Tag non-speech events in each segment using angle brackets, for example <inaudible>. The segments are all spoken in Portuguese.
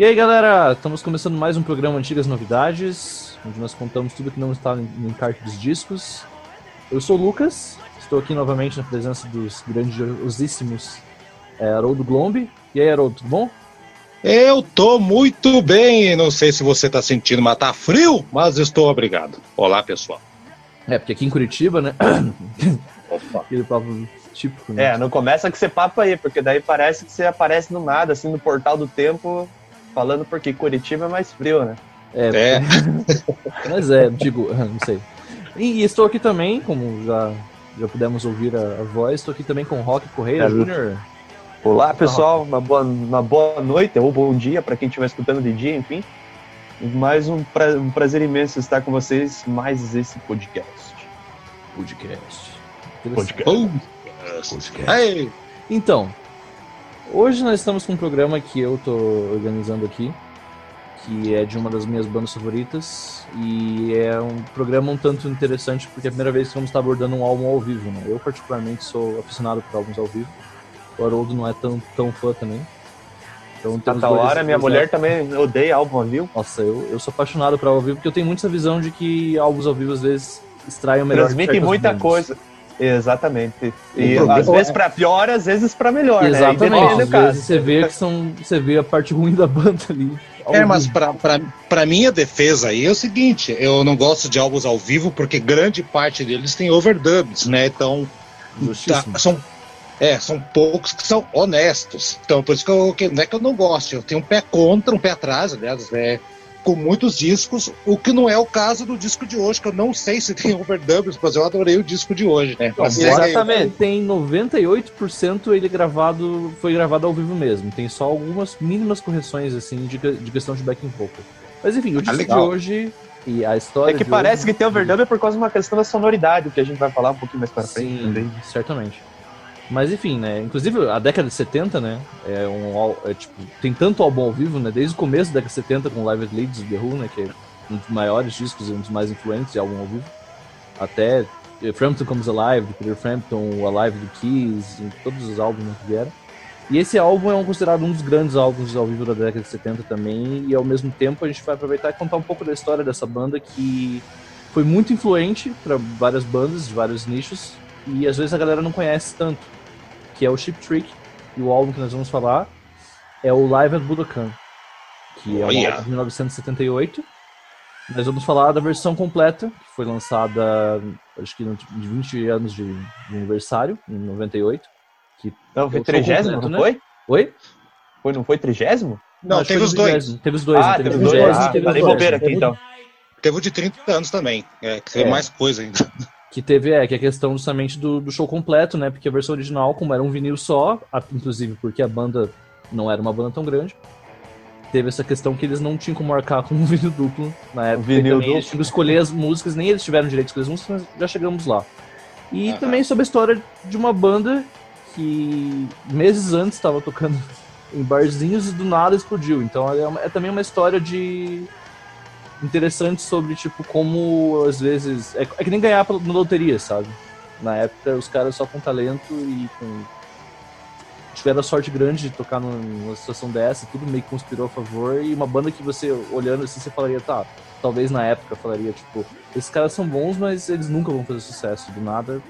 E aí, galera, estamos começando mais um programa Antigas Novidades, onde nós contamos tudo que não está no encarte dos discos. Eu sou o Lucas, estou aqui novamente na presença dos grandiosíssimos é, Haroldo Glombe. E aí, Haroldo, tudo bom? Eu tô muito bem, não sei se você tá sentindo, mas tá frio, mas estou obrigado. Olá, pessoal. É, porque aqui em Curitiba, né? <coughs> Opa. Aquele papo típico, né? É, não começa com esse papo aí, porque daí parece que você aparece no nada, assim, no portal do tempo, falando porque Curitiba é mais frio, né? É. é. <laughs> Mas é, digo, <laughs> não sei. E, e, estou aqui também, como já, já pudemos ouvir a, a voz, estou aqui também com o Rock Correia é, Júnior. Olá, pessoal, uma boa, uma boa noite ou bom dia para quem estiver escutando de dia, enfim. Mais um, pra, um prazer imenso estar com vocês, mais esse podcast. Podcast. Podcast. Podcast. Hey. Então, hoje nós estamos com um programa que eu tô organizando aqui, que é de uma das minhas bandas favoritas, e é um programa um tanto interessante porque é a primeira vez que vamos estar abordando um álbum ao vivo, né? Eu particularmente sou aficionado por álbuns ao vivo. O Haroldo não é tão, tão fã também. Então, Tanta hora, minha mulher também odeia álbum ao vivo. Nossa, eu, eu sou apaixonado por álbum ao vivo, porque eu tenho muito essa visão de que álbuns ao vivo às vezes extraem o melhor. Transmite muita bandas. coisa. Exatamente. E às vezes é... para pior, às vezes para melhor, né? Exatamente. Né? Às vezes você vê que são, você vê a parte ruim da banda ali. É, mas para minha defesa aí é o seguinte, eu não gosto de álbuns ao vivo porque grande parte deles tem overdubs, né? Então tá, são é, são poucos que são honestos. Então, por isso que eu, que, não é que eu não gosto, eu tenho um pé contra, um pé atrás, aliás, é, com muitos discos, o que não é o caso do disco de hoje, que eu não sei se tem <laughs> overdubs, mas eu adorei o disco de hoje, né? Não, exatamente, tem 98% ele gravado, foi gravado ao vivo mesmo, tem só algumas mínimas correções, assim, de, de questão de backing vocal. Mas enfim, o ah, disco ah, de hoje e a história. É que parece hoje... que tem overdub é por causa de uma questão da sonoridade, que a gente vai falar um pouquinho mais pra frente Sim, também. Certamente. Mas enfim, né? Inclusive a década de 70, né? É um. É, tipo, tem tanto álbum ao vivo, né? Desde o começo da década de 70 com Live at Leeds, The Who, né? Que é um dos maiores discos e um dos mais influentes de álbum ao vivo. Até Frampton Comes Alive, do Peter Frampton, Alive do Keys, todos os álbuns que vieram. E esse álbum é considerado um dos grandes álbuns ao vivo da década de 70 também, e ao mesmo tempo a gente vai aproveitar e contar um pouco da história dessa banda que foi muito influente para várias bandas de vários nichos, e às vezes a galera não conhece tanto que é o Chip Trick, e o álbum que nós vamos falar é o Live at Budokan, que é um álbum de 1978. Nós vamos falar da versão completa, que foi lançada, acho que de 20 anos de, de aniversário, em 98. Que não, foi 30, não né? foi? Oi? Foi, não foi 30? Não, não teve os dois. Teve os dois. Ah, teve os dois. Ah, teve os dois. bobeira aqui, então. Teve o de 30 anos também, é, que teve é. mais coisa ainda. Que teve, é, que é a questão justamente do, do show completo, né? Porque a versão original, como era um vinil só, a, inclusive porque a banda não era uma banda tão grande, teve essa questão que eles não tinham como marcar <laughs> com um vinil duplo na época. Vinil duplo. Eles tinham que escolher as músicas, nem eles tiveram direito de escolher as músicas, mas já chegamos lá. E uhum. também sobre a história de uma banda que meses antes estava tocando <laughs> em barzinhos e do nada explodiu. Então é, uma, é também uma história de interessante sobre, tipo, como às vezes. É, é que nem ganhar na loteria, sabe? Na época, os caras só com talento e com. Tiveram a sorte grande de tocar numa situação dessa, tudo meio que conspirou a favor. E uma banda que você, olhando assim, você falaria, tá, talvez na época falaria, tipo, esses caras são bons, mas eles nunca vão fazer sucesso. Do nada,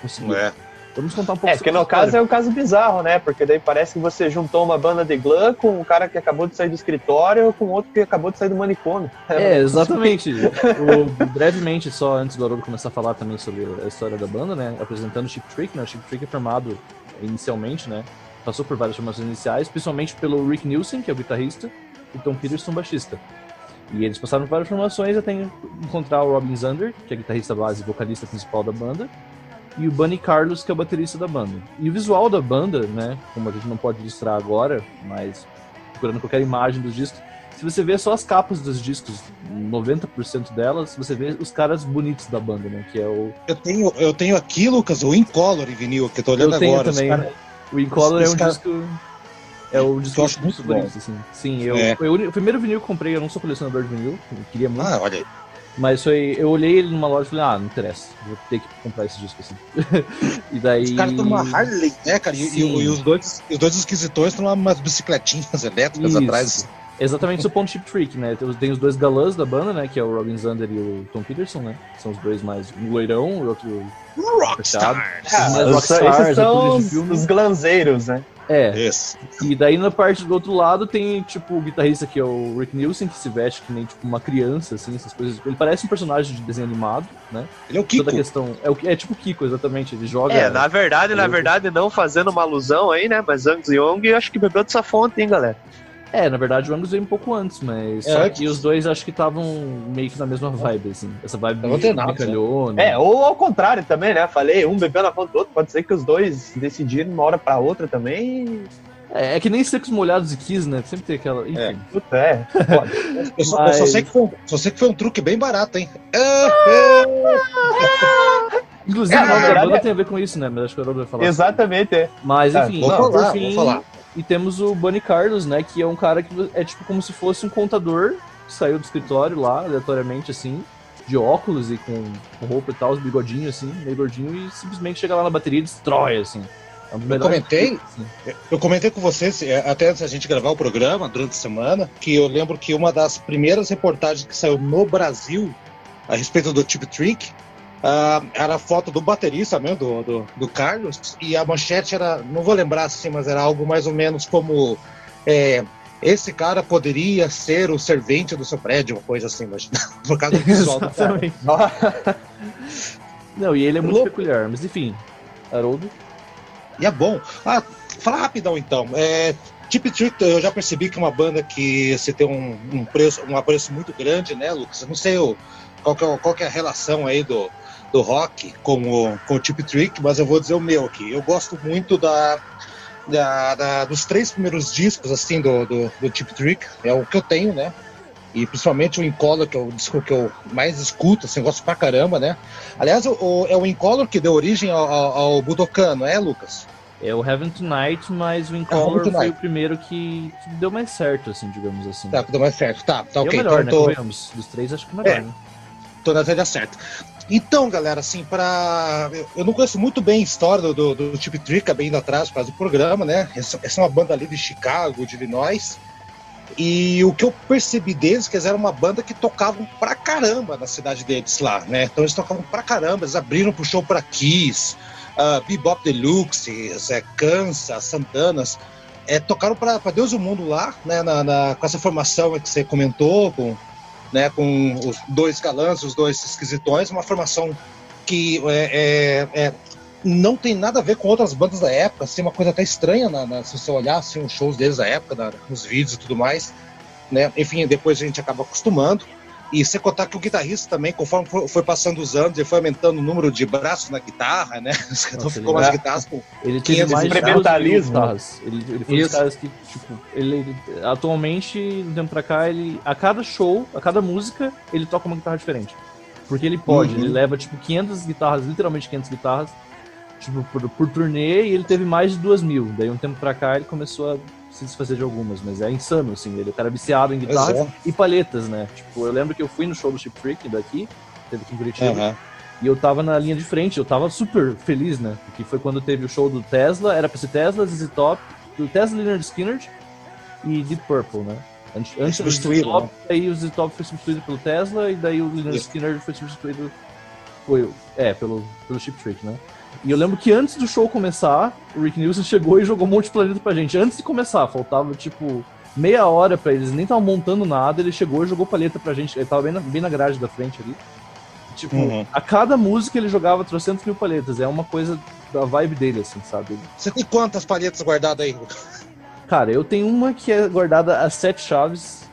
conseguiram. É. Vamos contar um pouco É, porque no caso é um caso bizarro, né? Porque daí parece que você juntou uma banda de glam com um cara que acabou de sair do escritório com outro que acabou de sair do manicômio. <laughs> É, exatamente. o, brevemente, só antes do Haroldo começar a falar também sobre a história da banda, né? Apresentando o Chip Trick, né? O Chip Trick é formado inicialmente, né? Passou por várias formações iniciais, principalmente pelo Rick Nielsen, que é o guitarrista, e Tom Peterson, baixista. E eles passaram por várias formações até encontrar o Robin Zander, que é guitarrista base e vocalista principal da banda, e o Bunny Carlos, que é o baterista da banda. E o visual da banda, né, como a gente não pode ilustrar agora, mas procurando qualquer imagem dos discos, se você vê só as capas dos discos, 90% delas, você vê os caras bonitos da banda, né, que é o... Eu tenho, eu tenho aqui, Lucas, o Incolor em vinil, que eu tô olhando eu tenho agora. também. Cara... O Incolor é um cara... disco... É o disco eu acho muito bonito, assim. Sim, eu, é. foi o, primeiro vinil que eu comprei, eu não sou colecionador de vinil, queria muito. Ah, olha aí. Mas foi. Eu olhei ele numa loja e falei, ah, não interessa, vou ter que comprar esse disco assim. <laughs> e daí. Os caras estão numa Harley, né, cara? E, e, e, os, dois, os dois esquisitões estão umas bicicletinhas elétricas Isso. atrás. Exatamente o ponto Chip Trick, né? Tem os dois galãs da banda, né? Que é o Robin Zander e o Tom Peterson, né? São os dois mais. Um loirão, o outro. Rockstar. Ah, esses são os, os glanzeiros, né? É. Yes. E daí na parte do outro lado tem, tipo, o guitarrista que é o Rick Nielsen, que se veste que nem tipo uma criança, assim, essas coisas. Ele parece um personagem de desenho animado, né? Ele é o Kiko. Toda a questão. É, o, é tipo o Kiko, exatamente. Ele joga. É, na verdade, na verdade, não fazendo uma alusão aí, né? Mas Angus Young acho que bebeu dessa fonte, hein, galera? É, na verdade o Angus veio um pouco antes, mas. É, só que os dois acho que estavam meio que na mesma vibe, assim. Essa vibe não meio calhona. É, ou ao contrário também, né? Falei, um bebeu na fonte do outro. Pode ser que os dois decidiram uma hora pra outra também. É, é que nem secos molhados e quis, né? Sempre tem aquela. Enfim. É, Puta, é. <laughs> eu, só, Mas... eu, só, sei que foi, só sei que foi um truque bem barato, hein? Inclusive, é, a banda tem a ver com isso, né? Mas acho que o Haroldo vai falar. Exatamente, é. Mas, enfim, vou não, falar, fim, vou falar. E temos o Bunny Carlos, né? Que é um cara que é tipo como se fosse um contador que saiu do escritório lá, aleatoriamente, assim, de óculos e com, com roupa e tal, os bigodinhos, assim, meio gordinho, e simplesmente chega lá na bateria e destrói, assim. É eu comentei, assim. eu comentei com vocês, é, até antes da gente gravar o programa, durante a semana, que eu lembro que uma das primeiras reportagens que saiu no Brasil a respeito do Tip Trick Uh, era a foto do baterista mesmo, do, do, do, Carlos, e a manchete era, não vou lembrar assim, mas era algo mais ou menos como é, esse cara poderia ser o servente do seu prédio, uma coisa assim, mas <laughs> por causa do <laughs> visual do cara. Não, e ele é muito Louco. peculiar, mas enfim, Haroldo. E é bom. Ah, fala rapidão então. É, Tip Trick, eu já percebi que é uma banda que você tem um, um preço, um apreço muito grande, né, Lucas? Eu não sei o, qual, que é, qual que é a relação aí do, do rock com o, com o Tip Trick, mas eu vou dizer o meu aqui. Eu gosto muito da, da, da dos três primeiros discos assim do, do, do Tip Trick, é o que eu tenho, né? E principalmente o Incolor, que é o disco que eu mais escuto, assim, gosto pra caramba, né? Aliás, o, é o Incolor que deu origem ao, ao, ao Budokan, não é, Lucas? É o Heaven Tonight, mas o Incolor foi o primeiro que, que, deu mais certo, assim, digamos assim. Tá, que deu mais certo. Tá, tá ok. E o melhor, então, né? Tô... Dos três, acho que o melhor, é. né? Tô na velha certa. Então, galera, assim, para eu não conheço muito bem a história do, do, Tip Trick, bem indo atrás por causa do programa, né? Essa, essa, é uma banda ali de Chicago, de Illinois. E o que eu percebi deles, que eles eram uma banda que tocavam pra caramba na cidade deles lá, né? Então eles tocavam pra caramba, eles abriram pro show pra Kiss, uh, Bebop Deluxe, é, Kansas, Santanas. É, tocaram pra, pra Deus e o mundo lá, né? Na, na, com essa formação que você comentou, com né, com os dois galãs, os dois esquisitões, uma formação que é, é, é, não tem nada a ver com outras bandas da época, assim, uma coisa até estranha na, na, se você olhar assim, os shows deles da época, na, nos vídeos e tudo mais. Né? Enfim, depois a gente acaba acostumando. E sem contar que o guitarrista também, conforme foi passando os anos, ele foi aumentando o número de braços na guitarra, né? <laughs> Então ficou mais guitarras com Ele teve mais experimentalismo. Ele, ele foi Isso. dos caras que, tipo, ele, ele, atualmente, um tempo pra cá, ele, a cada show, a cada música, ele toca uma guitarra diferente. Porque ele pode, uhum. ele leva, tipo, 500 guitarras, literalmente 500 guitarras, tipo, por, por turnê, e ele teve mais de 2 mil. Daí, um tempo pra cá, ele começou a se desfazer de algumas, mas é insano, assim. Ele é um cara viciado em guitarras é. e palhetas, né? Tipo, eu lembro que eu fui no show do Chip Freak daqui, teve aqui em Curitiba. Uhum. E eu tava na linha de frente, eu tava super feliz, né? Porque foi quando teve o show do Tesla, era pra ser Tesla, ZZ Top, do Tesla Leonard Skinner e Deep Purple, né? Antes, antes do ZZ Top, né? aí o ZZ Top foi substituído pelo Tesla e daí o Leonard Skinner foi substituído foi, é, pelo, pelo Chip Trick, né? E eu lembro que antes do show começar, o Rick Nielsen chegou e jogou um monte de planeta pra gente. Antes de começar, faltava tipo meia hora pra eles, nem estavam montando nada, ele chegou e jogou palheta pra gente. Ele tava bem na, bem na grade da frente ali. Tipo, uhum. a cada música ele jogava 300 mil palhetas. É uma coisa da vibe dele, assim, sabe? Você tem quantas palhetas guardadas aí? Cara, eu tenho uma que é guardada a sete chaves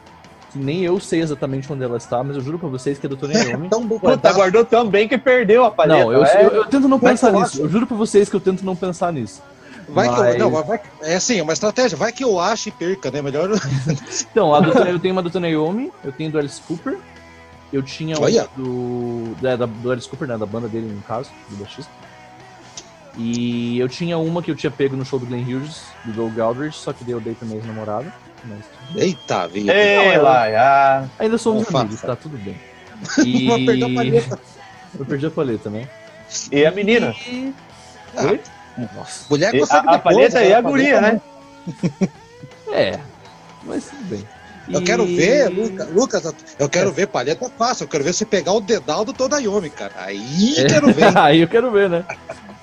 que nem eu sei exatamente onde ela está, mas eu juro pra vocês que é do Tony Iommi. tão tá, guardou tão bem que perdeu a paleta. Não, eu, é... eu, eu tento não vai pensar nisso. Eu juro pra vocês que eu tento não pensar nisso. Vai mas... que eu, não, vai, é assim, é uma estratégia. Vai que eu acho e perca, né? Melhor. <laughs> então, a do, eu tenho uma do Tony Iommi, eu tenho do Alice Cooper. Eu tinha um do, é, da, do Alice Cooper, né? Da banda dele, no caso, do baixista. E eu tinha uma que eu tinha pego no show do Glenn Hughes, do Doug Aldrich, só que dei eu dei pra minha ex-namorada. Mas... Eita, vida. Ei, lá, Ainda somos Não amigos, tá tudo bem. <laughs> E... Vou perder a paleta. Eu perdi a paleta, né? E a menina? E... Ah, Nossa. Mulher consegue a, a paleta e a guria, né? <laughs> é, mas tudo bem. Eu quero ver, Lucas, eu quero é. ver palheta fácil, eu quero ver você pegar o dedal do Todayomi, cara. Aí é. quero ver. <laughs> Aí eu quero ver, né?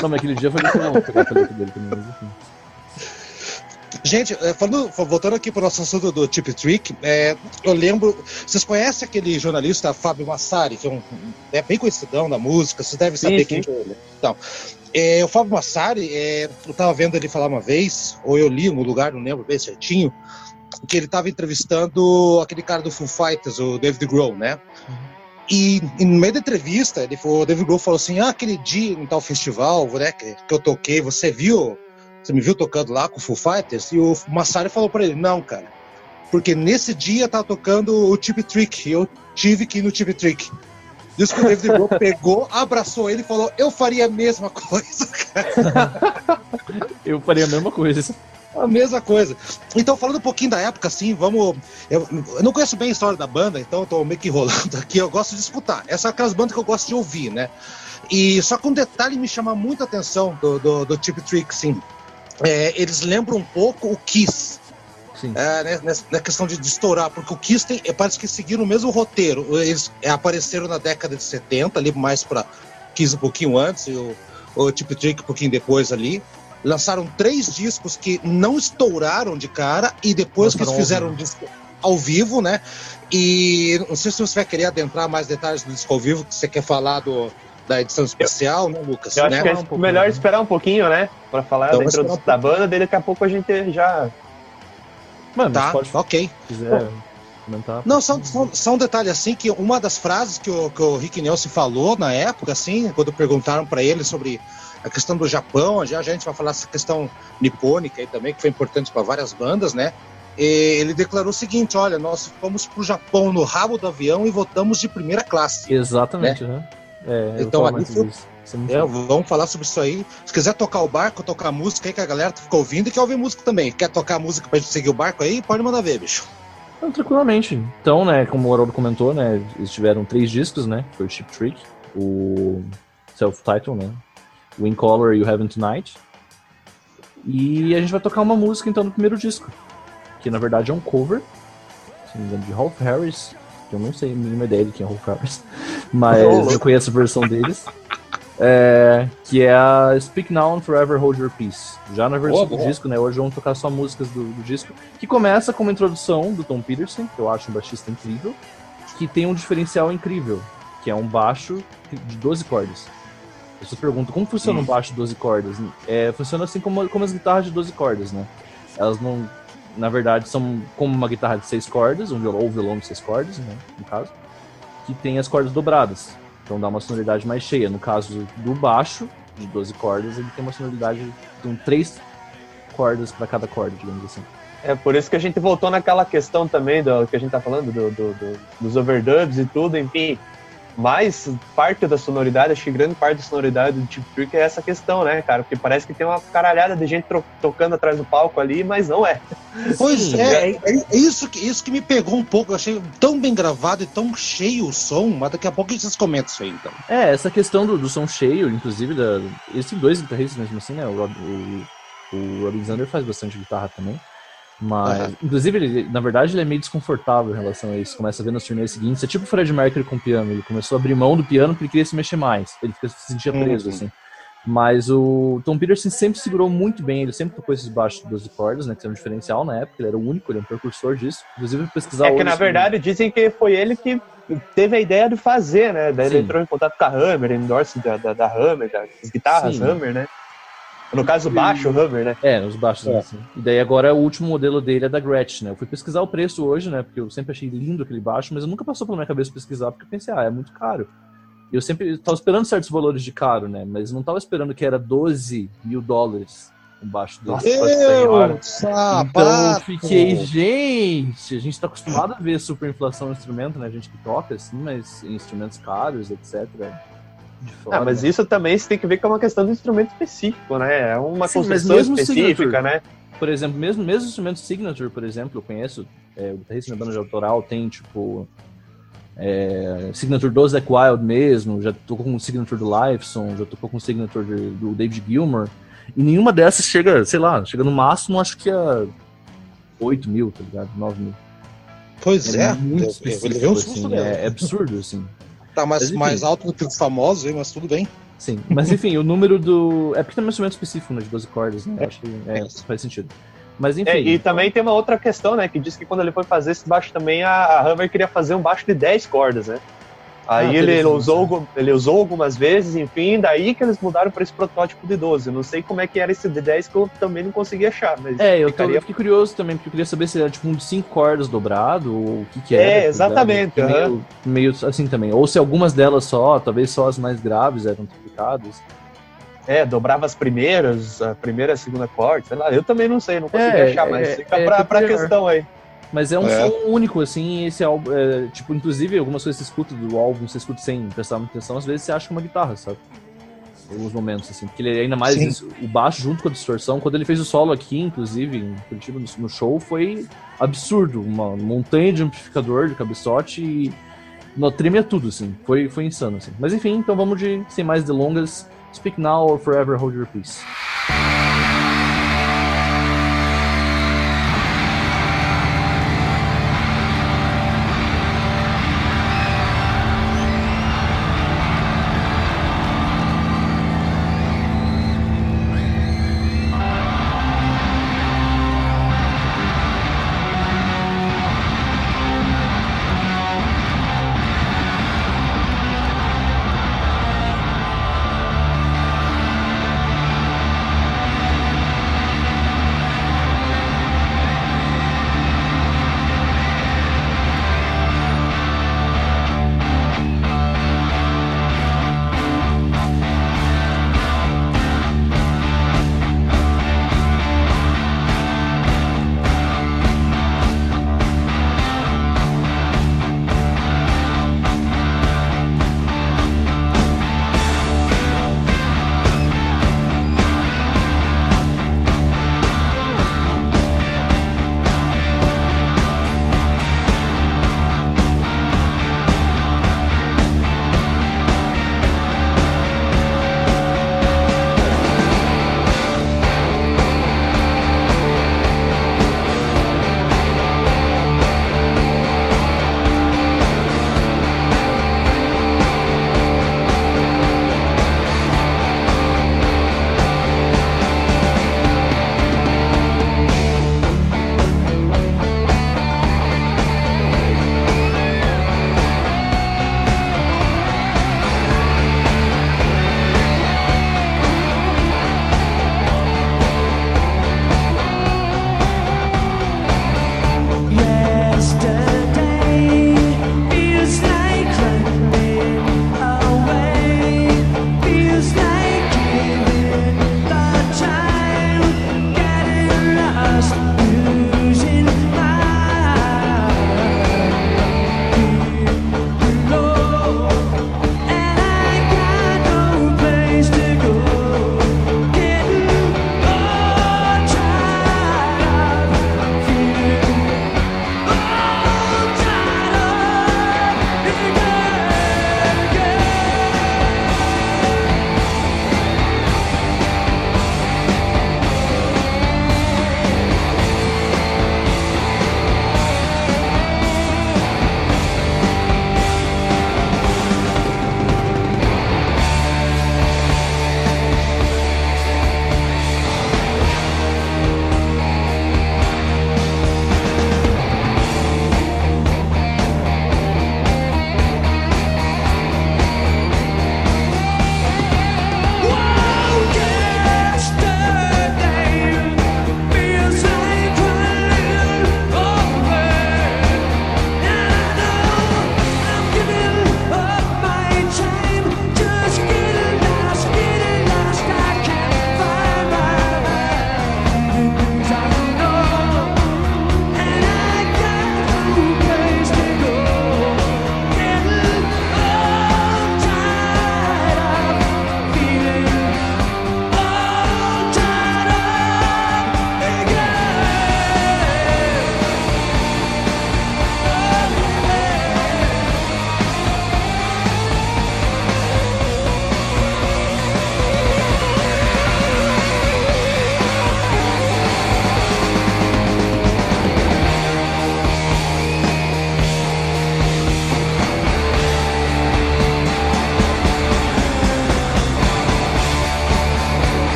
Não, mas aquele dia foi muito bom pegar a palheta dele também, mas enfim. Gente, é, falando, voltando aqui para o nosso assunto do Tip Trick, é, eu lembro. Vocês conhecem aquele jornalista Fábio Massari, que é, um, é bem conhecidão da música, vocês devem saber sim, quem é ele. Então, é, o Fábio Massari, é, eu estava vendo ele falar uma vez, ou eu li no lugar, não lembro bem certinho, que ele estava entrevistando aquele cara do Foo Fighters, o David Grohl, né? E, e, no meio da entrevista, ele o David Grohl falou assim: Ah, aquele dia em tal festival né, que, que eu toquei, você viu você me viu tocando lá com o Full Fighters? E o Massari falou para ele: Não, cara. Porque nesse dia tá tocando o Tip Trick. E eu tive que ir no Tip Trick. Diz que o David Grohl pegou, abraçou ele e falou: Eu faria a mesma <laughs> coisa, cara. <laughs> eu faria a mesma coisa. A mesma coisa. Então, falando um pouquinho da época, assim, vamos. Eu, eu, não conheço bem a história da banda, então eu tô meio que enrolando <laughs> aqui. Eu gosto de escutar. Essas são aquelas bandas que eu gosto de ouvir, né? E só que um detalhe me chama muito a atenção do, do, do Tip Trick, sim é, eles lembram um pouco o Kiss. É, né, nessa, na questão de, de, estourar, porque o Kiss tem, é, parece que seguiram o mesmo roteiro. Eles é, apareceram na década de 70, ali mais para Kiss um pouquinho antes, e o, o Tip Trick um pouquinho depois ali. Lançaram três discos que não estouraram de cara, e depois que eles fizeram um disco ao vivo, né? E não sei se você vai querer adentrar mais detalhes do disco ao vivo, que você quer falar do, da edição especial, né, Lucas? Eu acho né? que é um melhor esperar um pouquinho, né? Pra falar então, da introdução um da banda, daí daqui a pouco a gente já. Mano, tá, pode... ok. quiser comentar. Não, são, são, são detalhes assim que uma das frases que o, que o Rick Nelson falou na época, assim, quando perguntaram para ele sobre a questão do Japão, já a gente vai falar essa questão nipônica aí também, que foi importante para várias bandas, né? E ele declarou o seguinte: olha, nós fomos para o Japão no rabo do avião e voltamos de primeira classe. Exatamente, né? né? É, então ali foi, é, vamos falar sobre isso aí. Se quiser tocar o barco, tocar música aí que a galera ficou ouvindo e quer ouvir música também. Quer tocar música pra gente seguir o barco aí? Pode mandar ver, bicho. Não, tranquilamente. Então, né, como o Haroldo comentou, né, eles tiveram três discos, né, foi o Chip Trick, o Self-Title, né, o In Color e o Heaven Tonight. E a gente vai tocar uma música, então, no primeiro disco, que na verdade é um cover, se não me engano, de Ralph Harris, eu não sei a mínima ideia de quem é o Harris, <laughs> mas eu conheço a versão deles. É, que é a Speak Now and Forever Hold Your Peace. Já na versão do disco, né? Hoje vamos tocar só músicas do, do, disco, que começa com uma introdução do Tom Peterson, que eu acho um baixista incrível, que tem um diferencial incrível, que é um baixo de 12 cordas. Você pergunta como funciona um baixo de 12 cordas? É, funciona assim como, como as guitarras de 12 cordas, né? Elas não. Na verdade, são como uma guitarra de 6 cordas, um violão, ou violão de 6 cordas, né, no caso, que tem as cordas dobradas. Então dá uma sonoridade mais cheia. No caso do baixo, de 12 cordas, ele tem uma sonoridade com três cordas para cada corda, digamos assim. É por isso que a gente voltou naquela questão também do que a gente tá falando do, do, do dos overdubs e tudo, enfim. Mas parte da sonoridade, acho que grande parte da sonoridade do Tip Trick é essa questão, né, cara? Porque parece que tem uma caralhada de gente tocando atrás do palco ali, mas não é. Pois é, é, é, isso, que, isso que me pegou um pouco. Eu achei tão bem gravado e tão cheio o som, mas daqui a pouco vocês comentam isso aí, então. É, essa questão do, do som cheio, inclusive, da, esses dois guitarristas mesmo assim, né? O, Rob, o, o Robin Zander faz bastante guitarra também. Mas, uhum. inclusive, ele, na verdade, ele é meio desconfortável em relação a isso. Começa a ver nos turnês seguintes. É tipo o Fred Mercury com o piano. Ele começou a abrir mão do piano porque ele queria se mexer mais. Ele fica, se sentia preso, uhum. assim. Mas o Tom Peterson sempre segurou muito bem. Ele sempre tocou esses baixos de 12 cordas, né? Que era um diferencial na época. Ele era o único, ele é um precursor disso. Inclusive, pesquisar É que, na verdade, dizem que foi ele que teve a ideia de fazer, né? Daí Sim. ele entrou em contato com a Hammer, endorse da, da, da Hammer, das guitarras Sim. Hammer, né? No caso, o baixo, o Hummer, né? É, nos baixos, é. assim. E daí agora o último modelo dele é da Gretsch, né? Eu fui pesquisar o preço hoje, né? Porque eu sempre achei lindo aquele baixo, mas eu nunca passou pela minha cabeça pesquisar, porque eu pensei, ah, é muito caro. E eu sempre tava esperando certos valores de caro, né? Mas não tava esperando que era 12 mil dólares um baixo desse. Então eu fiquei, gente, a gente tá acostumado a ver superinflação no instrumento, né? A gente que toca, assim, mas em instrumentos caros, etc fora. Ah, mas isso também você tem que ver que é uma questão do instrumento específico, né? É uma Sim, construção específica, né? Por exemplo, mesmo, mesmo instrumento Signature, por exemplo, eu conheço, é, o guitarrista na banda de autoral tem, tipo, é, Signature do Zack Wild mesmo, já tocou com o Signature do Lifeson, já tocou com o Signature de, do David Gilmour, e nenhuma dessas chega, sei lá, chega no máximo, acho que a 8 mil, tá ligado? 9 mil. Pois é, muito eu- específico, eu um susto assim, mesmo. é, é absurdo, assim. <laughs> Tá mais, Mas, mais alto do que os famosos, hein, mas tudo bem. Sim, <laughs> mas enfim, o número do. É porque tem um instrumento específico, né, de 12 cordas, né? Eu acho que é, É. faz sentido. Mas enfim. É, e também tem uma outra questão, né? Que diz que quando ele foi fazer esse baixo também, a, a Hammer queria fazer um baixo de 10 cordas, né? Aí Ah, ele, usou, ele usou algumas vezes, enfim, daí que eles mudaram para esse protótipo de 12. Eu não sei como é que era esse de 10 que eu também não consegui achar, mas É, eu, tô, ficaria- eu fiquei curioso também, porque eu queria saber se era tipo um de 5 cordas dobrado, ou o que que era. É, tá ligado? exatamente, Meio, meio assim também. Ou se algumas delas só, talvez só as mais graves eram triplicadas. É, dobrava as primeiras, a primeira e a segunda corda, sei lá. Eu também não sei, não consegui É, achar, mas é, fica é pra, pra peculiar. questão aí. Mas é um É. som único, assim, esse álbum. é, tipo, inclusive, algumas coisas que você escuta do álbum, você escuta sem prestar muita atenção, às vezes você acha uma guitarra, sabe? Alguns momentos, assim. Porque ele ainda mais isso, o baixo junto com a distorção. Quando ele fez o solo aqui, inclusive, em Curitiba, no, no show, foi absurdo. Uma montanha de amplificador, de cabeçote e. No, tremia tudo, assim. Foi, foi insano, assim. Mas enfim, então vamos de, sem mais delongas, Speak Now or Forever Hold Your Peace.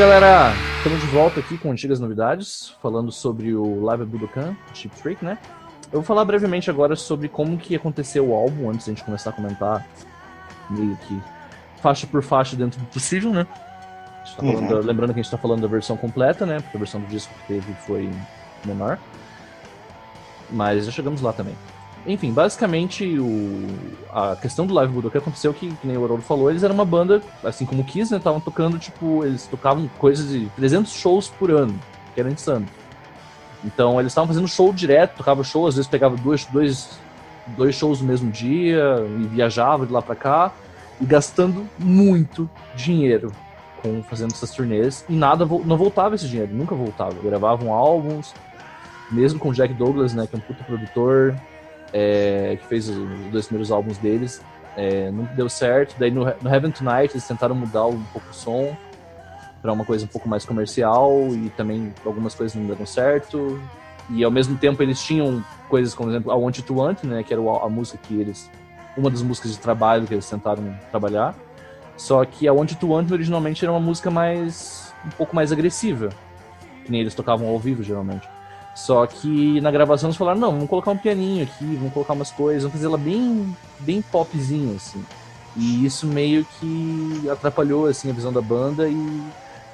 Galera, estamos de volta aqui com antigas novidades, falando sobre o Live Budokan, Chip Trick, né? Eu vou falar brevemente agora sobre como que aconteceu o álbum, antes de a gente começar a comentar meio que faixa por faixa dentro do possível, né? Tá uhum. da, lembrando que a gente está falando da versão completa, né? Porque a versão do disco que teve foi menor. Mas já chegamos lá também. Enfim, basicamente o, a questão do Live Budokan aconteceu que, que nem o Haroldo falou, eles eram uma banda, assim como o Kiss, né? Estavam tocando, tipo, eles tocavam coisas de 300 shows por ano, que era insano. Então eles estavam fazendo show direto, tocava show, às vezes pegava dois, dois, dois shows no mesmo dia e viajava de lá para cá e gastando muito dinheiro com fazendo essas turnês e nada não voltava esse dinheiro, nunca voltava. Gravavam álbuns, mesmo com o Jack Douglas, né, que é um puta produtor, é, que fez os dois primeiros álbuns deles, é, não deu certo. Daí no, no Heaven Tonight eles tentaram mudar um pouco o som para uma coisa um pouco mais comercial e também algumas coisas não deram certo. E ao mesmo tempo eles tinham coisas como, por exemplo, a Want to Want, né, que era a música que eles uma das músicas de trabalho que eles tentaram trabalhar. Só que a Want to Want originalmente era uma música mais um pouco mais agressiva, que nem eles tocavam ao vivo geralmente. Só que na gravação eles falaram, não, vamos colocar um pianinho aqui, vamos colocar umas coisas, vamos fazer ela bem, bem popzinha, assim. E isso meio que atrapalhou, assim, a visão da banda e,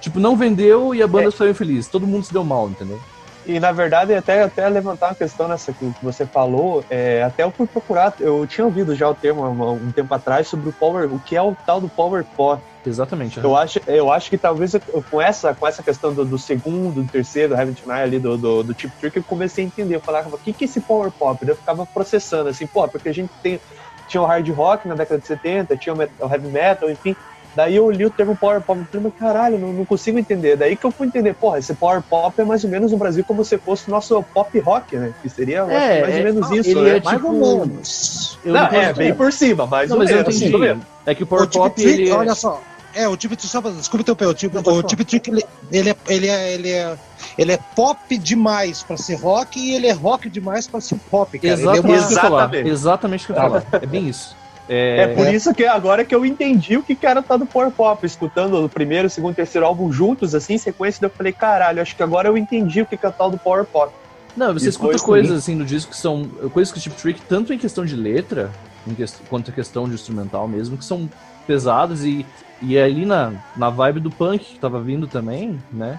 tipo, não vendeu e a banda é. saiu infeliz. Todo mundo se deu mal, entendeu? E na verdade, até, até levantar uma questão nessa que você falou, é, até eu fui procurar, eu tinha ouvido já o termo um, um tempo atrás sobre o power, o que é o tal do power pop. Exatamente. Eu, acho, eu acho que talvez com essa, com essa questão do, do segundo, do terceiro, do Heaven Tonight ali, do, do, do Chip Trick, eu comecei a entender. Eu falava, o que, que é esse power pop? Eu ficava processando, assim, pô, porque a gente tem, tinha o hard rock na década de 70, tinha o, metal, o heavy metal, enfim, Daí eu li o termo Power Pop e falei, mas caralho, não, não, consigo entender. Daí que eu fui entender, porra, esse Power Pop é mais ou menos no Brasil como se fosse o nosso pop rock, né? Que seria é, mais ou é, menos é, isso, né? É, mais tipo... ou menos. Não, não é, bem por cima, mais não, ou menos. Eu entendi. É que o Power o Pop, ele... Olha só, é, o Tip só desculpa teu pé, o Tip, o Tip Trick, ele, ele, é, ele, é, ele, é, ele é pop demais pra ser rock e ele é rock demais pra ser pop, cara. Exatamente, é uma... exatamente. exatamente o que eu falar. É bem isso. É, é por é. isso que agora que eu entendi o que era tá do Power Pop, escutando o primeiro, o segundo, o terceiro álbum juntos, assim, em sequência, eu falei, caralho, acho que agora eu entendi o que é tal do Power Pop. Não, você escuta coisas assim no disco que são coisas que o Chip Trick, tanto em questão de letra, em que, quanto em questão de instrumental mesmo, que são pesadas e, e é ali na, na vibe do punk que tava vindo também, né?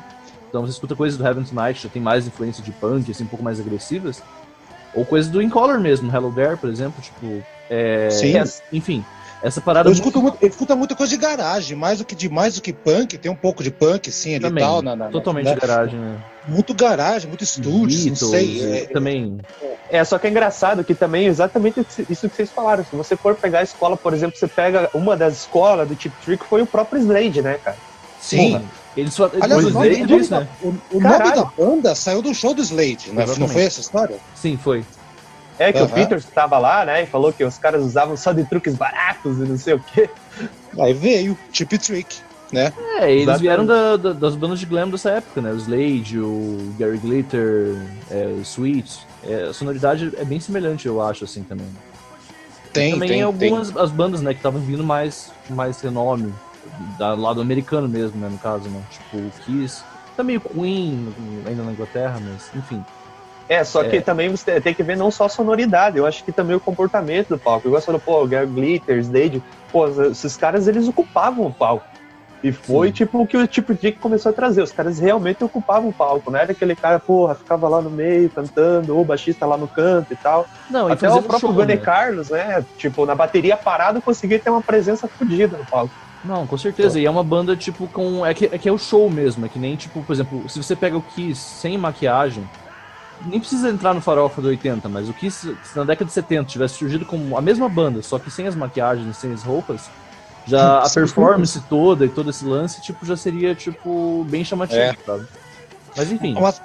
Então você escuta coisas do Heaven Tonight, já tem mais influência de punk, assim, um pouco mais agressivas. Ou coisas do In Color mesmo, Hello There, por exemplo, tipo, é, Sim. Enfim, essa parada. Eu escuto, muito, eu escuto muita coisa de garagem, mais do que de mais do que punk, tem um pouco de punk, sim, ali também, tal. Na, na, totalmente na, garagem, né? Muito garagem, muito estúdio, não sei. É, também. É, só que é engraçado que também exatamente isso que vocês falaram. Se você for pegar a escola, por exemplo, você pega uma das escolas do Tip Trick foi o próprio Slade, né, cara? Sim. Porra. Eles só, Aliás, o, nome, Slade, o, né? o, o nome da banda saiu do show do Slade, né? não foi essa história? Sim, foi. É, que uhum. o Peters estava lá, né, e falou que os caras usavam só de truques baratos e não sei o quê. Aí veio, Chip Trick, né? É, eles Exatamente. vieram da, da, das bandas de glam dessa época, né? O Slade, o Gary Glitter, é, o Sweet. É, a sonoridade é bem semelhante, eu acho, assim, também. Tem, e também tem, algumas tem. as bandas, né, que estavam vindo mais, mais renome, da lado americano mesmo, né, no caso, né? Tipo, o Kiss, também o Queen, ainda na Inglaterra, mas, enfim. É, só é. que também você tem que ver não só a sonoridade, eu acho que também o comportamento do palco. Eu gosto do, pô, Glitter, Slade, pô, esses caras eles ocupavam o palco. E foi Sim. tipo o que o tipo de que começou a trazer. Os caras realmente ocupavam o palco, não era aquele cara, porra, ficava lá no meio cantando, ou baixista lá no canto e tal. Não, Até o próprio Gane né? Carlos, né? Tipo, na bateria parado conseguia ter uma presença fodida no palco. Não, com certeza. Então. E é uma banda, tipo, com. É que, é que é o show mesmo. É que nem, tipo, por exemplo, se você pega o Kiss sem maquiagem, nem precisa entrar no farofa do 80, mas o que se, se na década de 70 tivesse surgido como a mesma banda, só que sem as maquiagens, sem as roupas, já a performance toda e todo esse lance, tipo, já seria, tipo, bem chamativo, é. sabe? Mas enfim. Mas,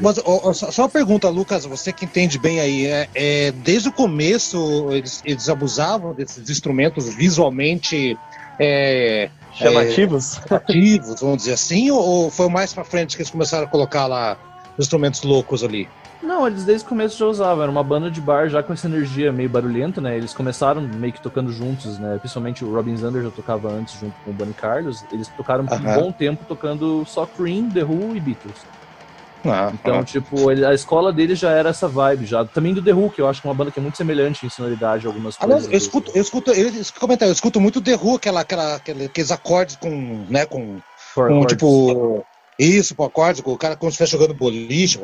mas ó, só uma pergunta, Lucas, você que entende bem aí, é, é desde o começo eles, eles, abusavam desses instrumentos visualmente é, Chamativos? É, chamativos, vamos dizer assim, ou foi mais pra frente que eles começaram a colocar lá instrumentos loucos ali? Não, eles desde o começo já usavam, era uma banda de bar já com essa energia meio barulhenta, né? Eles começaram meio que tocando juntos, né? Principalmente o Robin Zander já tocava antes junto com o Bunny Carlos. Eles tocaram por um bom tempo tocando só Cream, The Who e Beatles. Ah, então, ah. tipo, ele, a escola dele já era essa vibe, já. Também do The Who, que eu acho que é uma banda que é muito semelhante em sonoridade algumas ah, coisas. eu escuto, eu escuto, eu, eu, eu escuto muito The Who, aquela, aquela, aqueles acordes com, né, com, com tipo, isso, pro acorde, o cara como se estivesse jogando boliche,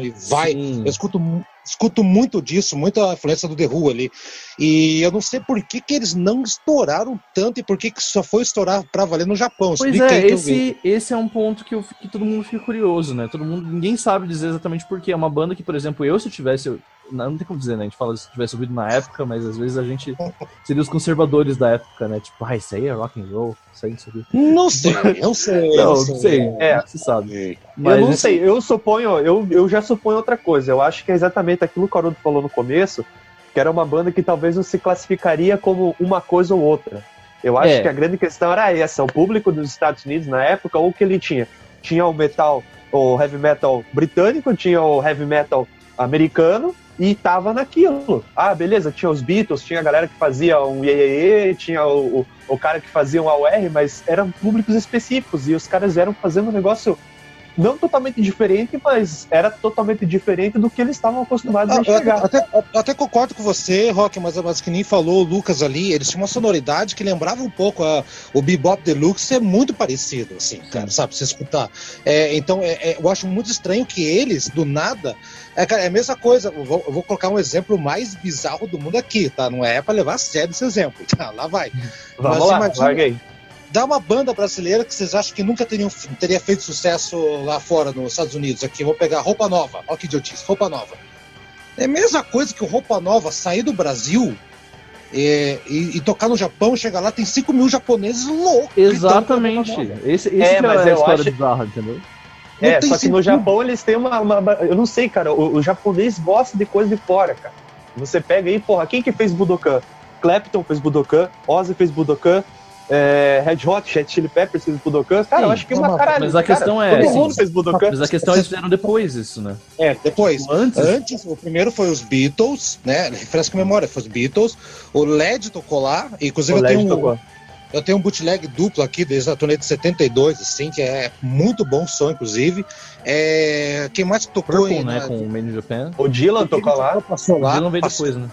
e vai. Sim. Eu escuto, escuto muito disso, muita influência do The Who ali. E eu não sei por que, que eles não estouraram tanto e por que, que só foi estourar pra valer no Japão. Pois é, esse, esse é um ponto que, eu, que todo mundo fica curioso, né? Todo mundo, ninguém sabe dizer exatamente por quê. É uma banda que, por exemplo, eu se tivesse não, não tem como dizer, né? A gente fala se tivesse ouvido na época, mas às vezes a gente seria os conservadores da época, né? Tipo, ah, isso aí é rock and roll, isso aí, isso aqui. Não sei, eu sei. Não, não sei. É, você sabe. Mas eu não sei, eu suponho, eu, eu já suponho outra coisa. Eu acho que é exatamente aquilo que o Haroldo falou no começo, que era uma banda que talvez não se classificaria como uma coisa ou outra. Eu acho é. que a grande questão era essa, o público dos Estados Unidos na época, ou que ele tinha. Tinha o metal, o heavy metal britânico, tinha o heavy metal americano, e tava naquilo. Ah, beleza, tinha os Beatles, tinha a galera que fazia um Yeyeye, tinha o, o, o, cara que fazia um AOR, mas eram públicos específicos e os caras eram fazendo um negócio não totalmente diferente, mas era totalmente diferente do que eles estavam acostumados ah, a enxergar. Até, até, concordo com você, Rock, mas, mas que nem falou o Lucas ali, eles tinham uma sonoridade que lembrava um pouco a, o Bebop Deluxe, é muito parecido, assim, cara, sabe, se escutar. É, então, é, é, eu acho muito estranho que eles, do nada, é, cara, é a mesma coisa, eu vou, eu vou, colocar um exemplo mais bizarro do mundo aqui, tá? Não é para levar a sério esse exemplo, <laughs> tá? Lá vai. Vamos mas, lá, imagina, larguei dá uma banda brasileira que vocês acham que nunca teriam, teria feito sucesso lá fora, nos Estados Unidos. Aqui, vou pegar Roupa Nova. Olha que idiotice, Roupa Nova. É a mesma coisa que o Roupa Nova sair do Brasil e, e, e, tocar no Japão, chegar lá, tem 5 mil japoneses loucos. Exatamente. Esse, esse é, mas é a história acho... bizarra, entendeu? Não é, só que no Japão eles têm uma, uma, Eu não sei, cara. O, o, japonês gosta de coisa de fora, cara. Você pega aí, porra, quem que fez Budokan? Clapton fez Budokan, Ozzy fez Budokan, é, Red Hot, Chet Chili Peppers fez Budokan. Cara, Sim, eu acho que é uma caralho. Mas a questão é. Todo mundo fez Budokan. Mas a questão é que eles fizeram depois isso, né? É, depois. Antes? Antes, o primeiro foi os Beatles, né? Refresca a memória, foi os Beatles. O LED tocou lá, inclusive o eu tenho um. Tocou. Eu tenho um bootleg duplo aqui desde a turnê de 72, assim, que é muito bom som, inclusive. É... Quem mais tocou Purple, aí, né? Com o Made in Japan. O Dylan tocou lá. Passou lá. O Dylan veio passou... depois, né?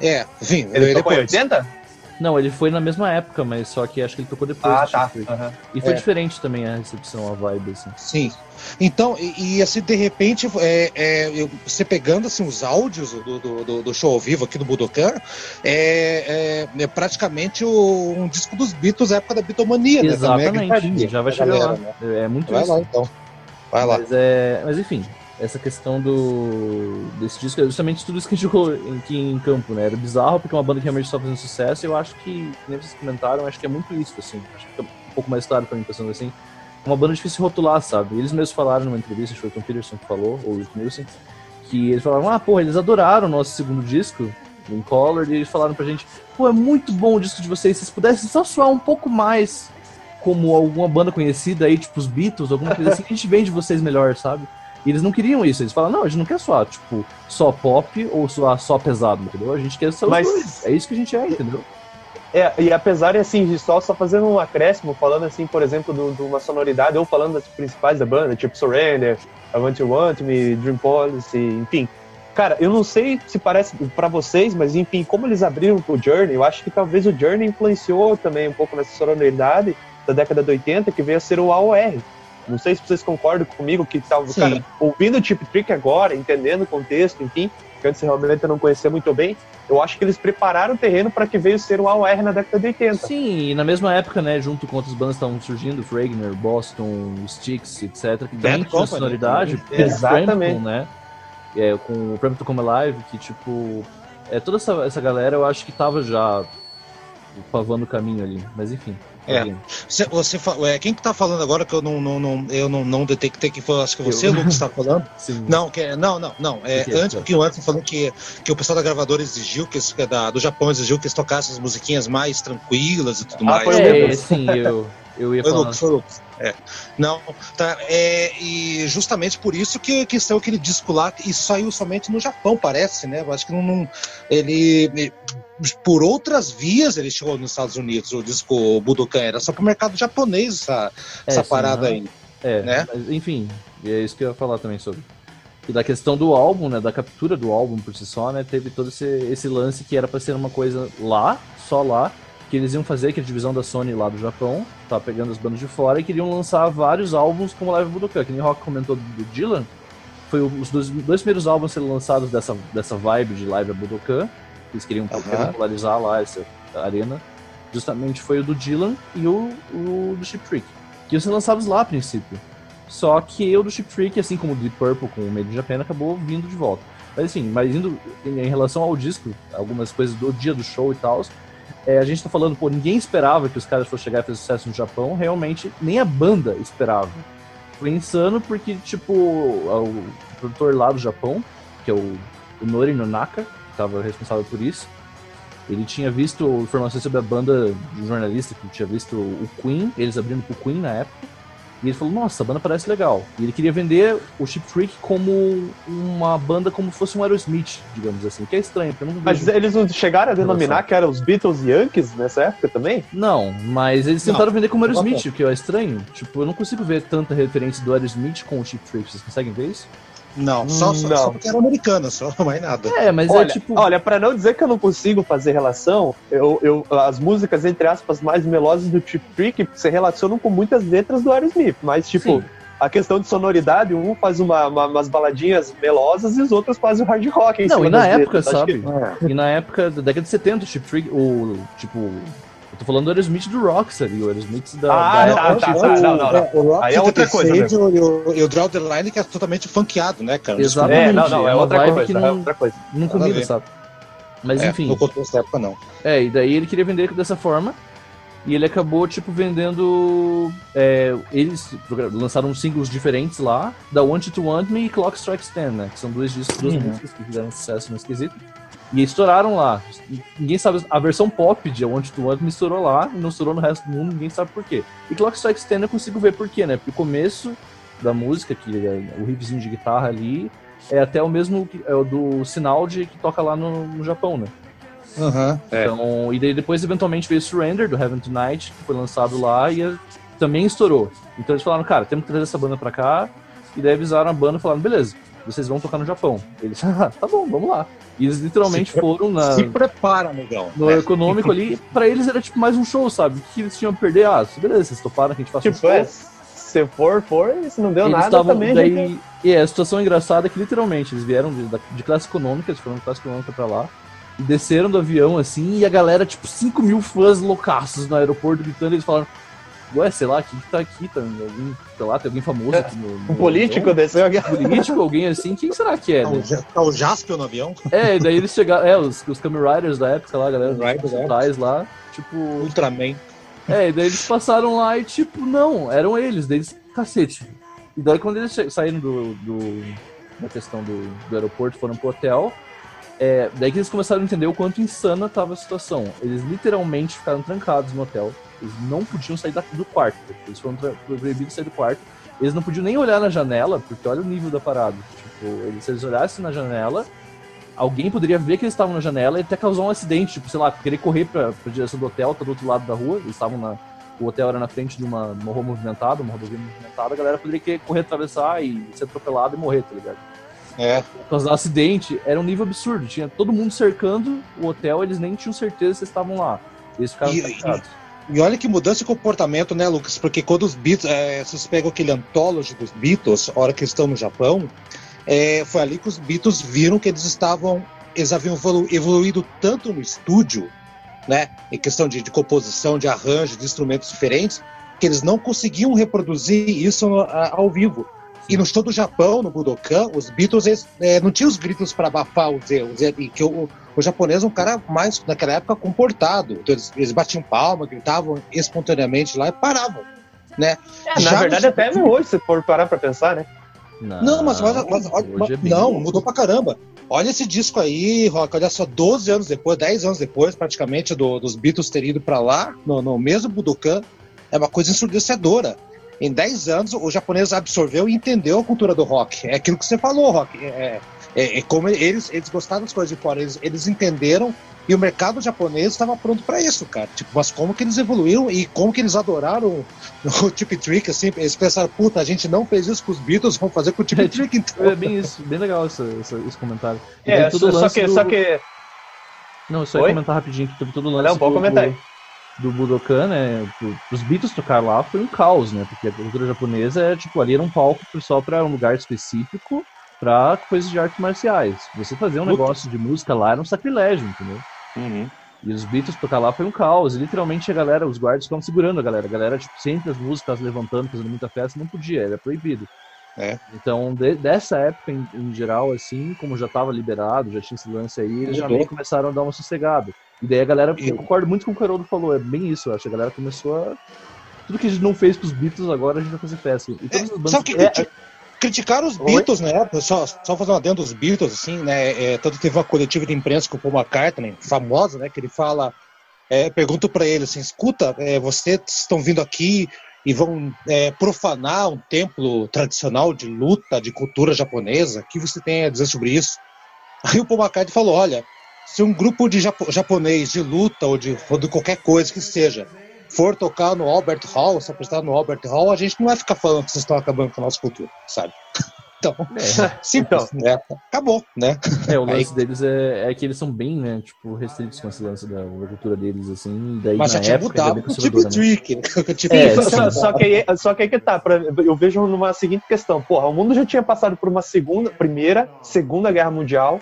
É, enfim. Ele, ele tocou depois. em 80? Não, ele foi na mesma época, mas só que acho que ele tocou depois. Ah, tá. Uhum. E foi é. diferente também a recepção, a vibe, assim. Sim. Então, e, e assim, de repente, é, é, eu, você pegando assim, os áudios do, do, do, show ao vivo aqui do Budokan, é, é, é praticamente o, um disco dos Beatles época da Beatlemania, né? Exatamente, né? já vai chegar galera, lá. Né? É muito vai isso. Lá, então. Vai lá. Mas, é, mas enfim, essa questão do desse disco, é justamente tudo isso que a gente jogou aqui em campo, né? Era bizarro porque é uma banda que realmente está fazendo sucesso e eu acho que, nem vocês comentaram, acho que é muito isso, assim. Acho que fica um pouco mais claro pra mim, pensando assim. É uma banda difícil de rotular, sabe? Eles mesmos falaram numa entrevista, acho que foi o Tom Peterson que falou, ou o Nielsen, que eles falaram, ah, porra, eles adoraram o nosso segundo disco, In Color, e eles falaram pra gente, pô, é muito bom o disco de vocês, se vocês pudessem só soar um pouco mais como alguma banda conhecida aí, tipo os Beatles, alguma coisa assim, a gente vende vocês melhor, sabe? E eles não queriam isso. Eles falaram, não, a gente não quer soar, tipo, só pop ou soar só pesado, entendeu? A gente quer só Mas... dois. É isso que a gente é, entendeu? É, e apesar de assim, de só, só fazendo um acréscimo, falando assim, por exemplo, de uma sonoridade, ou falando das principais da banda, tipo Surrender, I Want You Want Me, Dream Policy, enfim. Cara, eu não sei se parece para vocês, mas enfim, como eles abriram o Journey, eu acho que talvez o Journey influenciou também um pouco nessa sonoridade da década de 80, que veio a ser o AOR, não sei se vocês concordam comigo que tá, cara, ouvindo o Tip Trick agora, entendendo o contexto, enfim, que antes realmente eu não conhecia muito bem, eu acho que eles prepararam o terreno para que veio ser o AOR na década de 80. Sim, e na mesma época, né, junto com outras bandas estavam surgindo, Fragner, Boston, Styx, etc, que dentro da sonoridade, exatamente, né, é, com o to Come Alive, que tipo, é, toda essa, essa galera eu acho que tava já pavando o caminho ali, mas enfim. É. Você, você é, quem que tá falando agora que eu não, não, não eu não, não detectei que foi, acho que você, eu... Lucas, está falando? <laughs> Sim. Não, que, é, não, não, não. É, que antes, um pouquinho antes, falando que, que o pessoal da gravadora exigiu, que, que da, do Japão exigiu que eles tocassem as musiquinhas mais tranquilas e tudo ah, mais. Foi é, sim, eu, eu ia falar. Lucas, foi Lucas. É. Não, tá. É, e justamente por isso que, que saiu aquele disco lá, e saiu somente no Japão, parece, né? Eu acho que não. não ele. Por outras vias ele chegou nos Estados Unidos, o disco Budokan. Era só pro mercado japonês essa, é, essa sim, parada aí. É, né? Mas, enfim, é isso que eu ia falar também sobre. E da questão do álbum, né? Da captura do álbum por si só, né? Teve todo esse, esse lance que era para ser uma coisa lá, só lá, que eles iam fazer, que a divisão da Sony lá do Japão, tá pegando as bandas de fora, e queriam lançar vários álbuns como Live Budokan. Que nem Rock comentou do Dylan, foi os dois, dois primeiros álbuns serem lançados dessa, dessa vibe de Live Budokan, que eles queriam uhum. popularizar lá essa arena, justamente foi o do Dylan e o, o do Chip Trick, que iam ser lançados lá a princípio. Só que o do Chip Trick, assim como o Deep Purple com o Made in Japan, acabou vindo de volta. Mas assim, mas indo em, em relação ao disco, algumas coisas do dia do show e tal, é, a gente tá falando, pô, ninguém esperava que os caras fossem chegar e fazer sucesso no Japão, realmente nem a banda esperava. Foi insano porque, tipo, o produtor lá do Japão, que é o, o Nori Nonaka, que estava responsável por isso, ele tinha visto informações sobre a banda de jornalista que tinha visto o Queen, eles abrindo pro Queen na época, e ele falou, nossa, a banda parece legal. E ele queria vender o Chip Trick como uma banda como fosse um Aerosmith, digamos assim, que é estranho. Porque não mas eles não chegaram a denominar que eram os Beatles Yankees nessa época também? Não, mas eles tentaram não, vender como Aerosmith, o que é estranho. Tipo, eu não consigo ver tanta referência do Aerosmith com o Chip Trick. Vocês conseguem ver isso? Não, só, só, não. só porque era americana, só, <laughs> mais nada. É, mas é olha, é tipo. Olha, pra não dizer que eu não consigo fazer relação, eu, eu, as músicas, entre aspas, mais melosas do Chip Trick se relacionam com muitas letras do Aerosmith, mas, tipo. Sim. A questão de sonoridade, um faz uma, uma, umas baladinhas melosas e os outros fazem o hard rock. não, e na época, letras, sabe? Que... É. E na época da década de 70, o Chip Trick, o, tipo, eu tô falando do Aerosmith do Rockstar, o Aerosmith da. Ah, da tá, tá, tá, não, não, não. O Aí é outra coisa. E o, e o Draw the Line que é totalmente funkeado, né, cara? Exatamente. É, não, não, é, é outra coisa. Que não, é outra coisa. Não combina, sabe? Mas é, enfim. No contexto da época, não. É, e daí ele queria vender dessa forma. E ele acabou, tipo, vendendo. É, eles lançaram singles diferentes lá, da Want to Want Me e Clock Strikes 10, né? Que são dois discos, duas uhum. músicas que fizeram sucesso no esquisito. E estouraram lá. Ninguém sabe. A versão pop de Want to Want me estourou lá e não estourou no resto do mundo, ninguém sabe por quê. E Clock Strike Stand eu consigo ver por quê, né? Porque o começo da música, que é o riffzinho de guitarra ali, é até o mesmo é o do sinal de que toca lá no, no Japão, né? Uhum, então, é. E daí depois, eventualmente, veio Surrender, do Heaven Tonight, que foi lançado lá e também estourou. Então eles falaram, cara, temos que trazer essa banda pra cá. E daí avisaram a banda e falaram, beleza, vocês vão tocar no Japão. Eles, <laughs> ah, tá bom, vamos lá. E eles literalmente se foram na. Se prepara, amigão. No é. econômico ali, <laughs> pra eles era tipo mais um show, sabe? O que eles tinham a perder? Ah, beleza, vocês toparam que a gente faça tipo, um show. É, se for, for, se não deu eles nada tavam, também. Daí, gente... E é, a situação engraçada é que literalmente eles vieram de, de classe econômica, eles foram de classe econômica pra lá. Desceram do avião assim, e a galera, tipo, 5 mil fãs loucaços no aeroporto gritando, eles falaram: Ué, sei lá, quem que tá aqui? Tá, alguém, sei lá, tem alguém famoso aqui no. no um político desse Um político, alguém assim, quem será que é? Tá, né? tá o Jaspion no avião? É, e daí eles chegaram. É, os, os Kamen Riders da época lá, galera, os tais lá, tipo. Ultraman. É, e daí eles passaram lá e, tipo, não, eram eles, deles, cacete. E daí quando eles saíram do, do da questão do, do aeroporto, foram pro hotel, é, daí que eles começaram a entender o quanto insana tava a situação. Eles literalmente ficaram trancados no hotel. Eles não podiam sair do quarto. Eles foram proibidos de sair do quarto. Eles não podiam nem olhar na janela, porque olha o nível da parada. Tipo, eles, se eles olhassem na janela, alguém poderia ver que eles estavam na janela e até causar um acidente. Tipo, sei lá, querer correr pra, pra direção do hotel, tá do outro lado da rua. Eles estavam na. O hotel era na frente de uma, uma rua movimentada, uma rodovia movimentada. A galera poderia querer correr, atravessar e ser atropelado e morrer, tá ligado? É. Por causa do acidente, era um nível absurdo. Tinha todo mundo cercando o hotel, eles nem tinham certeza se estavam lá. Eles ficaram e, e, e, olha que mudança de comportamento, né, Lucas? Porque quando os Beatles, é, se você pega aquele anthology dos Beatles, a hora que estão no Japão, é, foi ali que os Beatles viram que eles estavam, eles haviam evolu evoluído tanto no estúdio, né, em questão de, de composição, de arranjo, de instrumentos diferentes, que eles não conseguiam reproduzir isso ao vivo. E no show do Japão, no Budokan, os Beatles eles, é, não tinham os gritos para abafar os erros. Que o, O japonês é um cara mais, naquela época, comportado. Então, eles, eles batiam palma, gritavam espontaneamente lá e paravam. Né? É, na verdade, no... até hoje, se for parar pra pensar, né? Não, não mas, mas, mas, mas é não, mudou pra caramba. Olha esse disco aí, Rock, olha só, 12 anos depois, 10 anos depois, praticamente, do, dos Beatles terem ido pra lá, no, no mesmo Budokan, é uma coisa ensurdecedora. Em 10 anos, o japonês absorveu e entendeu a cultura do rock. É aquilo que você falou, Rock. É, é, é como eles, eles gostaram das coisas de fora, eles, eles entenderam e o mercado japonês estava pronto para isso, cara. Tipo, mas como que eles evoluíram e como que eles adoraram o <laughs> Tip Trick, assim, eles pensaram, puta, a gente não fez isso com os Beatles, vamos fazer com o Tip <laughs> é, Trick, então. É bem isso, bem legal esse, esse, esse comentário. é, só, só, que, do... só que... Não, só ia comentar rapidinho que teve todo o lance não, pode comentar aí do Budokan, né? Os Beatles tocar lá foi um caos, né? Porque a cultura japonesa é tipo ali era um palco só para um lugar específico para coisas de artes marciais. Você fazer um negócio de música lá era um sacrilégio, entendeu? Uhum. E os Beatles tocar lá foi um caos. E, literalmente a galera, os guardas ficavam segurando a galera. A galera, tipo, sempre as músicas levantando, fazendo muita festa, não podia, era proibido. É. Então, de, dessa época em, em, geral, assim, como já estava liberado, já tinha esse lance aí, eles já meio começaram a dar uma sossegada. E daí a galera, e... eu concordo muito com o que o Haroldo falou, é bem isso, eu acho. A galera começou a. Tudo que a gente não fez com os Beatles, agora a gente vai fazer festa. E todas é, as bandas. Sabe que, é, criticaram os Beatles, Oi? né? Só, só fazer uma dentro dos Beatles, assim, né? É, tanto teve uma coletiva de imprensa com o Paul McCartney, famosa, né? Que ele fala. É, pergunto para ele assim: escuta, é, vocês estão vindo aqui e vão é, profanar um templo tradicional de luta, de cultura japonesa. O que você tem a dizer sobre isso? Aí o Paul McCartney falou: olha, se um grupo de japo japonês de luta ou de, ou de qualquer coisa que seja for tocar no Albert Hall, se apresentar no Albert Hall, a gente não vai ficar falando que vocês estão acabando com a nossa cultura, sabe? <laughs> Então, é. <laughs> simples, então, né? Acabou, né? É, o <laughs> lance Aí, deles é, é, que eles são bem, né, tipo, restritos com esse lance da, cultura deles, assim, daí Mas na já tinha época, mudado o tipo né? trick, tipo, é, só, só, que aí, só que aí que tá, pra, eu vejo numa seguinte questão, porra, o mundo já tinha passado por uma segunda, primeira, segunda guerra mundial,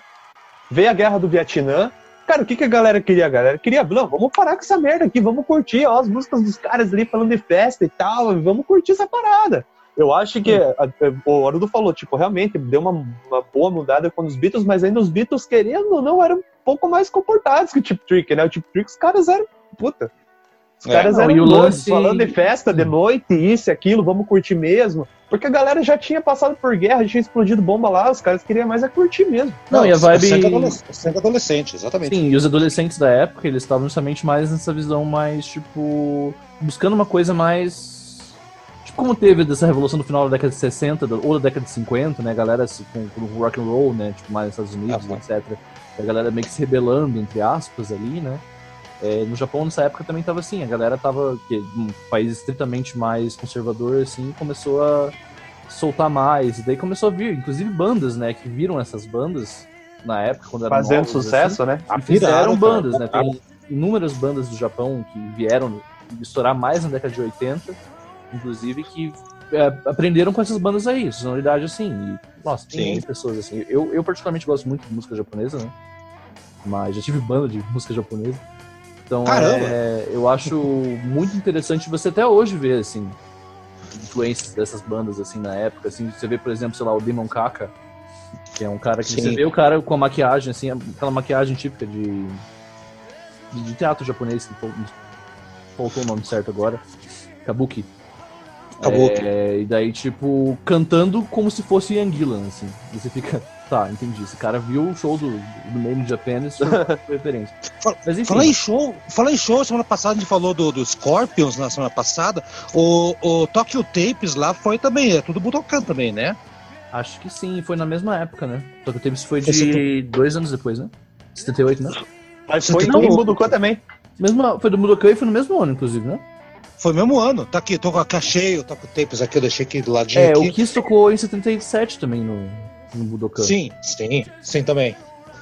veio a guerra do Vietnã, Cara, o que, que a galera queria? A galera queria, não, vamos parar com essa merda aqui, vamos curtir ó, as músicas dos caras ali falando de festa e tal, vamos curtir essa parada. Eu acho que a, a, o Arudo falou, tipo, realmente deu uma, uma, boa mudada com os Beatles, mas ainda os Beatles, querendo ou não, eram um pouco mais comportados que o Tip Trick, né? O Tip Trick, os caras eram, puta, os é, caras não, eram lance... falando de festa, de noite, isso e aquilo, vamos curtir mesmo. Porque a galera já tinha passado por guerra, já tinha explodido bomba lá, os caras queriam mais é curtir mesmo. Não, não e a vibe. Sendo adolescente, exatamente. Sim, e os adolescentes da época, eles estavam justamente mais nessa visão mais, tipo. buscando uma coisa mais. Tipo, como teve dessa revolução do final da década de 60 ou da década de 50, né? A galera com, com rock and roll, né? Tipo, mais nos Estados Unidos, ah, etc. A galera meio que se rebelando, entre aspas, ali, né? É, no Japão, nessa época, também tava assim, a galera tava, que um país estritamente mais conservador, assim, começou a soltar mais, e daí começou a vir, inclusive bandas, né, que viram essas bandas na época, quando eram Fazendo novos, sucesso, assim, né? E fizeram bandas, né, tem inúmeras bandas do Japão que vieram estourar mais na década de 80, inclusive, que é, aprenderam com essas bandas aí, sonoridade assim, e, nossa, tem pessoas assim, eu, eu particularmente gosto muito de música japonesa, né, mas já tive banda de música japonesa, então, é, eu acho muito interessante você até hoje ver, assim, influências dessas bandas, assim, na época, assim, você vê, por exemplo, sei lá, o Demon Kaka, que é um cara que Sim. você vê o cara com a maquiagem, assim, aquela maquiagem típica de, de teatro japonês, que faltou o nome certo agora, Kabuki. Kabuki. É, e daí, tipo, cantando como se fosse Ian Gillan, assim. Você fica, Tá, entendi. Esse cara viu o show do, do Made in Japan e foi <laughs> referência. Mas, enfim. Fala em show, fala em show, semana passada a gente falou do, do Scorpions na semana passada. O, o Tokyo Tapes lá foi também, é tudo Budokan também, né? Acho que sim, foi na mesma época, né? Tokyo Tapes foi de Esse... dois anos depois, né? 78, né? Mas foi no Budokan também. Mesmo, foi do Budokan e foi no mesmo ano, inclusive, né? Foi no mesmo ano. Tá aqui, tô com a cacheio, tô com tapes aqui, eu deixei aqui do ladinho. É, aqui. o Kiss tocou em 77 também no, no Budokan. Sim, sim, sim também.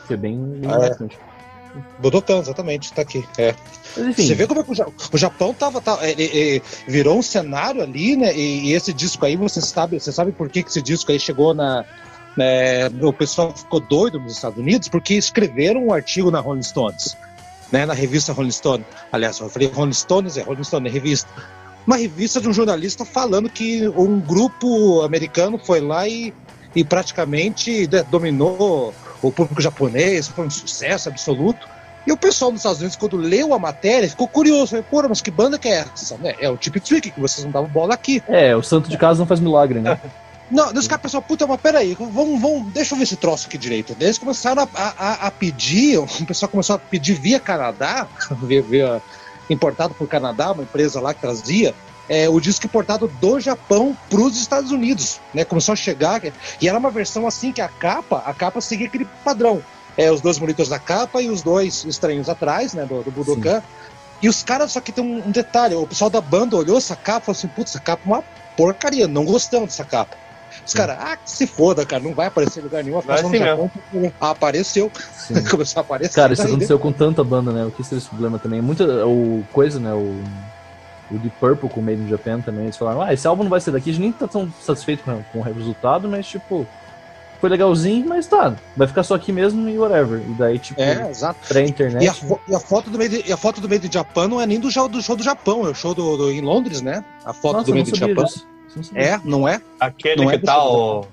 Foi bem, bem ah, é. Budokan, exatamente, tá aqui. É. Você vê como é que o Japão tava, tava ele, ele virou um cenário ali, né? E, e, esse disco aí, você sabe, você sabe por que, que esse disco aí chegou na. Né, o pessoal ficou doido nos Estados Unidos porque escreveram um artigo na Rolling Stones, né, na revista Rolling Stone. Aliás, eu falei Rolling Stones, é Rolling Stone, é revista. Uma revista de um jornalista falando que um grupo americano foi lá e e praticamente dominou o público japonês, foi um sucesso absoluto. E o pessoal dos Estados Unidos, quando leu a matéria, ficou curioso. Falei, Pô, mas que banda que é essa? Né? É o Tip Trick, que vocês não davam bola aqui. É, o santo de casa não faz milagre, né? <laughs> Não, os caras pensaram, puta, mas peraí, vamos, vamos, deixa eu ver esse troço aqui direito. Eles começaram a, a, a pedir, <laughs> o pessoal começou a pedir via Canadá, <laughs> via, via, importado por Canadá, uma empresa lá que trazia, é, o disco importado do Japão para os Estados Unidos, né? Começou a chegar e era uma versão assim que a capa, a capa seguia aquele padrão, é, os dois monitores da capa e os dois estranhos atrás, né? Do, do Budokan. Sim. E os caras só que tem um, um, detalhe, o pessoal da banda olhou essa capa e falou assim, putz, essa capa é uma porcaria, não gostamos dessa capa. Os caras, ah, que se foda, cara, não vai aparecer em lugar nenhum. Vai assim Japão, ah, <laughs> apareceu. <laughs> Começou a aparecer. Cara, isso aconteceu com tanta banda, né? O que seria esse problema também? Muita. O coisa, né? O, o Deep Purple com o Made in Japan também. Eles falaram, ah, esse álbum não vai ser daqui. A gente nem tá tão satisfeito com, com o resultado, mas tipo. Foi legalzinho, mas tá, vai ficar só aqui mesmo e whatever. E daí, tipo, é, exato. pré-internet. E, a, e a foto do Made, e a foto do Made in Japan não é nem do show do, show do Japão, é o show do, do em Londres, né? A foto Nossa, do Made in Japan. É, não é? Aquele não que é tá o,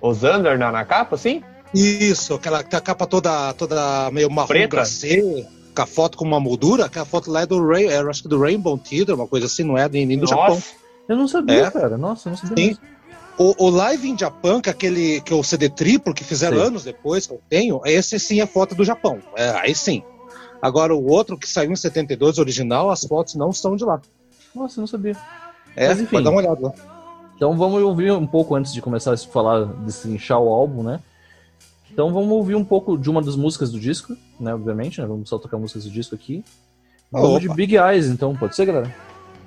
o Xander na, na capa, assim? Isso, aquela a capa toda, toda meio marrom Preta. glacê, com a foto com uma moldura, aquela foto lá é do Ray, é, acho que do Rainbow Theater, uma coisa assim, não é nem, nem do Nossa. Japão. Eu não sabia, é. cara. Nossa, eu não sabia. Sim. O, o, Live in Japan, que é aquele que é o CD triplo que fizeram sim. anos depois, que eu tenho, esse sim é foto do Japão. É, aí sim. Agora o outro que saiu em 72, original, as fotos não estão de lá. Nossa, eu não sabia. É, Mas, enfim, pode dar uma olhada lá. Então vamos ouvir um pouco antes de começar a falar, de inchar o álbum, né? Então vamos ouvir um pouco de uma das músicas do disco, né? Obviamente, né? Vamos só tocar músicas do disco aqui. Vamos de Big Eyes, então, pode ser, galera?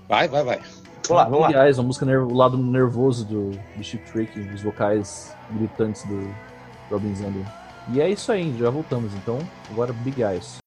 Vai, vai, vai. Vamos lá, vamos Big lá. Eyes, uma música o lado nervoso do, do Chip Trick, os vocais gritantes do Robin Zander. E é isso aí, já voltamos, então. Agora Big Eyes.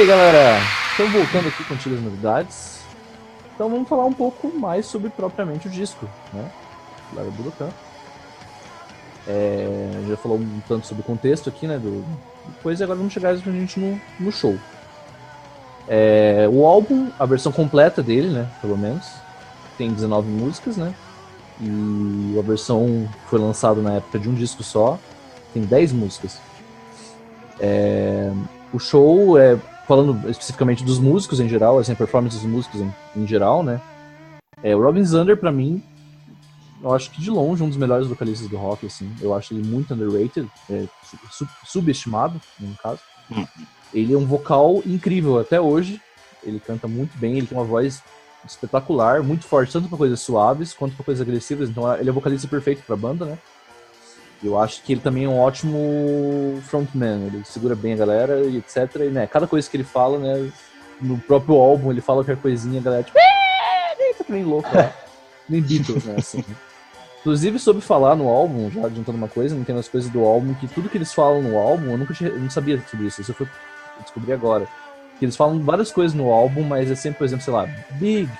Aí, galera? Estamos voltando aqui com as novidades. Então vamos falar um pouco mais sobre propriamente o disco, né? Lara Budokan. É, já falou um tanto sobre o contexto aqui, né? Do, depois agora vamos chegar gente no, no show. É, o álbum, a versão completa dele, né? Pelo menos, tem 19 músicas, né? E a versão foi lançada na época de um disco só, tem 10 músicas. É, o show, é, falando especificamente dos músicos em geral, assim, a performance dos músicos em, em geral, né? É, o Robin Zander, para mim, eu acho que de longe um dos melhores vocalistas do rock, assim. Eu acho ele muito underrated, é, subestimado, no caso. Hum. Ele é um vocal incrível até hoje. Ele canta muito bem, ele tem uma voz espetacular, muito forte, tanto para coisas suaves quanto para coisas agressivas. Então ele é o vocalista perfeito para a banda, né? Eu acho que ele também é um ótimo frontman. Ele segura bem a galera e etc. E, né, cada coisa que ele fala, né? No próprio álbum ele fala qualquer coisinha, a galera tipo, fica que nem louco, né? <laughs> nem Beatles, né? Assim. Inclusive, sobre falar no álbum, já adiantando uma coisa, não tem umas coisas do álbum, que tudo que eles falam no álbum, eu nunca tinha, eu não sabia sobre isso, isso eu fui descobrir agora. Que eles falam várias coisas no álbum, mas é sempre, por exemplo, sei lá, Big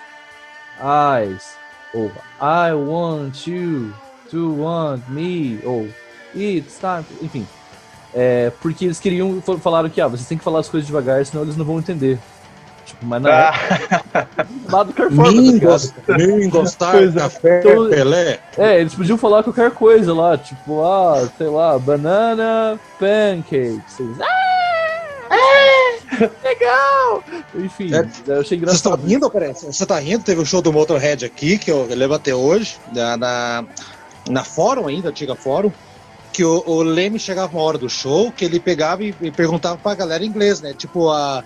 Eyes, ou I want you to want me, ou It's time, enfim. É, porque eles queriam, falaram que, ah, vocês têm que falar as coisas devagar, senão eles não vão entender. Tipo, mas não <laughs> é. Lá do Carrefour, Mingos, café, então, Pelé. É, eles podiam falar qualquer coisa lá, tipo, ah, sei lá, banana pancakes. Ah! É, legal! Enfim, é, eu achei engraçado. Você tá rindo, parece? Você tá rindo? Teve o um show do Motorhead aqui, que eu lembro até hoje, na, na, na Fórum ainda, antiga Fórum, que o, o Leme chegava uma hora do show, que ele pegava e, e perguntava pra galera em inglês, né? Tipo, a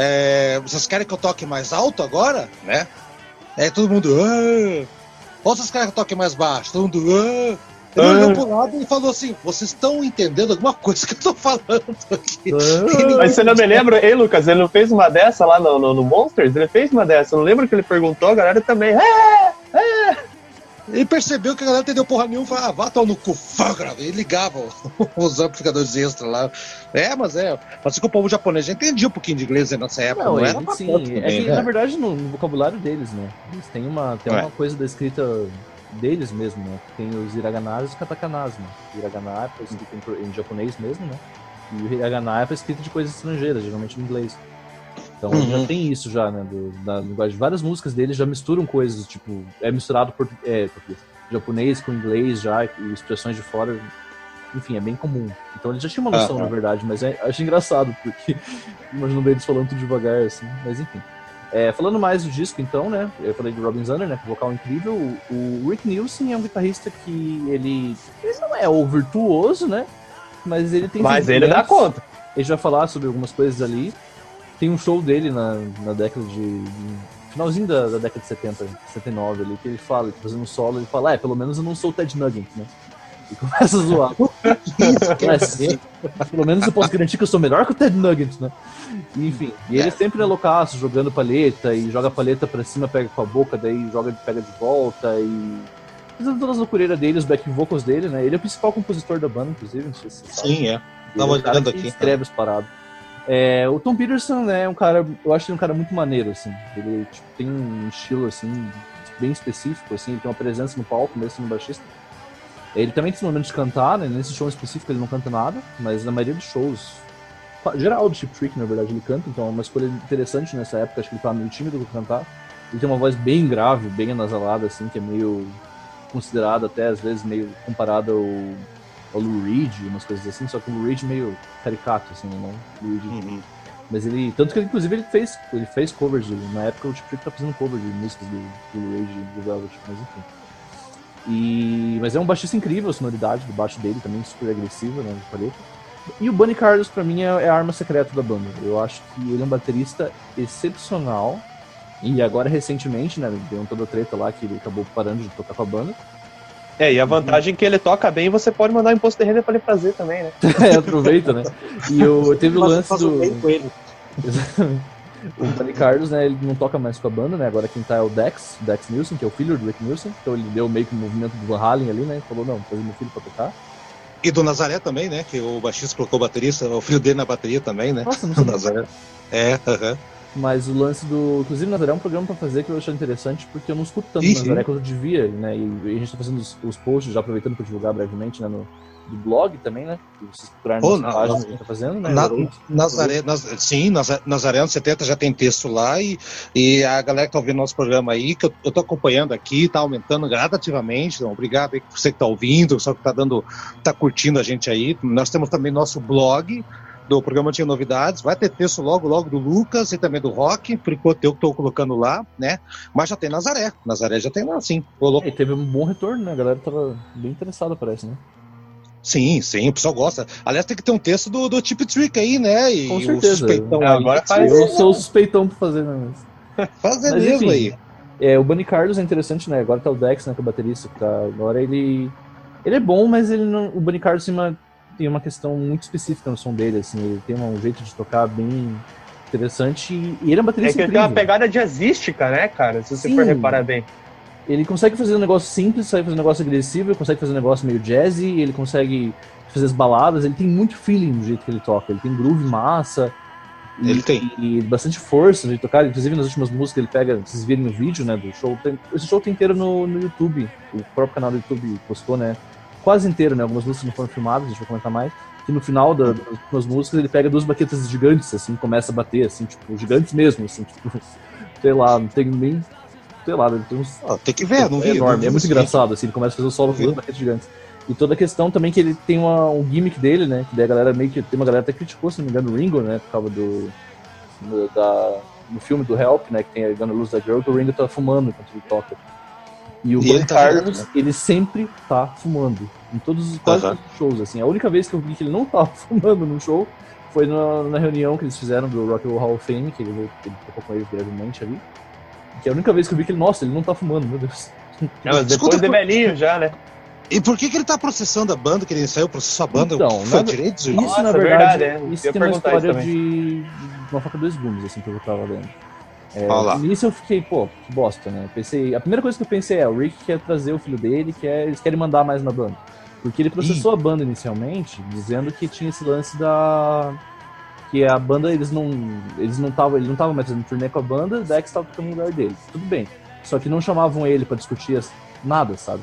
é, vocês querem que eu toque mais alto agora? Né? É todo mundo. Ah! Ou vocês querem que eu toque mais baixo? Todo mundo. Ah! Ele ah. olhou pro lado e falou assim: vocês estão entendendo alguma coisa que eu tô falando aqui. Ah. <laughs> Mas você não me lembra, ei, Lucas, ele não fez uma dessa lá no, no, no Monsters? Ele fez uma dessa. Eu não lembro que ele perguntou, a galera também. Ah! Ah! Ele percebeu que a galera entendeu porra nenhuma e falou, ah, vá tal no cu, e ligava <laughs> os amplificadores extra lá. É, mas é. Mas que o povo japonês já entendia um pouquinho de inglês nessa época, não, não era sim, também, é que, né? na verdade, no, no, vocabulário deles, né? Eles têm uma, tem é. uma coisa da escrita deles mesmo, né? Tem os hiraganas e os katakanas, né? Hiragana é escrito em, em japonês mesmo, né? E o hiragana é escrito de coisas estrangeiras, geralmente em inglês. Então uhum. já tem isso já, né? Do, da linguagem. Várias músicas dele já misturam coisas, tipo, é misturado por, é, japonês com inglês já, e expressões de fora. Enfim, é bem comum. Então ele já tinha uma noção, uhum. na verdade, mas é, acho engraçado, porque <laughs> imagino eles falando tudo devagar, assim, mas enfim. É, falando mais do disco, então, né? Eu falei de Robin Zander, né? Vocal incrível. O, o Rick Nielsen é um guitarrista que ele, ele não é o virtuoso, né? Mas ele tem. Mas ele dá conta. Ele vai falar sobre algumas coisas ali. Tem um show dele na, na década de. Finalzinho da, da década de 70, 79 ali, que ele fala, fazendo um solo, ele fala, é, pelo menos eu não sou o Ted Nugent, né? E começa a zoar. <laughs> Mas, pelo menos eu posso garantir que eu sou melhor que o Ted Nugent, né? E, enfim, e ele é. sempre é loucaço, jogando palheta, e joga palheta pra cima, pega com a boca, daí joga pega de volta, e fazendo todas as loucureiras dele, os back vocals dele, né? Ele é o principal compositor da banda, inclusive, não sei se você sabe. Sim, é. Tava é olhando aqui. Escreve as paradas. É, o Tom Peterson né, é um cara, eu acho ele um cara muito maneiro, assim. Ele tipo, tem um estilo, assim, bem específico, assim, ele tem uma presença no palco, mesmo sendo baixista. Ele também tem esse momento de cantar, né? Nesse show específico ele não canta nada, mas na maioria dos shows, geral do Chip Trick, na verdade, ele canta, então é uma escolha interessante nessa época, acho que ele tá meio tímido pra cantar. Ele tem uma voz bem grave, bem anasalada, assim, que é meio considerada até, às vezes, meio comparada ao o Lou Reed, umas coisas assim, só que o Lou Reed meio caricato, assim, não? Lou Reed. Uhum. Mas ele. Tanto que ele, inclusive, ele fez, ele fez covers. Na época o Chip Trick tá fazendo cover de músicas do, do Lou Reed e do Velvet, mas enfim. E, mas é um baixista incrível a sonoridade do baixo dele, também super agressiva, né? Paleta. E o Bunny Carlos, pra mim, é, é a arma secreta da banda. Eu acho que ele é um baterista excepcional. E agora, recentemente, né? Deu toda a treta lá que ele acabou parando de tocar com a banda. É, e a vantagem é que ele toca bem, você pode mandar um imposto de renda pra ele fazer também, né? é, <laughs> aproveita, né? E o, teve o lance do. Bem com ele. <laughs> O Danny Carlos, né, ele não toca mais com a banda, né? Agora quem tá é o Dex, Dex Nielsen, que é o filho do Rick Nielsen. Então ele deu meio que um movimento do Van Halen ali, né? Falou, não, fazer meu filho pra tocar. E do Nazaré também, né? Que o baixista colocou o baterista, o filho dele na bateria também, né? Nossa, não sei. <laughs> Nazaré. É, aham. Uh -huh. Mas o lance do. Inclusive, Nazaré é um programa pra fazer que eu achei interessante, porque eu não escuto tanto Ixi. Nazaré quanto eu devia, né? E a gente tá fazendo os, os posts, já aproveitando pra divulgar brevemente, né? No, do blog também, né? Que vocês procurarem oh, na página que a gente tá fazendo, né? Na, Nazaré, Naz, sim, Nazaré anos 70 já tem texto lá e, e a galera que tá ouvindo nosso programa aí, que eu, eu tô acompanhando aqui, tá aumentando gradativamente. Então, obrigado aí por você que tá ouvindo, só que tá dando, tá curtindo a gente aí. Nós temos também nosso blog, do programa Tinha Novidades. Vai ter texto logo, logo do Lucas e também do Rock, por enquanto eu estou colocando lá, né? Mas já tem Nazaré. Nazaré já tem lá, sim. É, e teve um bom retorno, né? A galera tava bem interessada, parece, né? Sim, sim, o pessoal gosta. Aliás, tem que ter um texto do, do Tip Trick aí, né? E Com certeza. O suspeitão é, agora faz, eu sou suspeitão pra fazer, né? <laughs> Fazer Mas, mesmo enfim, aí. É, o Bunny Carlos é interessante, né? Agora tá o Dex, né? Que é o baterista. Tá... Agora ele. Ele é bom, mas ele não... o Bunny Carlos tem uma tem uma questão muito específica no som dele, assim, ele tem um jeito de tocar bem interessante e, ele é um baterista É que ele tem uma pegada jazzística, né, cara, se você Sim. for reparar bem. Ele consegue fazer um negócio simples, consegue fazer um negócio agressivo, ele consegue fazer um negócio meio jazzy, ele consegue fazer as baladas, ele tem muito feeling no jeito que ele toca, ele tem groove massa, ele e, tem. E bastante força de tocar. Inclusive, nas últimas músicas ele pega, vocês viram no vídeo, né, do show. Tem, esse show tem inteiro no, no YouTube. O próprio canal do YouTube postou, né? Quase inteiro, né? Algumas músicas não foram filmadas, a gente vai comentar mais. Que no final da, das músicas ele pega duas baquetas gigantes, assim, começa a bater, assim, tipo, gigantes mesmo, assim, tipo, <laughs> sei lá, não tem nem. Sei lá, tem uns. Ah, tem que ver, não é vi. Enorme, é muito engraçado, assim, ele começa a fazer o solo com duas baquetas gigantes. E toda a questão também que ele tem uma, um gimmick dele, né? Que daí a galera meio que. Tem uma galera até criticou, se não me engano, o Ringo, né? Por causa do. do da, no filme do Help, né? Que tem a Gonna Lose the Girl, que o Ringo tá fumando enquanto ele toca. E o e tá Carlos, né? ele sempre tá fumando. Em todos os quase os shows, assim. A única vez que eu vi que ele não tava <laughs> fumando no show foi na, na reunião que eles fizeram do Rock and Roll Hall of Fame, que ele, ele tocou com ele brevemente ali. Que é a única vez que eu vi que ele, nossa, ele não tá fumando, meu Deus. <laughs> Não, depois Escuta, de velhinho já, né? E por que, que ele tá processando a banda, que ele saiu processar a banda? Então, foi direitos? Isso, Nossa, na verdade, é. isso tem uma história de, de uma faca dois gumes, assim, que eu tava lendo. É, no início eu fiquei, pô, que bosta, né? Pensei, a primeira coisa que eu pensei é, o Rick quer trazer o filho dele, quer, eles querem mandar mais na banda. Porque ele processou Ih. a banda inicialmente, dizendo que tinha esse lance da que a banda eles não eles não estavam ele não tava mais fazendo turnê com a banda, Dex estava tocando no lugar dele. Tudo bem. Só que não chamavam ele para discutir nada, sabe?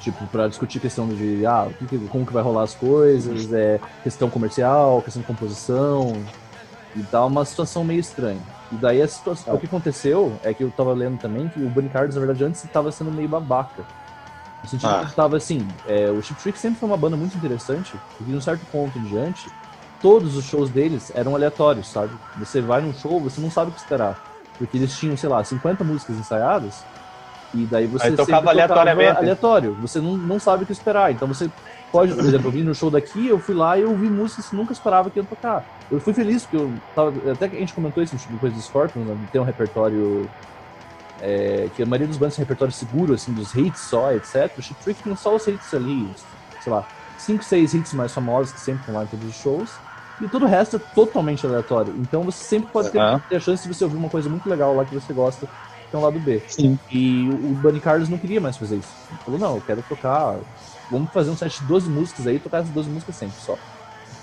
Tipo, para discutir questão de ah, como que vai rolar as coisas, é, questão comercial, questão de composição. E tá uma situação meio estranha. E daí a situação, o que aconteceu é que eu tava lendo também que o Bunny Carlos, na verdade, antes estava sendo meio babaca. No sentido ah. que tava assim, é, o Chip Trick sempre foi uma banda muito interessante, e de um certo ponto em diante, todos os shows deles eram aleatórios, sabe? Você vai num show, você não sabe o que esperar. Porque eles tinham, sei lá, 50 músicas ensaiadas, e daí você Aí tocava aleatoriamente. aleatório, você não, não sabe o que esperar. Então você pode, por exemplo, eu vim no show daqui, eu fui lá e eu ouvi músicas que nunca esperava que iam tocar. Eu fui feliz porque eu tava. Até que a gente comentou isso no coisa do Scorpion, né? tem um repertório. É, que a maioria dos bandas tem um repertório seguro, assim, dos hits só, etc. O Chip Trick tem só os hits ali, sei lá, 5, 6 hits mais famosos que sempre estão lá em todos os shows. E todo o resto é totalmente aleatório. Então você sempre pode ter, ter a chance de você ouvir uma coisa muito legal lá que você gosta, que é um lado B. Sim. E o, o Bunny Carlos não queria mais fazer isso. Ele falou, não, eu quero tocar vamos fazer um set de 12 músicas aí, tocar essas 12 músicas sempre só.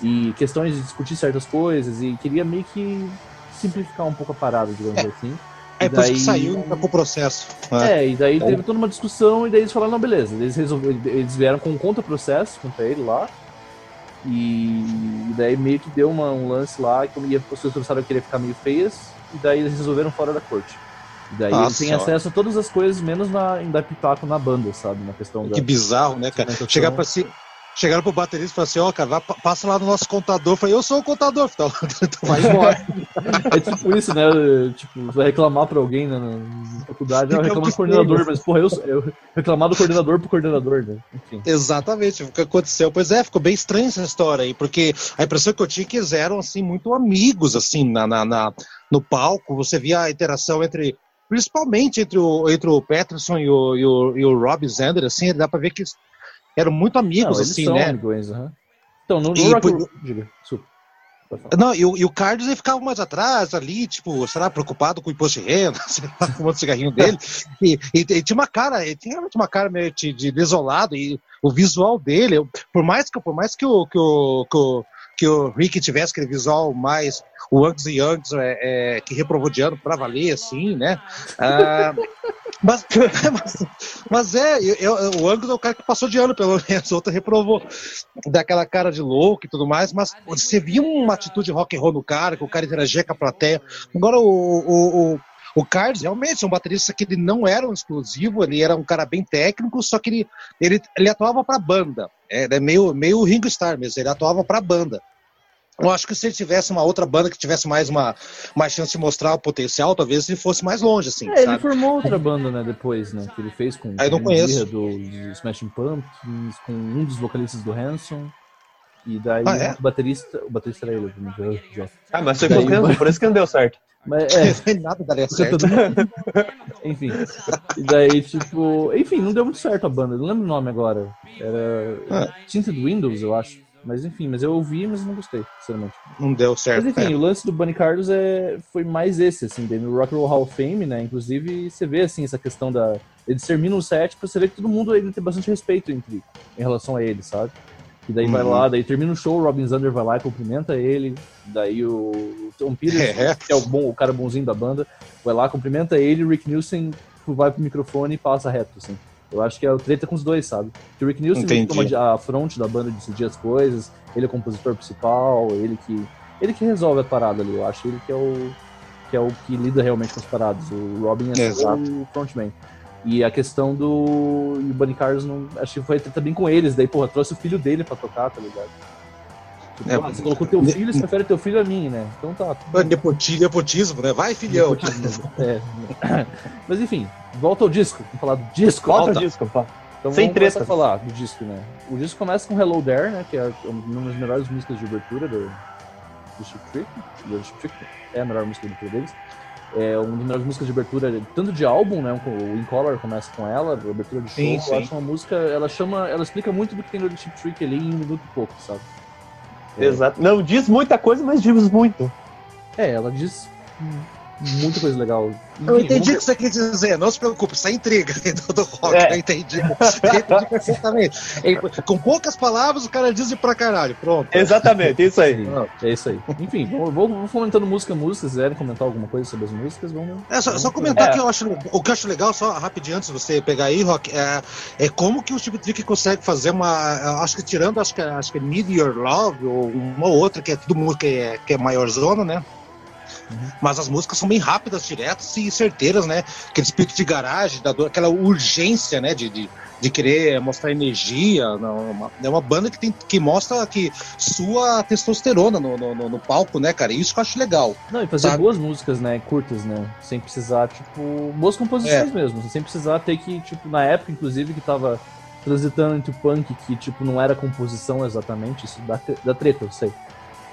E questões de discutir certas coisas, e queria meio que simplificar um pouco a parada, digamos é. assim. É, por daí... que saiu com o processo. Né? É, e daí é. teve toda uma discussão, e daí eles falaram, não, beleza. Eles, resolveram, eles vieram com um contra-processo contra ele lá, e, daí meio que deu uma, um lance lá que as pessoas começaram a querer ficar meio feias, e daí eles resolveram fora da corte. Daí Nossa, ele tem acesso a todas as coisas, menos na, em dar pitaco na banda, sabe? Na questão que da. Bizarro, né, cara? Chegar pra si. Chegaram pro baterista e falaram assim, ó, oh, cara, vai, passa lá no nosso contador. Eu falei, eu sou o contador, <laughs> então, então vai embora. é tipo isso, né? Tipo, você vai reclamar pra alguém né, na faculdade, eu reclamo do coordenador, mas, porra, eu, eu reclamar do coordenador pro coordenador, né? Enfim. Exatamente, o que aconteceu. Pois é, ficou bem estranha essa história aí, porque a impressão que eu tinha é que eles eram, assim, muito amigos, assim, na, na, na no palco. Você via a interação entre principalmente entre o, entre o Peterson e o, e o, e o Rob Zander, assim, dá pra ver que eram muito amigos, Não, assim, né? Amigos, uhum. Então, no, no Rock... por... Diga, Não, e o, e o Carlos ele ficava mais atrás ali, tipo, será preocupado com o imposto de renda, <laughs> sei lá, com o cigarrinho dele. <laughs> E, e, e, tinha uma cara, ele tinha uma cara meio de, de desolado, e o visual dele, por mais que, por mais que o, que o, que o que o Rick tivesse aquele visual mais o Angus e Youngs é, é, que reprovou de ano para valer, assim, né? Ah, <laughs> mas, mas, mas, é, eu, o Angus é o cara que passou de ano, pelo menos, outro reprovou daquela cara de louco e tudo mais, mas você via uma atitude rock and roll no cara, que o cara interagia com a plateia. Agora, o, o, o o Carlos realmente é um baterista que ele não era um exclusivo, ele era um cara bem técnico, só que ele, ele, ele atuava para banda. É, é meio, meio Ringo Starr mesmo, ele atuava para banda. Eu acho que se ele tivesse uma outra banda que tivesse mais uma mais chance de mostrar o potencial, talvez ele fosse mais longe, assim. É, ele formou outra banda, né, depois, né? Que ele fez com Aí não conheço. Do, do Smashing Pumpkins, com um dos vocalistas do Hanson. E daí ah, é? o baterista. O baterista era ele, já. Ah, mas foi com por isso que não deu certo. Mas, <laughs> é, nada daria certo. <laughs> enfim. E daí, tipo. Enfim, não deu muito certo a banda. Não lembro o nome agora. Era. Ah. Tinted Windows, eu acho. Mas enfim, mas eu ouvi, mas não gostei, sinceramente. Não deu certo. Mas enfim, é. o lance do Bunny Carlos é, foi mais esse, assim, no Rock and Roll Hall of Fame, né? Inclusive, você vê, assim, essa questão da. Eles terminam o set pra você ver que todo mundo ele tem bastante respeito entre, em relação a ele, sabe? E daí uhum. vai lá, daí termina o show, o Robin Zander vai lá e cumprimenta ele. Daí o, Tom Peters, <laughs> é. que é o, bom, o cara bonzinho da banda, vai lá, cumprimenta ele, o Rick Nielsen vai pro microfone e passa reto, assim. Eu acho que é o treta com os dois, sabe? Que o Rick Nielsen toma a fronte da banda de decidir as coisas, ele é o compositor principal, ele que ele que resolve a parada ali. Eu acho ele que é o que é o que lida realmente com as paradas. O Robin é só o frontman. E a questão do. o Bunny Carlos, não, acho que foi também com eles. Daí, porra, trouxe o filho dele pra tocar, tá ligado? Tipo, é, ah, você colocou teu filho, você prefere teu filho a mim, né? Então tá. Nepotismo, nepotismo, né? Vai, filhão. Nepotismo, é. <coughs> Mas enfim, volta ao disco. Vamos falar do disco. Volta ao disco, pá. Então Sem vamos treta. falar do disco, né? O disco começa com Hello There, né? Que é uma das melhores músicas de abertura do, do Chip Trick. Do Chip Trick. É a melhor música de abertura deles. É uma das melhores músicas de abertura, tanto de álbum, né? O In Color começa com ela, a abertura de show. Sim, sim. Eu acho uma música, ela chama, ela explica muito do que tem no Chip Trick ali em um minuto e pouco, sabe? É. Exato. Não diz muita coisa, mas diz muito. É, ela diz muita coisa legal. Eu entendi o que você quis dizer, não se preocupe, isso é intriga <laughs> dentro do rock, é. eu entendi. Eu entendi perfeitamente. Com poucas palavras, o cara diz de pra caralho, pronto. Exatamente, isso aí. é isso aí. Enfim, vou, vou comentando música música, se quiserem comentar alguma coisa sobre as músicas, vamos. É, só, só comentar é. que eu acho, o que eu acho legal, só rapidinho antes de você pegar aí, Rock, é, é como que o Chip Trick consegue fazer uma. Acho que tirando, acho que, acho que é Need Your Love, ou uma ou outra, que é tudo música que é, que é maior zona, né? Uhum. Mas as músicas são bem rápidas, diretas e certeiras, né? Aquele espírito de garagem, da dor, aquela urgência, né? De, de, de querer mostrar energia. Não, é uma banda que, tem, que mostra que sua testosterona no, no, no palco, né, cara? Isso que eu acho legal. Não, e fazer sabe? boas músicas, né? Curtas, né? Sem precisar, tipo, boas composições é. mesmo. Sem precisar ter que, tipo, na época, inclusive, que tava transitando entre o punk, que, tipo, não era composição exatamente, isso dá, dá treta, eu sei.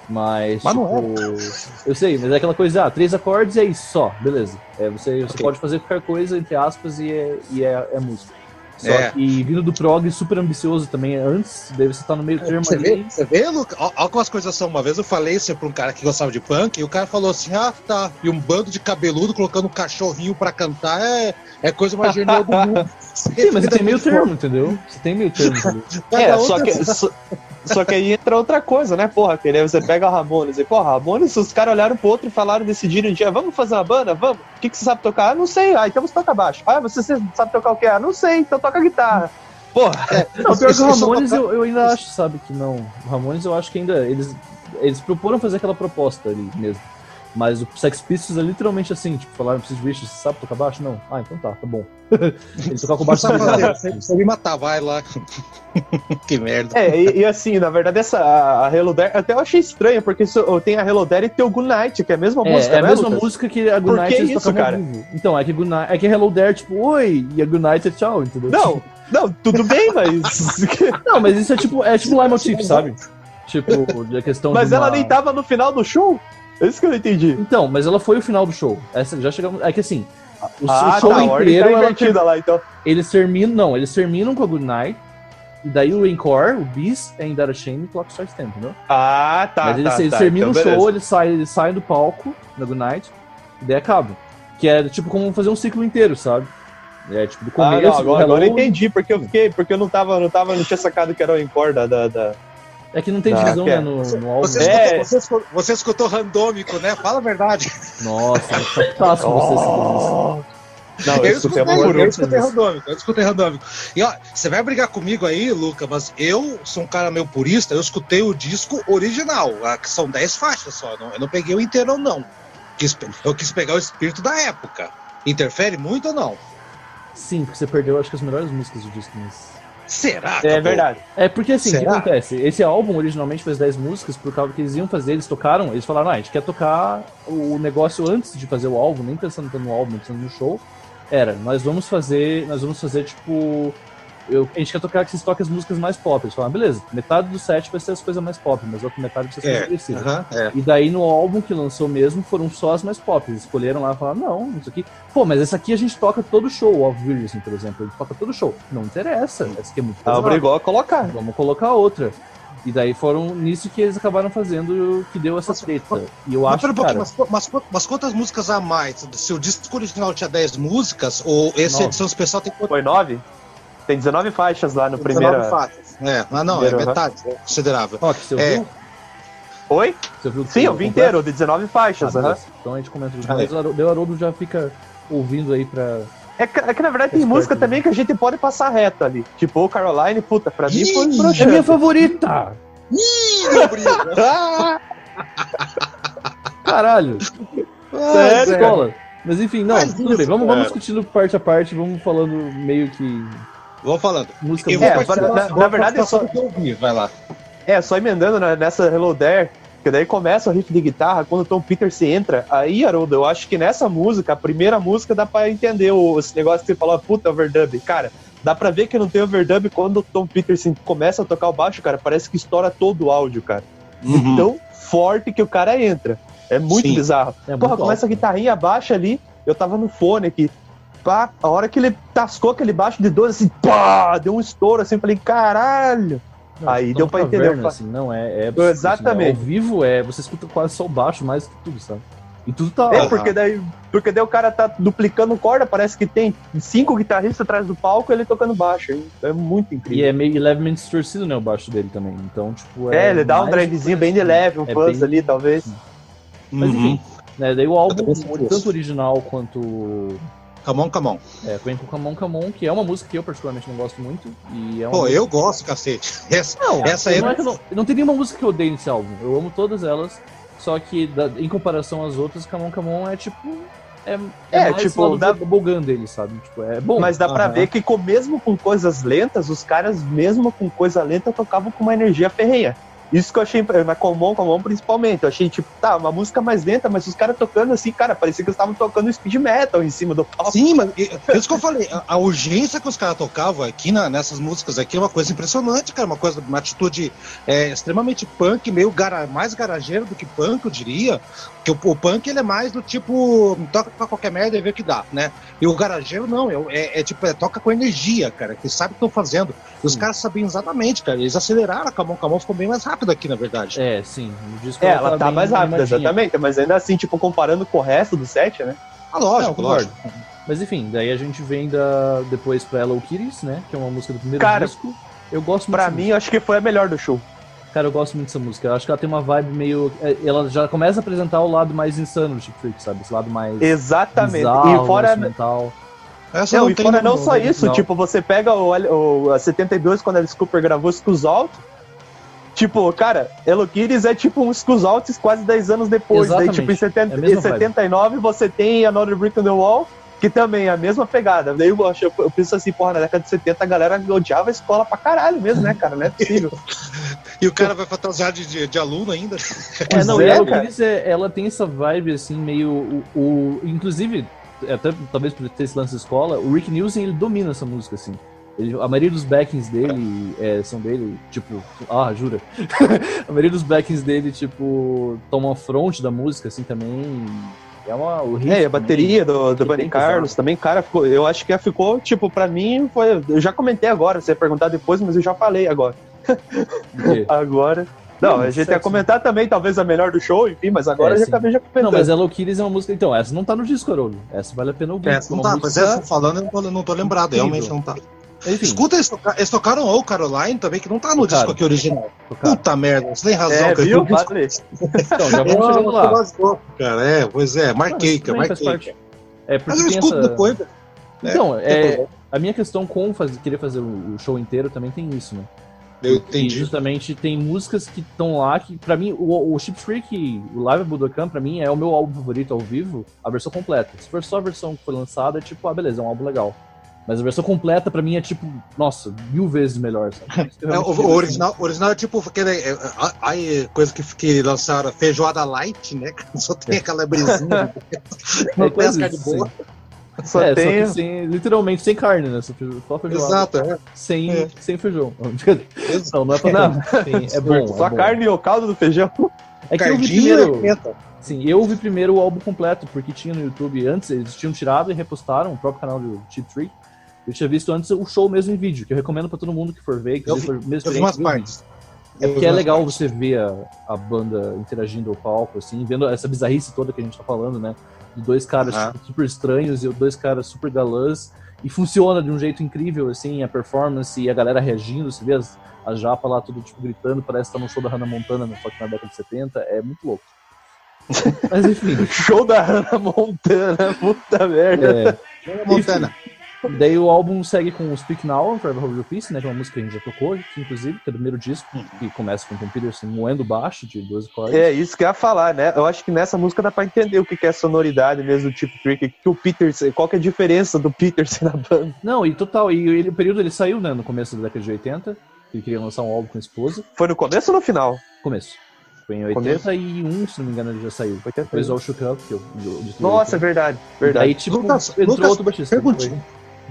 Mas, mas tipo, é. eu sei, mas é aquela coisa, ah, três acordes e é isso só, beleza. É, você, você pode fazer qualquer coisa, entre aspas, e é, e é, é música. Só é. que vindo do prog super ambicioso também antes, daí você tá no meio termo você ali. Vê, você vê, Luca? Olha como as coisas são. Uma vez eu falei isso pra um cara que gostava de punk, e o cara falou assim: ah, tá. E um bando de cabeludo colocando um cachorrinho pra cantar é, é coisa mais genial do <laughs> mundo. Sim, mas você tem meio termo, entendeu? Você tem meio termo é, só que. Só que aí entra outra coisa, né, porra? Que você pega o Ramones e, porra, Ramones, os caras olharam pro outro e falaram, decidiram um dia, vamos fazer uma banda? Vamos. O que, que você sabe tocar? Ah, não sei. Ah, então você toca baixo. Ah, você, você sabe tocar o quê? Ah, não sei, então toca guitarra. Porra. É, não, pior que o Ramones eu, eu ainda acho, sabe, que não. O Ramones eu acho que ainda. Eles, eles proporam fazer aquela proposta ali mesmo. Mas o Sex Pistols é literalmente assim, tipo, falaram pro Sid Vicious, você sabe tocar baixo? Não. Ah, então tá, tá bom. <laughs> Ele tocar com baixo Você me matar, vai lá. <laughs> que merda. É, e, e, assim, na verdade, essa, a, a Hello Dare, até eu achei estranho, porque isso, tem a Hello Dare e tem o Good Night, que é a mesma é, música, É a né, mesma Lucas? música que a Good Night que isso, cara? Então, é que, Good Night, é que Hello Dare, tipo, oi, e a Good Night é tchau, entendeu? Não, não, tudo bem, <laughs> mas... não, mas isso é tipo, é tipo Lime Tip, sabe? Tipo, a questão Mas ela uma... nem tava no final do show? É isso que eu não entendi. Então, mas ela foi o final do show. Essa, já chegamos. É que assim, o, ah, show tá, inteiro. Tá ela, lá, então. Eles terminam. Não, eles terminam com a Good Night. E daí o encore, o bis, é em Dara Shame e Clock Strike Ten, entendeu? Ah, tá. Mas eles, tá, eles tá. terminam Então, o show, beleza. eles saem, eles saem do palco na Good Night, e daí acaba. Que é tipo como fazer um ciclo inteiro, sabe? É tipo do Ah, começo, não, do agora, agora eu entendi, porque eu fiquei, porque eu não tava, não tava, não tinha sacado que era o encore da, da, da- É que não tem Tá, divisão, que é. né, no, no álbum. Você, É. escutou, você, escutou, você escutou randômico, né? Fala a verdade. Nossa, fantástico você se diz. Não, Eu eu escutei, escutei eu escutei randômico, eu escutei randômico. E ó, você vai brigar comigo aí, Luca, mas eu sou um cara meio purista, eu escutei o disco original, que são 10 faixas só, não- eu não peguei o inteiro não. Eu quis pegar o espírito da época. Interfere muito ou não? Sim, porque você perdeu, acho que as melhores músicas do disco. Mas... Será? É Acabou? verdade. É porque assim, o que acontece? Esse álbum originalmente fez 10 músicas por causa que eles iam fazer, eles tocaram, eles falaram, ah, a gente quer tocar o negócio antes de fazer o álbum, nem pensando no álbum, pensando no show. Era, nós vamos fazer, nós vamos fazer tipo. Eu- a gente quer tocar que vocês toquem as músicas mais pop. Eles falaram, beleza, metade do set vai ser as coisas mais pop, mas a outra metade vai ser as coisas É, agressivas. aham, é. E daí no álbum que lançou mesmo foram só as mais pop. Eles escolheram lá e falaram, não, isso aqui. Pô, mas essa aqui a gente toca todo show, o Off Virgin, por exemplo. A gente toca todo show. Não interessa. Essa aqui é muito Ah, pesada. obrigou a colocar. Vamos colocar outra. E daí foram nisso que eles acabaram fazendo que deu essa Mas- treta. E eu Mas, acho, um cara, mas, mas, mas quantas músicas a mais? Se o disco original tinha 10 músicas, ou essa Nove. edição especial tem quantas? Foi nove? Tem 19 faixas lá no 19 primeiro. faixas. É, mas não, Primeiro, é aham. metade, é considerável. Rock, você É. ouviu? Oi? Você ouviu Sim, eu vi inteiro, de 19 Ah, faixas. aham. beleza. Então a gente comenta. Ah, Mas o Haroldo- o Haroldo já fica ouvindo aí pra. É que, é que, na verdade tem música né? também que a gente pode passar reto ali. Tipo o Caroline, puta, pra mim foi Ih, É broxante. minha favorita! Ih, meu. Ah, <laughs> Caralho! Sério? Escola! Mas enfim, não, Faz tudo isso, bem. Vamos, cara. vamos discutindo parte a parte, vamos falando meio que Vou falando. música Eu vou É, na- na verdade, é do que eu ouvi, vai lá. É, só emendando né, nessa Hello There, que daí começa o riff de guitarra, quando o Tom Peters entra, aí, Haroldo, eu acho que nessa música, a primeira música, dá pra entender o, esse negócio que você falou, puta, overdub. Cara, dá pra ver que não tem overdub quando o Tom Peterson começa a tocar o baixo, cara, parece que estoura todo o áudio, cara. Uhum. Tão forte que o cara entra. É muito Sim. bizarro. É Porra, muito começa a alto. guitarrinha baixa ali, eu tava no fone aqui. Pá, a hora que ele tascou aquele baixo de 12, assim, pá, deu um estouro assim, falei, caralho. Não, Aí deu pra caverna, entender. Assim, não, é, é absurdo, Exatamente. Assim, ao vivo é. Você escuta quase só o baixo mais que tudo, sabe? E tudo tá. É, porque daí, porque daí o cara tá duplicando corda, parece que tem cinco guitarristas atrás do palco ele tocando baixo. hein? É muito E incrível. é meio levemente distorcido, né? O baixo dele também. Então, tipo. É, ele dá um drivezinho bem de distorcido. leve, um É fuzz bem- ali, talvez. Mas Uhum. enfim, né? Daí o álbum, sinto tanto original quanto. Come on, come on. É, vem com Camon Camon, que é uma música que eu particularmente não gosto muito. E é uma Pô, música- eu gosto, cacete. <laughs> Essa, Não, essa aí não, é é não, não tem nenhuma música que eu odeio nesse álbum. Eu amo todas elas. Só que, da- em comparação às outras, Camon Camon é tipo. É, É, mais tipo, dá- do Bogan dele, sabe? Tipo, é bom. Mas dá pra Aham. ver que com, mesmo com coisas lentas, os caras, mesmo com coisa lenta, tocavam com uma energia ferrenha. Isso que eu achei, mas Comon, Comon principalmente. Eu achei, tipo, tá, uma música mais lenta, mas os caras tocando assim, cara, parecia que eles estavam tocando speed metal em cima do palco. Sim, mas isso que eu falei. A, a urgência que os caras tocavam aqui na- nessas músicas aqui é uma coisa impressionante, cara. Uma coisa, uma atitude é, extremamente punk, meio gara, mais garageiro do que punk, eu diria. Porque o, o punk ele é mais do tipo, toca pra qualquer merda e vê o que dá, né? E o garageiro não, é, é- é tipo, é, toca com energia, cara, que sabe o que estão fazendo. E os Sim. caramon sabiam exatamente, cara. Eles aceleraram a Camon Camon, ficou bem mais rápido aqui, na verdade. É, sim. No disco É, ela tá bem mais rápida, exatamente, mas ainda assim, tipo, comparando com o resto do set, né? Ah, lógico, Não, lógico. Mas enfim, daí a gente vem da, depois pra Hello Kitties, né? Que é uma música do primeiro Cara, disco. Eu gosto muito Pra mim, eu acho que foi a melhor do show. Cara, eu gosto muito dessa música. Eu acho que ela tem uma vibe meio. é, Ela já começa a apresentar o lado mais insano do Chick Freak, sabe? Esse lado mais. Exatamente. bizarro, e fora, instrumental. Essa não, e tem fora não só isso, não. tipo, você pega o, o a 72 quando a Alice Cooper gravou Scus Alto, tipo, cara, Hello Kitties é tipo um Altos quase 10 anos depois. Daí, Exatamente. tipo, em, 70, É a mesma em 79 você tem Another Brick on the Wall, que também é a mesma pegada. Daí eu, acho- eu penso assim, porra, na década de 70 a galera odiava a escola pra caralho mesmo, né, cara? Não é possível. <laughs> E o cara vai fantasiar de, de, de aluno ainda. É, não, e é, Hello cara. É, ela tem essa vibe, assim, meio. O, o- inclusive, até talvez por ter esse lance de escola, o Rick Nielsen ele domina essa música, assim. Ele- a maioria dos backings dele é, são dele, tipo. Ah, jura? <laughs> a maioria dos backings dele, tipo, tomam a front da música, assim, também. É uma, o é, a bateria do, do Bunny Carlos também, cara, ficou, eu acho que ficou, tipo, pra mim, foi, eu já comentei agora, você ia perguntar depois, mas eu já falei agora. Agora. Não, a gente ia comentar também, talvez a melhor do show, enfim, mas agora é, já acabei já comentando. Não, mas Hello Kitties é uma música. Então, essa não tá no disco, Haroldo. Essa vale a pena ouvir. Essa não tá, música... mas essa falando, eu não tô, não tô lembrado, Incrível. realmente não tá. Enfim. Escuta, eles, toca, eles tocaram o Caroline também, que não tá no disco aqui original. Tocaram. Puta merda, você tem razão. É, viu? Vale. <laughs> então, já vamos chegando lá. Cara, é, pois é, marquei, cara, marquei. É, porque Mas eu escuto essa... depois. Né? Então, é, a minha questão com fazer, querer fazer o show inteiro também tem isso, né? Eu entendi. E justamente tem músicas que estão lá que, pra mim, o, o Chip Freak, o Live Budokan, pra mim, é o meu álbum favorito ao vivo, a versão completa. Se for só a versão que foi lançada, é tipo, ah, beleza, é um álbum legal. Mas a versão completa, pra mim, é tipo, nossa, mil vezes melhor. <laughs> É, o, o original, original é tipo aquele, é, a, coisa que, que lançaram, feijoada light, né? <laughs> Só tem aquela brisinha. não <laughs> tem as carne boa. Só é, tem... só que sem, literalmente sem carne, né? Só feijão. Exato, é. Sem, é. sem feijão. <laughs> Não, não é pra. <laughs> Sim, é bom. Só é bom. carne e o caldo do feijão. É que eu vi primeiro. Sim, eu vi primeiro o álbum completo, porque tinha no YouTube antes, eles tinham tirado e repostaram o próprio canal do Cheap Trick. Eu tinha visto antes o show mesmo em vídeo, que eu recomendo pra todo mundo que for ver, que eu for mesmo eu vi umas partes. É porque é legal você ver a, a banda interagindo ao palco, assim, vendo essa bizarrice toda que a gente tá falando, né? De dois caras ah. super estranhos e dois caras super galãs. E funciona de um jeito incrível, assim, a performance e a galera reagindo. Você vê as, as japas lá tudo, tipo, gritando, parece que tá no show da Hannah Montana, só que na década de 70. É muito louco. <laughs> Mas enfim. show da Hannah Montana, puta merda. É. Hannah Montana. Daí o álbum segue com o Speak Now, Forever Hold Your Peace, né, que é uma música que a gente já tocou, que, inclusive, que é o primeiro disco, uhum. que começa com o Tom Peterson moendo baixo de 12 cordas. É, isso que eu ia falar, né? Eu acho que nessa música dá pra entender o que é sonoridade mesmo do tipo Trick, que o Peterson, qual que é a diferença do Peterson na banda. Não, e total, e ele, o período ele saiu, né, no começo da década de 80, ele queria lançar um álbum com a esposa. Foi no começo ou no final? Começo. Foi em 81, começo? se não me engano, ele já saiu. Depois o Shook Up, que eu, eu Nossa, é verdade, verdade. Aí, tipo, Lucas, entrou Lucas, outro baixista. Perguntinha.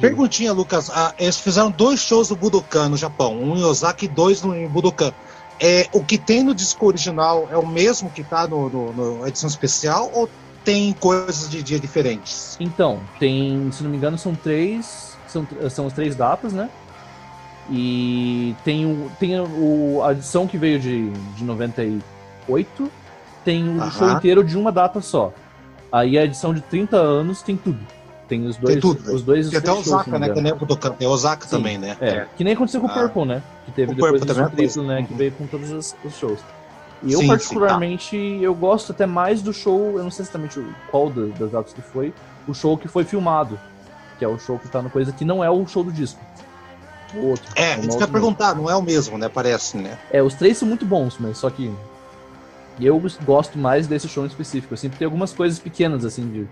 Perguntinha, Lucas. Ah, eles fizeram dois shows do Budokan no Japão, um em Osaka e dois no, em Budokan. É, o que tem no disco original é o mesmo que está no, no, no, edição especial ou tem coisas de dia diferentes? Então, tem, se não me engano, são três. São, são as três datas, né? E tem, o, tem o, a edição que veio de, de 98, tem o Aham. show inteiro de uma data só. Aí a edição de 30 anos tem tudo. Tem os dois. Tem tudo. Os dois tem até Osaka, né? Que nem. Tem Osaka Sim, também, né? É. é. Que nem aconteceu com o ah. Purple, né? Que teve o depois do triplo, né? Que veio com todos os, os shows. E eu, sim, particularmente, sim, tá. eu gosto até mais do show, eu não sei exatamente qual das datas que foi, o show que foi filmado. Que é o show que tá no coisa que não é o show do disco. O outro. É, é isso que eu perguntar, não é o mesmo, né? Parece, né? É, os três são muito bons, mas só que. Eu gosto mais desse show em específico, assim, porque tem algumas coisas pequenas, assim, de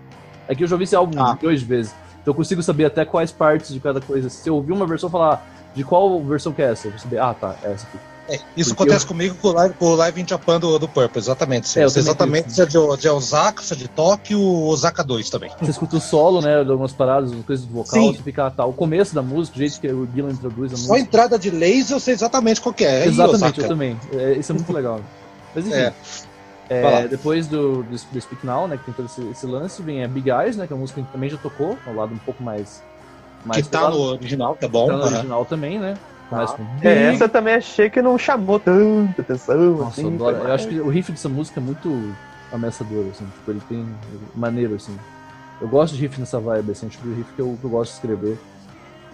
é que eu já ouvi esse álbum ah. de vezes. Então eu consigo saber até quais partes de cada coisa. Se eu ouvir uma versão falar de qual versão que é essa, eu vou saber, ah tá, é essa aqui. É, isso Porque acontece eu... comigo com o live, com o live in Japan do, do Purple, exatamente. É, exatamente se é de, de Osaka, se é de Tóquio, Osaka 2 também. Você escuta o solo, né? De algumas paradas, coisas do vocal, Sim. você fica, ah, tá. O começo da música, o jeito que o Gillan introduz a música. Só a entrada de laser eu sei exatamente qual é. é exatamente, eu também. É, isso é muito legal. <laughs> Mas enfim. É. É, depois do, do, do, Speak Now, né, que tem todo esse, esse, lance, vem a Big Eyes, né, que é uma música que também já tocou, ao lado um pouco mais... mais que tá lado, no original, tá bom. Tá no original também, né. Ah. É, essa também achei que não chamou tanta atenção. Nossa, assim, eu, eu acho que o riff dessa música é muito ameaçador, assim, tipo, ele tem maneiro, assim. Eu gosto de riff nessa vibe, assim, tipo de riff que eu, que eu gosto de escrever.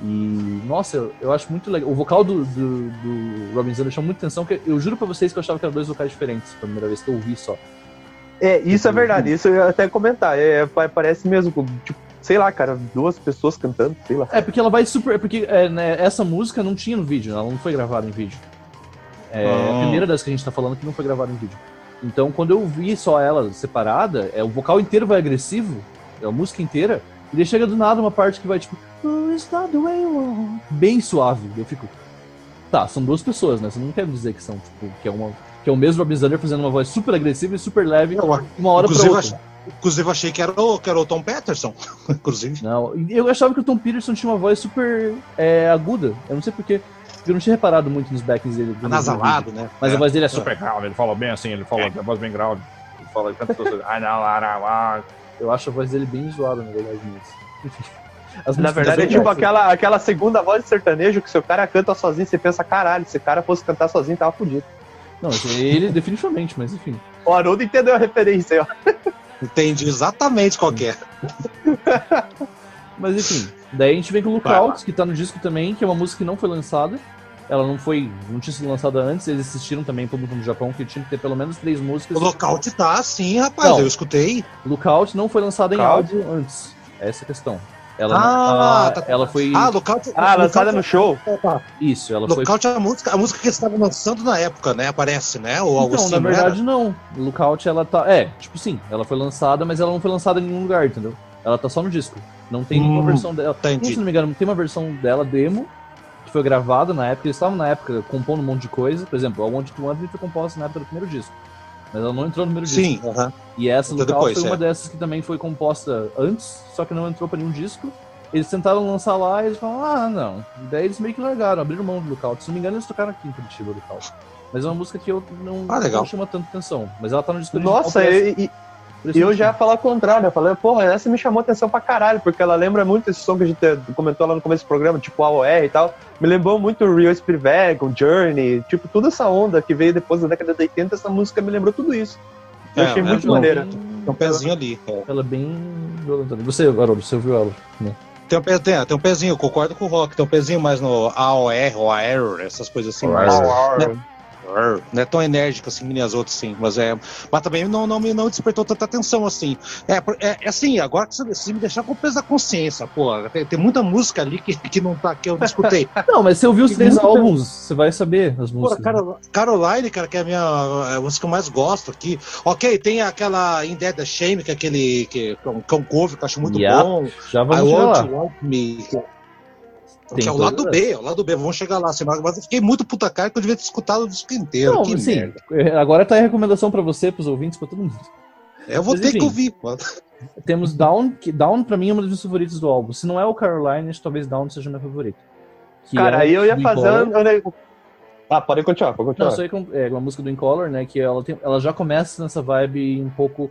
E, nossa, eu, eu, acho muito legal. O vocal do, do, do Robin Zander chama muita atenção, que eu juro pra vocês que eu achava que eram dois vocais diferentes, pela primeira vez que eu ouvi só. É, isso é verdade, isso eu ia até comentar. É, parece mesmo, tipo, sei lá, cara, duas pessoas cantando, sei lá. É, porque ela vai super. É porque é, né, essa música não tinha no vídeo, ela não foi gravada em vídeo. É ah. a primeira das que a gente tá falando que não foi gravada em vídeo. Então, quando eu vi só ela separada, é, o vocal inteiro vai agressivo, é a música inteira, e daí chega do nada uma parte que vai tipo. Oh, it's not the way you want. Bem suave. Eu fico. Tá, são duas pessoas, né? Você não quer dizer que são, tipo, que é uma. Que é o mesmo Rob Zander fazendo uma voz super agressiva e super leve, uma hora pra outra. Inclusive, achei que era o, que era o Tom Peterson. <laughs> Inclusive. Não, eu achava que o Tom Peterson tinha uma voz super é, aguda. Eu não sei porquê. Eu não tinha reparado muito nos backings dele. Anasalado, né? Mas é. a voz dele é super grave, ele fala bem assim, ele fala é. a voz bem grave. Ele fala, canta Eu acho a voz dele bem zoada, na verdade, mas. <laughs> Na verdade, é tipo aquela, aquela segunda voz de sertanejo que se o cara canta sozinho, você pensa, caralho, se o cara fosse cantar sozinho, tava fudido. Não, ele definitivamente, mas enfim. O Haroldo entendeu a referência, ó. Entendi exatamente qual é. mas enfim, daí a gente vem com o Lookout, que tá no disco também, que é uma música que não foi lançada. Ela não foi, não tinha sido lançada antes, eles assistiram também público no Japão que tinha que ter pelo menos três músicas. O Lookout tá sim, rapaz, não, eu escutei. Lookout não foi lançada em álbum antes. Essa é a questão. Ela, ah, tá, ela foi. Ah, Lookout. Ah, lançada no show. Isso, ela Lookout foi. é a música, a música que eles estavam lançando na época, né? Aparece, né? Ou algo então, assim. na verdade, não. Lookout, ela tá. É, tipo, sim, ela foi lançada, mas ela não foi lançada em nenhum lugar, entendeu? Ela tá só no disco. Não tem hum, nenhuma versão dela. Entendi. Se não me engano, tem uma versão dela demo, foi gravada na época. Eles estavam na época compondo um monte de coisa. Por exemplo, a One to One foi composta na época do primeiro disco. Mas ela não entrou no primeiro Sim, disco. Uh -huh. E essa, no caso, foi é. uma dessas que também foi composta antes, só que não entrou pra nenhum disco. Eles tentaram lançar lá e eles falaram, ah, não. Daí eles meio que largaram, abriram mão do Lookout. Se não me engano, eles tocaram aqui em Curitiba, Lookout. Mas é uma música que eu não, ah, não chama tanta atenção. Mas ela tá no disco Nossa, e, e eu já ia falar o contrário. Eu falei, porra, essa me chamou atenção pra caralho, porque ela lembra muito esse som que a gente comentou lá no começo do programa, tipo AOR e tal. Me lembrou muito Spielberg, o Journey, tipo, toda essa onda que veio depois da década de 80, essa música me lembrou tudo isso. Eu é, achei é muito maneira. Tem um pezinho ali. É. Ela é bem. Você, Haroldo, você ouviu ela? Né? Tem um, tem, tem um pezinho, eu concordo com o Rock, tem um pezinho mais no AOR ou AR, essas coisas assim. Mais, né? Não é tão enérgico assim nem as outras, sim. Mas é. Mas também não, não, me, não despertou tanta atenção assim. É, é, é assim, agora que você, você, me deixar com peso da consciência, pô. Tem, tem, muita música ali que, que não tá, que eu não escutei. <laughs> não, mas você ouviu os três álbuns, você vai saber as músicas. Pô, Carol, Caroline, cara, que é a minha a música que eu mais gosto aqui. Ok, tem aquela In Dead Shame, que é aquele. que, que é um cover que eu acho muito yep, bom. Já vamos I lá. Want, want Me. Que, que é o lado B, é o lado B, vamos chegar lá. Mas eu fiquei muito puta cara que eu devia ter escutado o disco inteiro. Não, que assim, merda. agora tá a recomendação pra você, pros ouvintes, pra todo mundo. Eu vou Mas, ter enfim, que ouvir, mano. <laughs> Temos Down, que Down pra mim é uma das minhas favoritas do álbum. Se não é o Caroline, talvez Down seja meu favorito. Que Cara, é aí eu ia do fazer. Incolor. Ah, pode continuar, pode continuar. Não, aí é uma música do Incolor, né? Que ela, tem, ela já começa nessa vibe um pouco.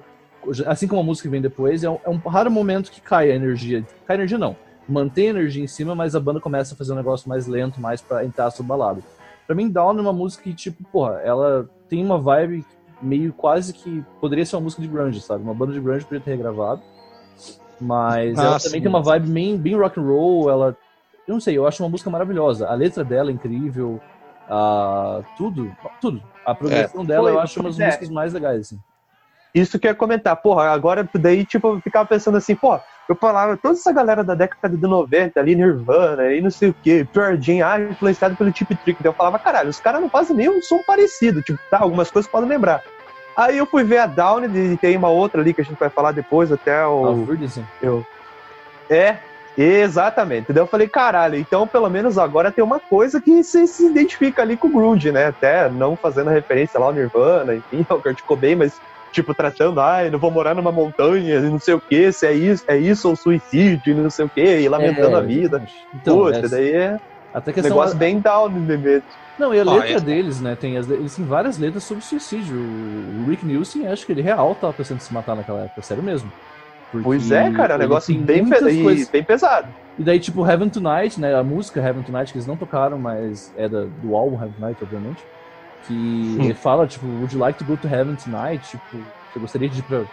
Assim como a música que vem depois, é um, é um raro momento que cai a energia. Cai a energia não. Mantém a energia em cima, mas a banda começa a fazer um negócio mais lento, mais pra entrar sobre balada. Pra mim, Down é uma música que, tipo, porra, ela tem uma vibe meio quase que. Poderia ser uma música de grunge, sabe? Uma banda de grunge poderia ter regravado. Mas Ah, ela sim. também tem uma vibe bem, bem rock and roll. Ela. Eu não sei, eu acho uma música maravilhosa. A letra dela é incrível. a tudo, tudo. A progressão dela foi- eu acho uma das é. músicas mais legais, assim. Isso que eu ia comentar, porra, agora daí, tipo, eu ficava pensando assim, pô, eu falava, toda essa galera da década de 90 ali, Nirvana e não sei o que, Pearl Jam, ah, influenciado pelo Tip Trick, então eu falava, caralho, os caras não fazem nem um som parecido, tipo, tá, algumas coisas podem lembrar. Aí eu fui ver a Down e tem uma outra ali que a gente vai falar depois, até o... Williamson. Eu. É, exatamente. Daí eu falei, caralho, então pelo menos agora tem uma coisa que se, se identifica ali com o Grunge, né? Até não fazendo referência lá ao Nirvana, enfim, <laughs> ao Kurt Cobain, mas tipo, tratando, ai, não vou morar numa montanha, e não sei o que, se é isso, é isso ou suicídio, e não sei o que, e lamentando É, a vida. Então, Puta, essa- daí é até um questão negócio bem down momento. Não, e a letra é- deles, né? Tem as, eles têm várias letras sobre suicídio. O Rick Nielsen, acho que ele real tava pensando em se matar naquela época, sério mesmo. Porque Pois é, cara, é um negócio bem, pe- coisas- bem pesado. E daí, tipo, Heaven Tonight, né? A música Heaven Tonight, que eles não tocaram, mas é da, do álbum Heaven Tonight, obviamente. Que ele fala, tipo, Would you like to go to Heaven tonight? Tipo, você gostaria de ir pra,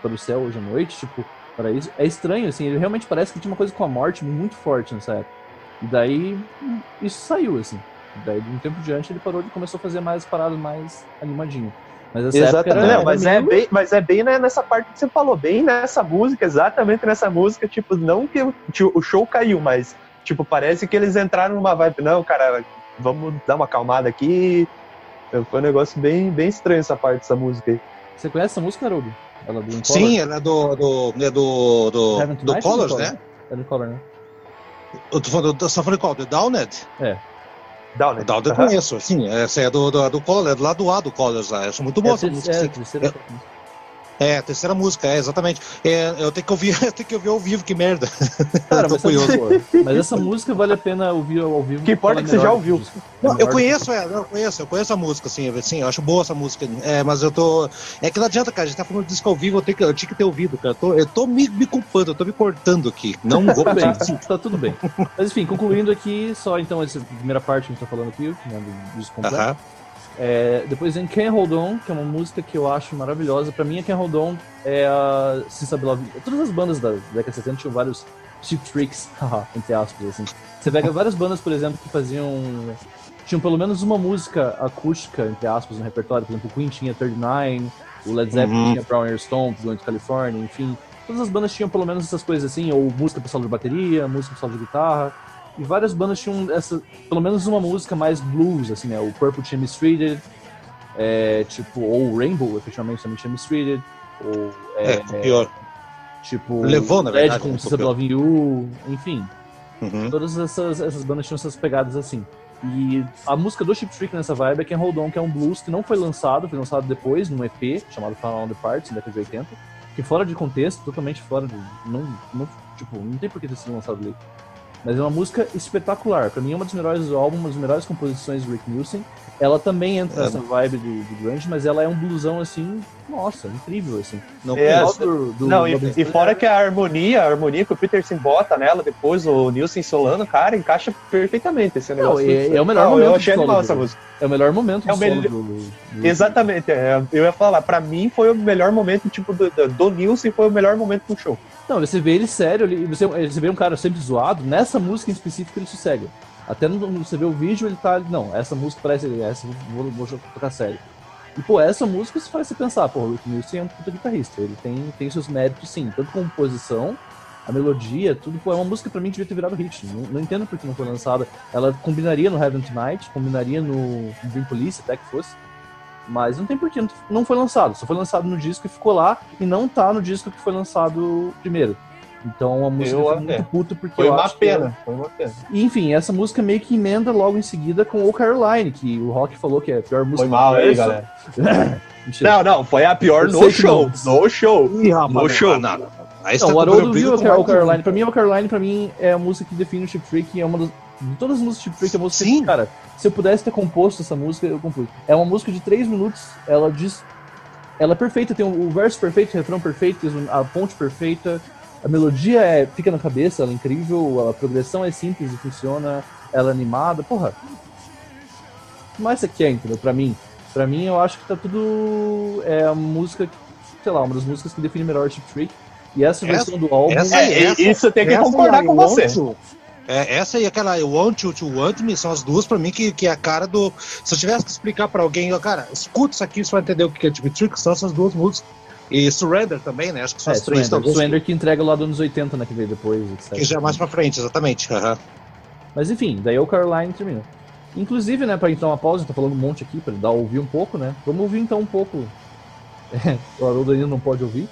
para o céu hoje à noite? Tipo, para isso. É estranho, assim, ele realmente parece que tinha uma coisa com a morte muito forte nessa época. E daí, hum, isso saiu, assim. E daí, de um tempo diante, ele parou e começou a fazer mais paradas mais animadinho. Mas essa época Exatamente. era, Não, mas, era é meio- bem, mas é bem né, nessa parte que você falou, bem nessa música, exatamente nessa música, tipo, não que o show caiu, mas, tipo, parece que eles entraram numa vibe, não, cara, vamos dar uma acalmada aqui. Foi um negócio bem, bem estranho essa parte dessa música aí. Você conhece essa música, Haroldo? Ela do Incolor? Sim, ela é do, do, é do, do, Heaven do Colors, né? É do Incolor, né? Eu tô falando, você tá falando qual? The Downed? Down, né? O Downed eu conheço, sim. Essa é do, do, do Colors, é do lado A do Colors lá. Eu sou muito bom é, essa música. é, É, a terceira música, é, exatamente. É, eu tenho que ouvir, <laughs> eu tenho que ouvir ao vivo, que merda. Cara, mas, curioso. mas essa música vale a pena ouvir ao vivo. O que importa é que você já ouviu. Não, eu conheço ela, eu conheço, eu conheço a música, assim, assim, eu acho boa essa música. É, mas eu tô. É que não adianta, cara, a gente tá falando de disco ao vivo, eu, tenho que, eu tinha que ter ouvido, cara. Eu tô, eu tô me, me culpando, eu tô me cortando aqui. Não vou bem, tá tudo bem. Mas enfim, concluindo aqui, só então essa primeira parte que a gente tá falando aqui, né, do disco completo. Uh -huh. É, depois vem Can Hold On, que é uma música que eu acho maravilhosa. Pra mim, a Can Hold On é a Love. Todas as bandas da década de 70 tinham vários cheap tricks, <laughs> entre aspas, assim. Você pega várias bandas, por exemplo, que faziam. Tinham pelo menos uma música acústica, entre aspas, no repertório. Por exemplo, o Queen tinha 39, o Led Zeppelin uhum. tinha Brown Stone, Going to California, enfim. Todas as bandas tinham pelo menos essas coisas assim, ou música pessoal de bateria, música pessoal de guitarra. E várias bandas tinham essa, pelo menos uma música mais blues, assim, né? O Purple tinha Mistreated, é, tipo, ou o Rainbow, efetivamente, também tinha Mistreated, ou... É, é pior. Tipo, Levou, na verdade. com Sister Loving You, enfim. Uhum. Todas essas, essas bandas tinham essas pegadas assim. E a música do Chip Trick nessa vibe é Can Hold On, que é um blues que não foi lançado, foi lançado depois, num EP, chamado Final on the Parts, na década de 80, que fora de contexto, totalmente fora de... Não, não, tipo, não tem por que ter sido lançado ali. Mas é uma música espetacular. Pra mim é uma das melhores álbum, uma das melhores composições do Rick Nielsen. Ela também entra é. nessa vibe do, do grunge, mas ela é um blusão assim, nossa, incrível assim. Não, é, do, do, não e, e, fora que a harmonia, a harmonia que o Peterson bota nela, depois o Nielsen solando, cara, encaixa perfeitamente esse negócio. Não, é, é, o melhor não, momento. Eu achei animal essa música. É o melhor momento é o melhor... Exatamente, é, eu ia falar, pra mim foi o melhor momento, tipo, do, do Nielsen foi o melhor momento do show. Não, você vê ele sério, ele, você, você vê um cara sempre zoado, nessa música em específico ele sossega. Até no, você vê o vídeo, ele tá. Não, essa música parece. Essa vou, vou tocar sério. E, pô, essa música se faz você pensar, pô, o Rick Nielsen é um puta guitarrista. Ele tem, tem seus méritos, sim, tanto composição, a melodia, tudo. Pô, é uma música pra mim que devia ter virado hit. Não, não entendo por que não foi lançada. Ela combinaria no Heaven Tonight, combinaria no Dream Police, até que fosse. Mas não tem porquê, não foi lançado. Só foi lançado no disco e ficou lá, e não tá no disco que foi lançado primeiro. Então a música eu, muito puto porque foi eu uma pena, que... foi uma pena. Enfim, essa música meio que emenda logo em seguida com o Caroline, que o Rock falou que é a pior música. Foi mal aí, galera. <laughs> não, não, foi a pior no show. No show. Ih, rapaz, no show. Não, não. Não, o Haroldo viu o Caroline. Pra mim, o Caroline, pra mim, é a música que define o Chip Freak, é uma das de todas as músicas Chip Freak, é a música Sim. que, cara, se eu pudesse ter composto essa música, eu compus. É uma música de 3 minutos, ela diz. Ela é perfeita, tem o verso perfeito, o refrão perfeito, a ponte perfeita, a melodia é, fica na cabeça, ela é incrível, a progressão é simples e funciona, ela é animada, porra. O que mais você quer, entendeu? Pra mim. Pra mim, eu acho que tá tudo. É a música, sei lá, uma das músicas que define melhor o Chip Freak. E essa, essa versão do álbum. Essa, é, essa, isso tem que concordar com você. É, essa e aquela Want You to Want Me são as duas pra mim que, que é a cara do. Se eu tivesse que explicar pra alguém, cara, escuta isso aqui, você vai entender o que é Chip Trick, são essas duas músicas e Surrender também, né? Acho que são é, as três Surrender. Surrender que entrega lá dos anos 80, né? Que veio depois, etc. Que já é mais pra frente, exatamente. Uhum. Mas enfim, daí o Caroline termina. Inclusive, né, pra entrar uma pausa, tá falando um monte aqui, pra dar ouvir um pouco, né? Vamos ouvir então um pouco. <laughs> o Haroldo ainda não pode ouvir.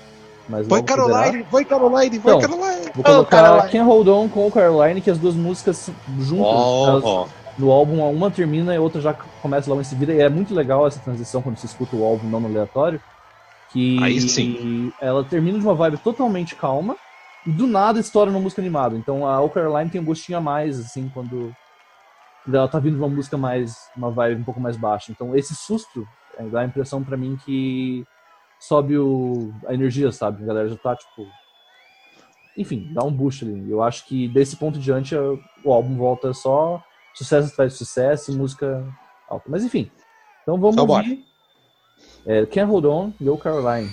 Mas foi Caroline, foi Caroline, foi então, Caroline. Vou colocar oh, Can Hold On com o Caroline, que as duas músicas juntas. Oh, elas, oh. No álbum, uma termina e a outra já começa logo em seguida. E é muito legal essa transição quando você escuta o álbum não no aleatório. Que Aí sim. ela termina de uma vibe totalmente calma e do nada estoura uma música animada. Então a Ocarina Line tem um gostinho a mais, assim, quando, quando ela tá vindo uma música mais. uma vibe um pouco mais baixa. Então esse susto é, dá a impressão para mim que sobe o, a energia, sabe? A galera já tá, tipo. Enfim, dá um boost ali. Eu acho que desse ponto diante o álbum volta só sucesso atrás de sucesso e música alta. Mas enfim. Então vamos então, ouvir. É, Hold On, Go Caroline.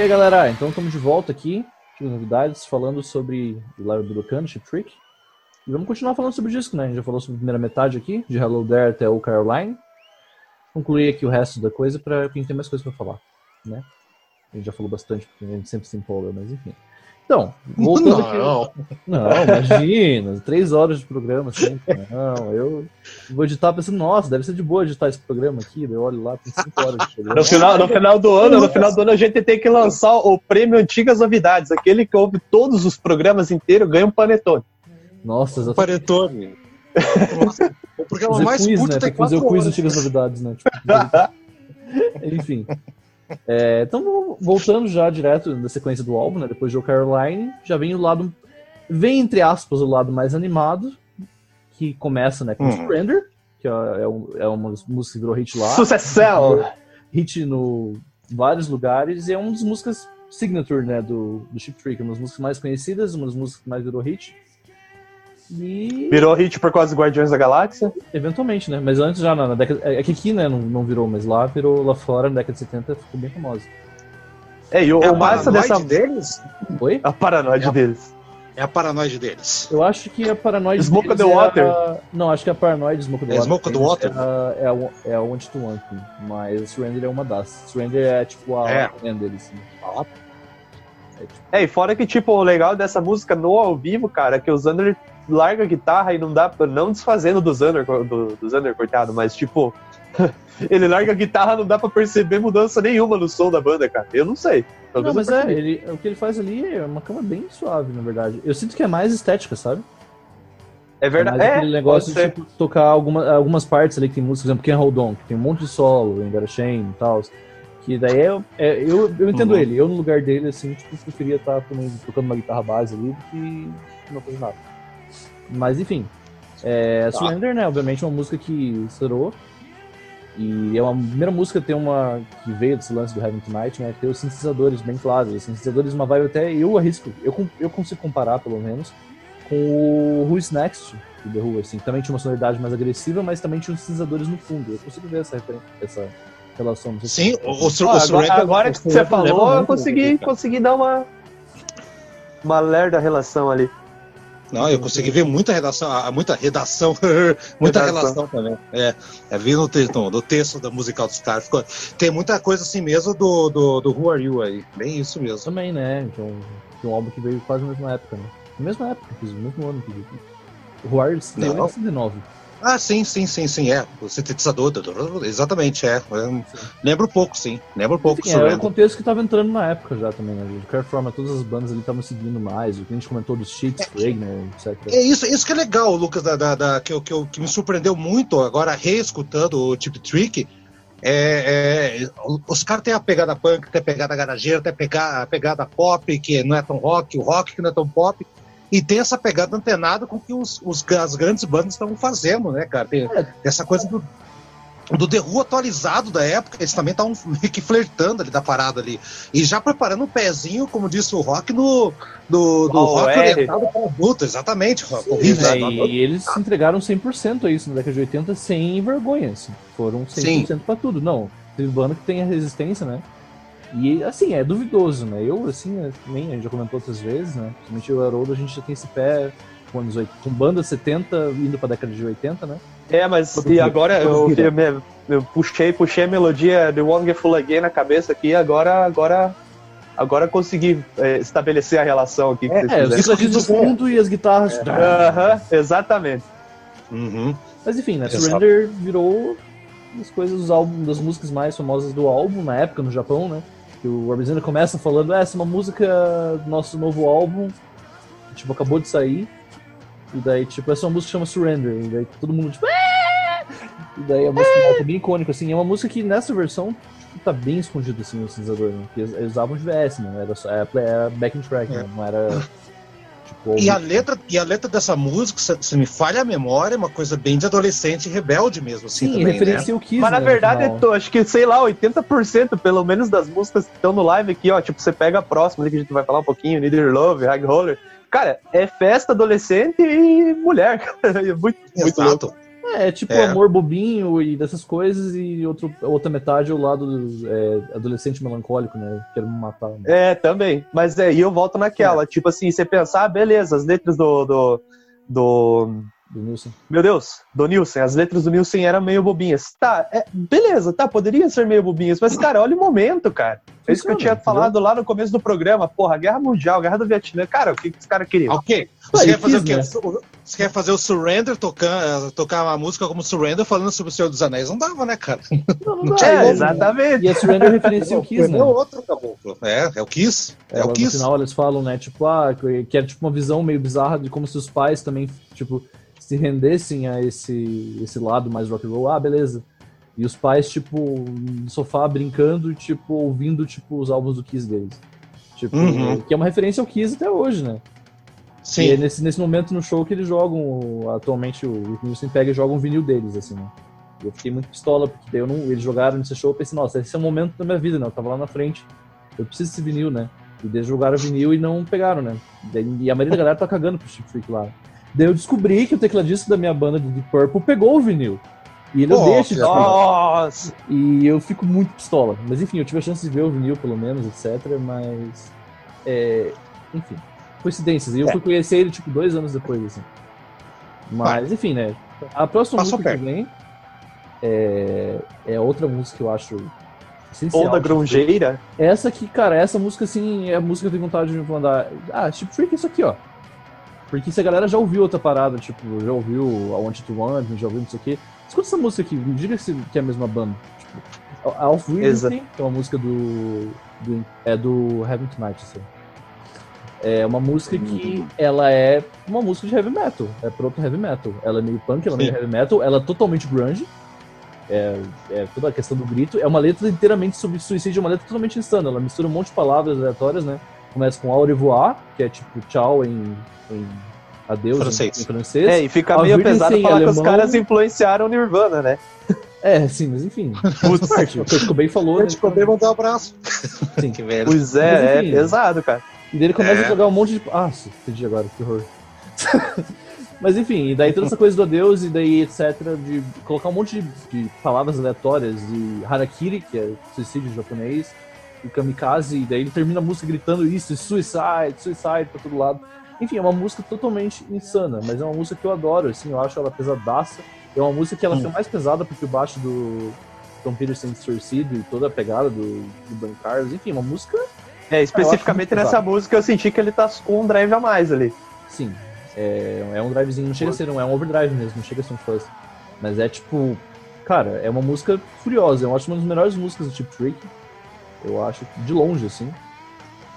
E aí, galera, então estamos de volta aqui, com novidades, falando sobre Larry Budokan, Chip Trick. E vamos continuar falando sobre o disco, né? A gente já falou sobre a primeira metade aqui, de Hello There até o Caroline. Concluir aqui o resto da coisa para quem tem mais coisa para falar, né? A gente já falou bastante, porque a gente sempre se empolga, mas enfim. Então, voltando não, aqui. Não, imagina, três horas de programa sempre. Não, eu vou editar pensando, nossa, deve ser de boa editar esse programa aqui. Eu olho lá, tem cinco horas de programa. No final, no final do ano, no final do ano, a gente tem que lançar o prêmio Antigas Novidades. Aquele que ouve todos os programas inteiros ganha um panetone. Nossa, exatamente. Panetone. Nossa, o programa mais quiz, curto né? tem que fazer o quiz Antigas Novidades, né? Tipo, <laughs> enfim. É, então, voltando já direto na sequência do álbum, né, depois de O Caroline, já vem o lado. Vem, entre aspas, o lado mais animado, que começa né, com hum. Surrender, que é, é, é uma música que virou hit lá. Sucessão! Hit no vários lugares, e é uma das músicas signature né, do, do Chip Trick, uma das músicas mais conhecidas, uma das músicas que mais virou hit. E... Virou hit por causa dos Guardiões da Galáxia? Eventualmente, né? Mas antes já na, na década. É, é que aqui, né, não, não virou, mas lá virou lá fora, na década de 70, ficou bem famosa. É, e o, é o massa dessa. deles? Oi? A paranoide é a... deles. É a paranoide deles. Eu acho que a paranoide Smoke deles the Water. A... Não, acho que a paranoide Smoke the é Water. Smoke the Water? É a, é a Want to Want Me, mas Surrender é uma das. Surrender é tipo a é. deles. Assim. É, tipo... é, e fora que, tipo, o legal dessa música no ao vivo, cara, é que o Zander larga a guitarra e não dá, não desfazendo do Zander, do, do Zander cortado, mas tipo, <laughs> ele larga a guitarra, não dá pra perceber mudança nenhuma no som da banda, cara. Eu não sei. Não, mas é, ele, o que ele faz ali é uma cama bem suave, na verdade. Eu sinto que é mais estética, sabe? É verdade. É, aquele negócio de tipo, tocar alguma, algumas partes ali que tem música, por exemplo, Ken Hold On, que tem um monte de solo, em Shame e tal. Que daí é, é eu, eu entendo uhum. ele. Eu, no lugar dele, assim, tipo, preferia estar também tocando uma guitarra base ali do que não fazer nada. Mas enfim. É, tá. Surrender, né? Obviamente, é uma música que estourou. E é uma primeira música tem uma que veio desse lance do Heaven Tonight, né? Tem os sintetizadores bem claros. Os sintetizadores, uma vibe até eu arrisco, eu, eu consigo comparar pelo menos com o Who's Next do The Who, assim. Também tinha uma sonoridade mais agressiva, mas também tinha os sintetizadores no fundo. Eu consigo ver essa, essa relação. Sim, o, o, o, ah, agora, agora que você falou, eu consegui, consegui dar uma uma lerda relação ali. Não, eu consegui ver muita redação, muita redação, <laughs> muita redação. relação também. É, é vi no, no, no, texto da musical dos caras. Tem muita coisa assim mesmo do, do, do Who Are You aí. Bem isso mesmo. Também, né? Então, um álbum que veio quase na mesma época, né? Na mesma época, no mesmo ano que. O Who Are You em 69. Ah, sim, sim, sim, sim, é. O sintetizador, exatamente, é. lembro pouco, sim. Lembro pouco Enfim. É o contexto que estava entrando na época já também, né? De qualquer forma, todas as bandas ali estavam seguindo mais. O que a gente comentou dos cheats, é, né, etc. É isso, isso que é legal, Lucas, da, da, da que, que, que me surpreendeu muito agora, reescutando o Tip Trick. É, é, os caras têm a pegada punk, tem a pegada garageira, tem a pegada, a pegada pop, que não é tão rock, o rock que não é tão pop e tem essa pegada antenada com que os, os as grandes bandas estão fazendo, né, cara? Tem é. essa coisa do, do The Who atualizado da época, eles também estavam <laughs> meio que flertando ali da parada ali. E já preparando um pezinho, como disse o Rock, no, do, do oh, rock é. orientado para adulto, exatamente. Sim, né? E eles se entregaram 100% a isso na década de 80 sem vergonha. Assim. Foram 100% para tudo. Não, teve banda que tem a resistência, né? E assim, é duvidoso, né? Eu, assim, nem a gente já comentou outras vezes, né? Principalmente o Haroldo, a gente já tem esse pé com, anos 80, com banda 70 indo pra década de 80, né? É, mas e agora eu, eu, eu, puxei, puxei a melodia do Wonderful Again na cabeça aqui, agora, agora, agora consegui é, estabelecer a relação aqui. É, é os do fundo e as guitarras. Aham, é. uh -huh, exatamente. Uhum. Mas enfim, né? Surrender virou as coisas, os álbuns, das músicas mais famosas do álbum na época no Japão, né? Que o Rob começa falando, essa é uma música do nosso novo álbum, tipo, acabou de sair. E daí, tipo, essa é uma música que chama Surrender. E daí todo mundo, tipo, Aaah! E daí a música é bem icônica, assim. É uma música que nessa versão tipo, tá bem escondido, assim, no sintetizador, né? Porque eles usavam de VS, né? Era, só, era backing track, né? Não era Tipo, e, a letra, e a letra dessa música, se, me falha a memória, é uma coisa bem de adolescente rebelde mesmo, assim, Sim, também, referencia né? o Kiss, Mas na né, verdade, tô, acho que, sei lá, 80% pelo menos das músicas que estão no live aqui, ó, tipo, você pega a próxima que a gente vai falar um pouquinho, Neither Love, High Roller. Cara, é festa adolescente e mulher, <laughs> cara. É muito, muito louco. É, tipo é. amor bobinho e dessas coisas, e outro, outra metade é o lado é, adolescente melancólico, né? Quero me matar. Né? É, também. Mas é, e eu volto naquela, é. tipo assim, você pensar, ah, beleza, as letras do, do, do do Nilson. Meu Deus, do Nilson. As letras do Nilson eram meio bobinhas. Tá, é, beleza, tá, poderia ser meio bobinhas, mas, cara, olha o momento, cara. É isso que eu tinha falado lá no começo do programa. Porra, Guerra Mundial, Guerra do Vietnã. Cara, o que, que os caras queriam? Ok. Você, quer fazer o quê? Você quer fazer o Surrender, tocar, tocar uma música como Surrender falando sobre o Senhor dos Anéis? Não dava, né, cara? Não, não, dá. É, exatamente. E a Surrender <laughs> referencia o Kiss, né? É outro caboclo. É, é o Kiss. É, é o Kiss. No final eles falam, né, tipo, ah, que era tipo uma visão meio bizarra de como se os pais também, tipo, se rendessem a esse, esse lado mais rock and roll, ah, beleza. E os pais, tipo, no sofá brincando, tipo, ouvindo, tipo, os álbuns do Kiss deles. Tipo, uhum. que é uma referência ao Kiss até hoje, né? Sim. E é nesse, nesse momento no show que eles jogam, atualmente o Nielsen pega e joga um vinil deles, assim, né? Eu fiquei muito pistola, porque daí eu não, eles jogaram nesse show, eu pensei, nossa, esse é o momento da minha vida, né? Eu tava lá na frente, eu preciso desse vinil, né? E eles jogaram o vinil e não pegaram, né? E a maioria da galera tá cagando pro Chip Freak lá. Daí eu descobri que o tecladista da minha banda de Deep Purple pegou o vinil. E ele deixa de Nossa! E eu fico muito pistola. Mas enfim, eu tive a chance de ver o vinil, pelo menos, etc. Mas. É... Enfim, coincidências. E eu é. fui conhecer ele, tipo, dois anos depois, assim. Mas, enfim, né? A próxima Passou música perto. que vem é... é outra música que eu acho essencial. Ou da grungeira. Essa aqui, cara, essa música, assim, é a música que eu tenho vontade de mandar. Ah, tipo Freak, isso aqui, ó. Porque se a galera já ouviu outra parada, tipo, já ouviu a Want to Want, já ouviu não sei o quê. Escuta essa música aqui, me diga se que é a mesma banda. Tipo, Alf que é uma música do, do. É do Heaven Tonight, assim. É uma música que ela é uma música de heavy metal, é proto heavy metal. Ela é meio punk, ela é meio heavy metal, ela é totalmente grunge. É, é, toda a questão do grito. É uma letra inteiramente sobre suicídio, é uma letra totalmente insana. Ela mistura um monte de palavras aleatórias, né? Começa com au revoir, que é tipo tchau em em Adeus francês. Em, francês. É, e fica meio pesado falar alemão. que os caras influenciaram o Nirvana, né? É, sim, mas enfim. <laughs> Putz, o Kurt Cobain falou. Kurt né? Cobain mandou um abraço. Sim. que velho. Pois é, é pesado, cara. E daí ele começa é. a jogar um monte de. Ah, entendi agora, que horror. <laughs> Mas enfim, e daí toda essa coisa do adeus e daí etc. de colocar um monte de, de palavras aleatórias de harakiri, que é suicídio japonês, e kamikaze, e daí ele termina a música gritando isso, suicide, suicide pra todo lado. Enfim, é uma música totalmente insana, mas é uma música que eu adoro, assim, eu acho ela pesadaça. É uma música que ela fica mais pesada porque o baixo do Tom Peterson distorcido e toda a pegada do, do Ben Carlos, enfim, uma música. É, especificamente nessa música eu senti que ele tá com um drive a mais ali. Sim, é, é um drivezinho, não chega a ser um, é um overdrive mesmo, não chega a ser um fuzz. Mas é tipo, cara, é uma música furiosa, eu acho uma das melhores músicas do Chip Trick. Eu acho, de longe, assim.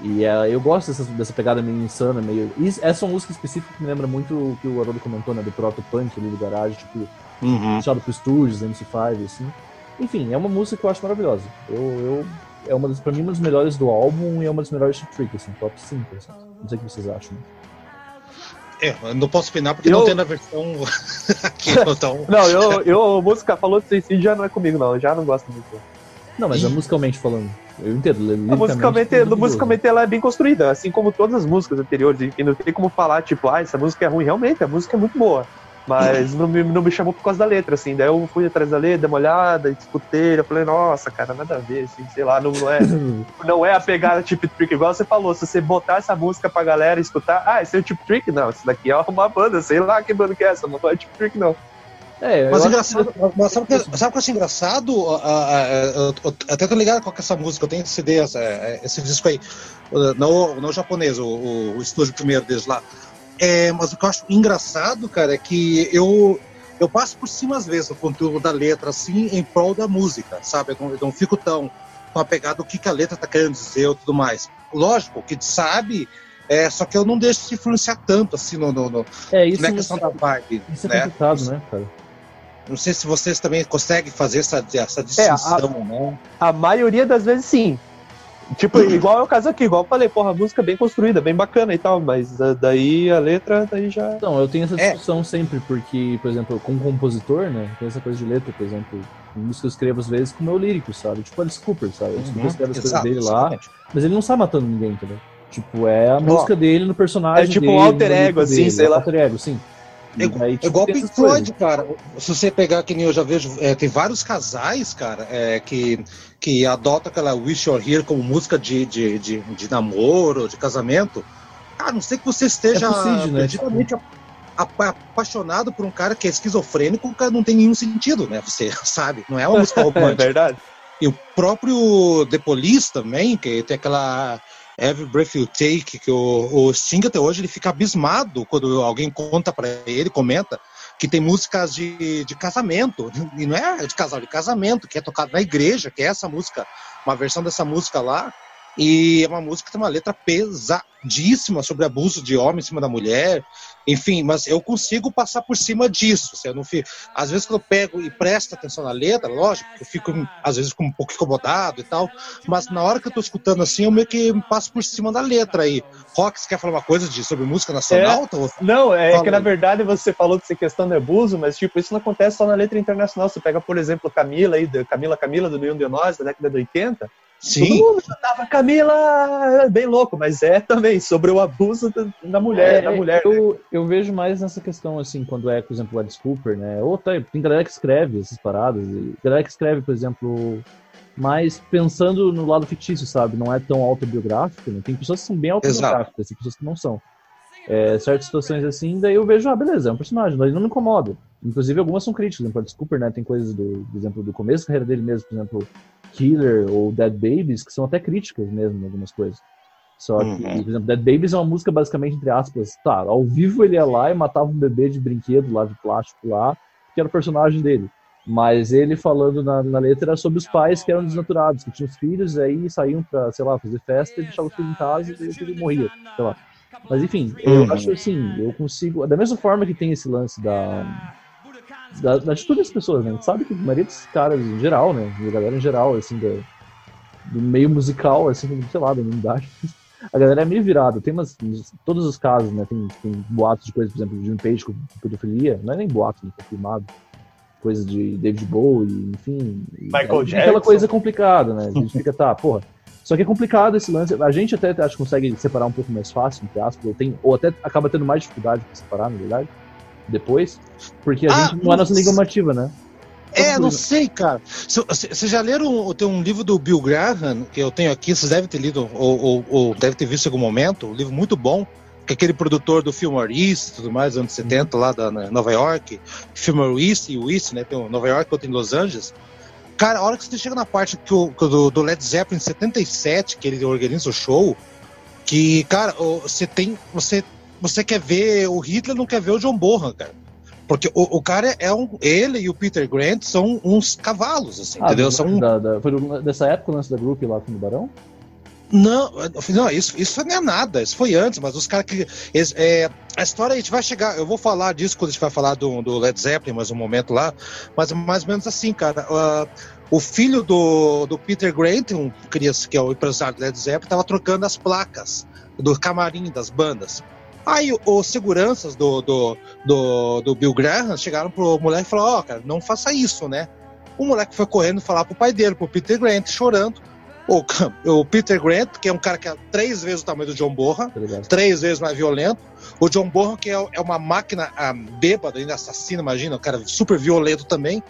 E uh, eu gosto dessa, dessa pegada meio insana, meio. E essa música específica me lembra muito o que o Haroldo comentou, né? Do proto-punk ali do garagem, tipo, uhum. puxado pro Studios, MC5, assim. Enfim, é uma música que eu acho maravilhosa. Eu, eu, é uma das, pra mim, uma das melhores do álbum e é uma das melhores de Trick, assim, top 5, assim. Não sei o que vocês acham. Né? É, eu não posso opinar porque eu... não tem na versão <laughs> aqui, então. <laughs> não, eu, eu, a música falou de suicídio já não é comigo, não. Eu já não gosto muito. Não, mas é musicalmente falando. Eu entendo. Musicalmente, é musicalmente ela é bem construída, assim como todas as músicas anteriores. E não tem como falar, tipo, ah, essa música é ruim. Realmente, a música é muito boa. Mas <laughs> não me, não me chamou por causa da letra, assim. Daí eu fui atrás da letra, dei uma olhada, escutei, eu falei, nossa, cara, nada a ver, assim, sei lá, não, não é, <laughs> não é a pegada Tip Trick, igual você falou, se você botar essa música pra galera escutar, ah, esse é o Tip Trick? Não, isso daqui é uma banda, sei lá que banda que é essa, não é Tip Trick, não. É, mas engraçado, mas sabe, que, sabe o que eu acho engraçado? Eu até tô ligado com essa música, eu tenho esse CD, esse disco aí, no, no japonês, o, o, o estúdio primeiro deles lá. É, mas o que eu acho engraçado, cara, é que eu, eu passo por cima às vezes o conteúdo da letra, assim, em prol da música, sabe? Eu não, eu não fico tão com a pegada do que, que a letra tá querendo dizer ou tudo mais. Lógico, que sabe, é, só que eu não deixo se influenciar tanto, assim, no, no, no é, isso na questão da vibe. Isso é né? complicado, né, cara? Não sei se vocês também conseguem fazer essa, essa distinção, é, a, né? A maioria das vezes sim. Tipo, <clears throat> igual é o caso aqui, igual eu falei, porra, a música é bem construída, bem bacana e tal, mas daí a letra, daí já. Não, eu tenho essa é. discussão é. sempre, porque, por exemplo, com compositor, né, tem essa coisa de letra, por exemplo, música eu escrevo às vezes com o meu lírico, sabe? Tipo Alice Cooper, sabe? Alice uhum, escreve as coisas dele lá, mas ele não sai matando ninguém, entendeu? Tipo, é a música dele no personagem. É tipo dele, um alter ego, assim, dele, sei lá. Alter ego, sim. É, daí, tipo, é igual Pink Floyd, cara. Se você pegar, que nem eu já vejo, é, tem vários casais, cara, é, que, que adotam aquela Wish You're Here como música de, de, de, de namoro, de casamento. Cara, não sei que você esteja é né? perdidamente apaixonado por um cara que é esquizofrênico, cara não tem nenhum sentido, né? Você <laughs> sabe, não é uma música <laughs> romântica. é verdade. E o próprio The Police também, que tem aquela Every Breath You Take, que o, o Sting até hoje ele fica abismado quando alguém conta para ele, comenta, que tem músicas de, de casamento, <laughs> e não é de casal, de casamento, que é tocado na igreja, que é essa música, uma versão dessa música lá, e é uma música que tem uma letra pesadíssima sobre abuso de homem em cima da mulher. Enfim, mas eu consigo passar por cima disso. Assim, eu não fico... Às vezes, quando eu pego e presto atenção na letra, lógico, eu fico, às vezes, um pouco incomodado e tal. Mas na hora que eu tô escutando assim, eu meio que passo por cima da letra aí. Rock, você quer falar uma coisa de, sobre música nacional? É, não, é Fala que na verdade você falou dessa questão de abuso, mas tipo, isso não acontece só na letra internacional. Você pega, por exemplo, Camila aí, Camila Camila do Leon de Nós, da década de 80 Sim. Todo mundo cantava Camila, é bem louco, mas é também sobre o abuso da, mulher, é, da mulher. Eu, né? eu vejo mais nessa questão, assim, quando é, por exemplo, o Alice Cooper, né? Ou tá, tem galera que escreve essas paradas, e galera que escreve, por exemplo, mais pensando no lado fictício, sabe? Não é tão autobiográfico, né? Tem pessoas que são bem autobiográficas, tem pessoas que não são. É, certas situações assim, daí eu vejo, ah, beleza, é um personagem, mas não me incomoda. Inclusive, algumas são críticas, por exemplo, Alice Cooper, né? Tem coisas do, por exemplo, do começo da carreira dele mesmo, por exemplo, Killer ou Dead Babies, que são até críticas mesmo em algumas coisas. Só que, uhum. por exemplo, Dead Babies é uma música basicamente, entre aspas, tá, ao vivo ele ia lá e matava um bebê de brinquedo lá, de plástico lá, que era o personagem dele. Mas ele falando na, na letra era sobre os pais que eram desnaturados, que tinham os filhos, aí saíam pra, sei lá, fazer festa e deixavam os filhos em casa e o filho morria, sei lá. Mas enfim, eu uhum. acho assim, eu consigo. Da mesma forma que tem esse lance da da, da atitude das pessoas, né? A gente sabe que a maioria dos caras em geral, né? A galera em geral, assim, do, do meio musical, assim, sei lá, da humanidade. <laughs> A galera é meio virada. Tem umas. Todos os casos, né? Tem, tem boatos de coisas, por exemplo, de um peixe com pedofilia. Não é nem boato, né? Confirmado. Coisa de David Bowie, enfim. Michael Jackson. Aquela coisa complicada, né? A gente fica, tá, porra. Só que é complicado esse lance. A gente até acho que consegue separar um pouco mais fácil, entre aspas, ou, tem, ou até acaba tendo mais dificuldade para separar, na verdade depois, porque a ah, gente não é nossa língua nativa, né? É, não sei, cara. Vocês já leram tem um livro do Bill Graham, que eu tenho aqui, vocês devem ter lido, ou, ou, ou devem ter visto em algum momento, um livro muito bom, que é aquele produtor do Fillmore East e tudo mais, anos 70, lá da Nova York, Fillmore East e East, né? Tem um Nova York, outro em Los Angeles. Cara, a hora que você chega na parte que o, do, do Led Zeppelin 77, que ele organiza o show, que, cara, você tem. Você você quer ver o Hitler, não quer ver o John Bonham, cara. Porque o, o cara é um. Ele e o Peter Grant são uns cavalos, assim, ah, entendeu? São da, da, foi dessa época o lance da Group lá com o Barão? Não, não isso, isso não é nada, isso foi antes, mas os caras que. É, a história a gente vai chegar, eu vou falar disso quando a gente vai falar do, do Led Zeppelin, mais um momento lá, mas mais ou menos assim, cara. Uh, o filho do, do Peter Grant, um criança que é o empresário do Led Zeppelin, estava trocando as placas do camarim das bandas. Aí os seguranças do, do, do, do Bill Graham chegaram pro moleque e falaram, ó, oh, cara, não faça isso, né? O moleque foi correndo falar pro pai dele, pro Peter Grant, chorando. O, o Peter Grant, que é um cara que é três vezes o tamanho do John Borra, três vezes mais violento. O John Borra, que é, é uma máquina ah, bêbada, ainda assassina, imagina, um cara super violento também.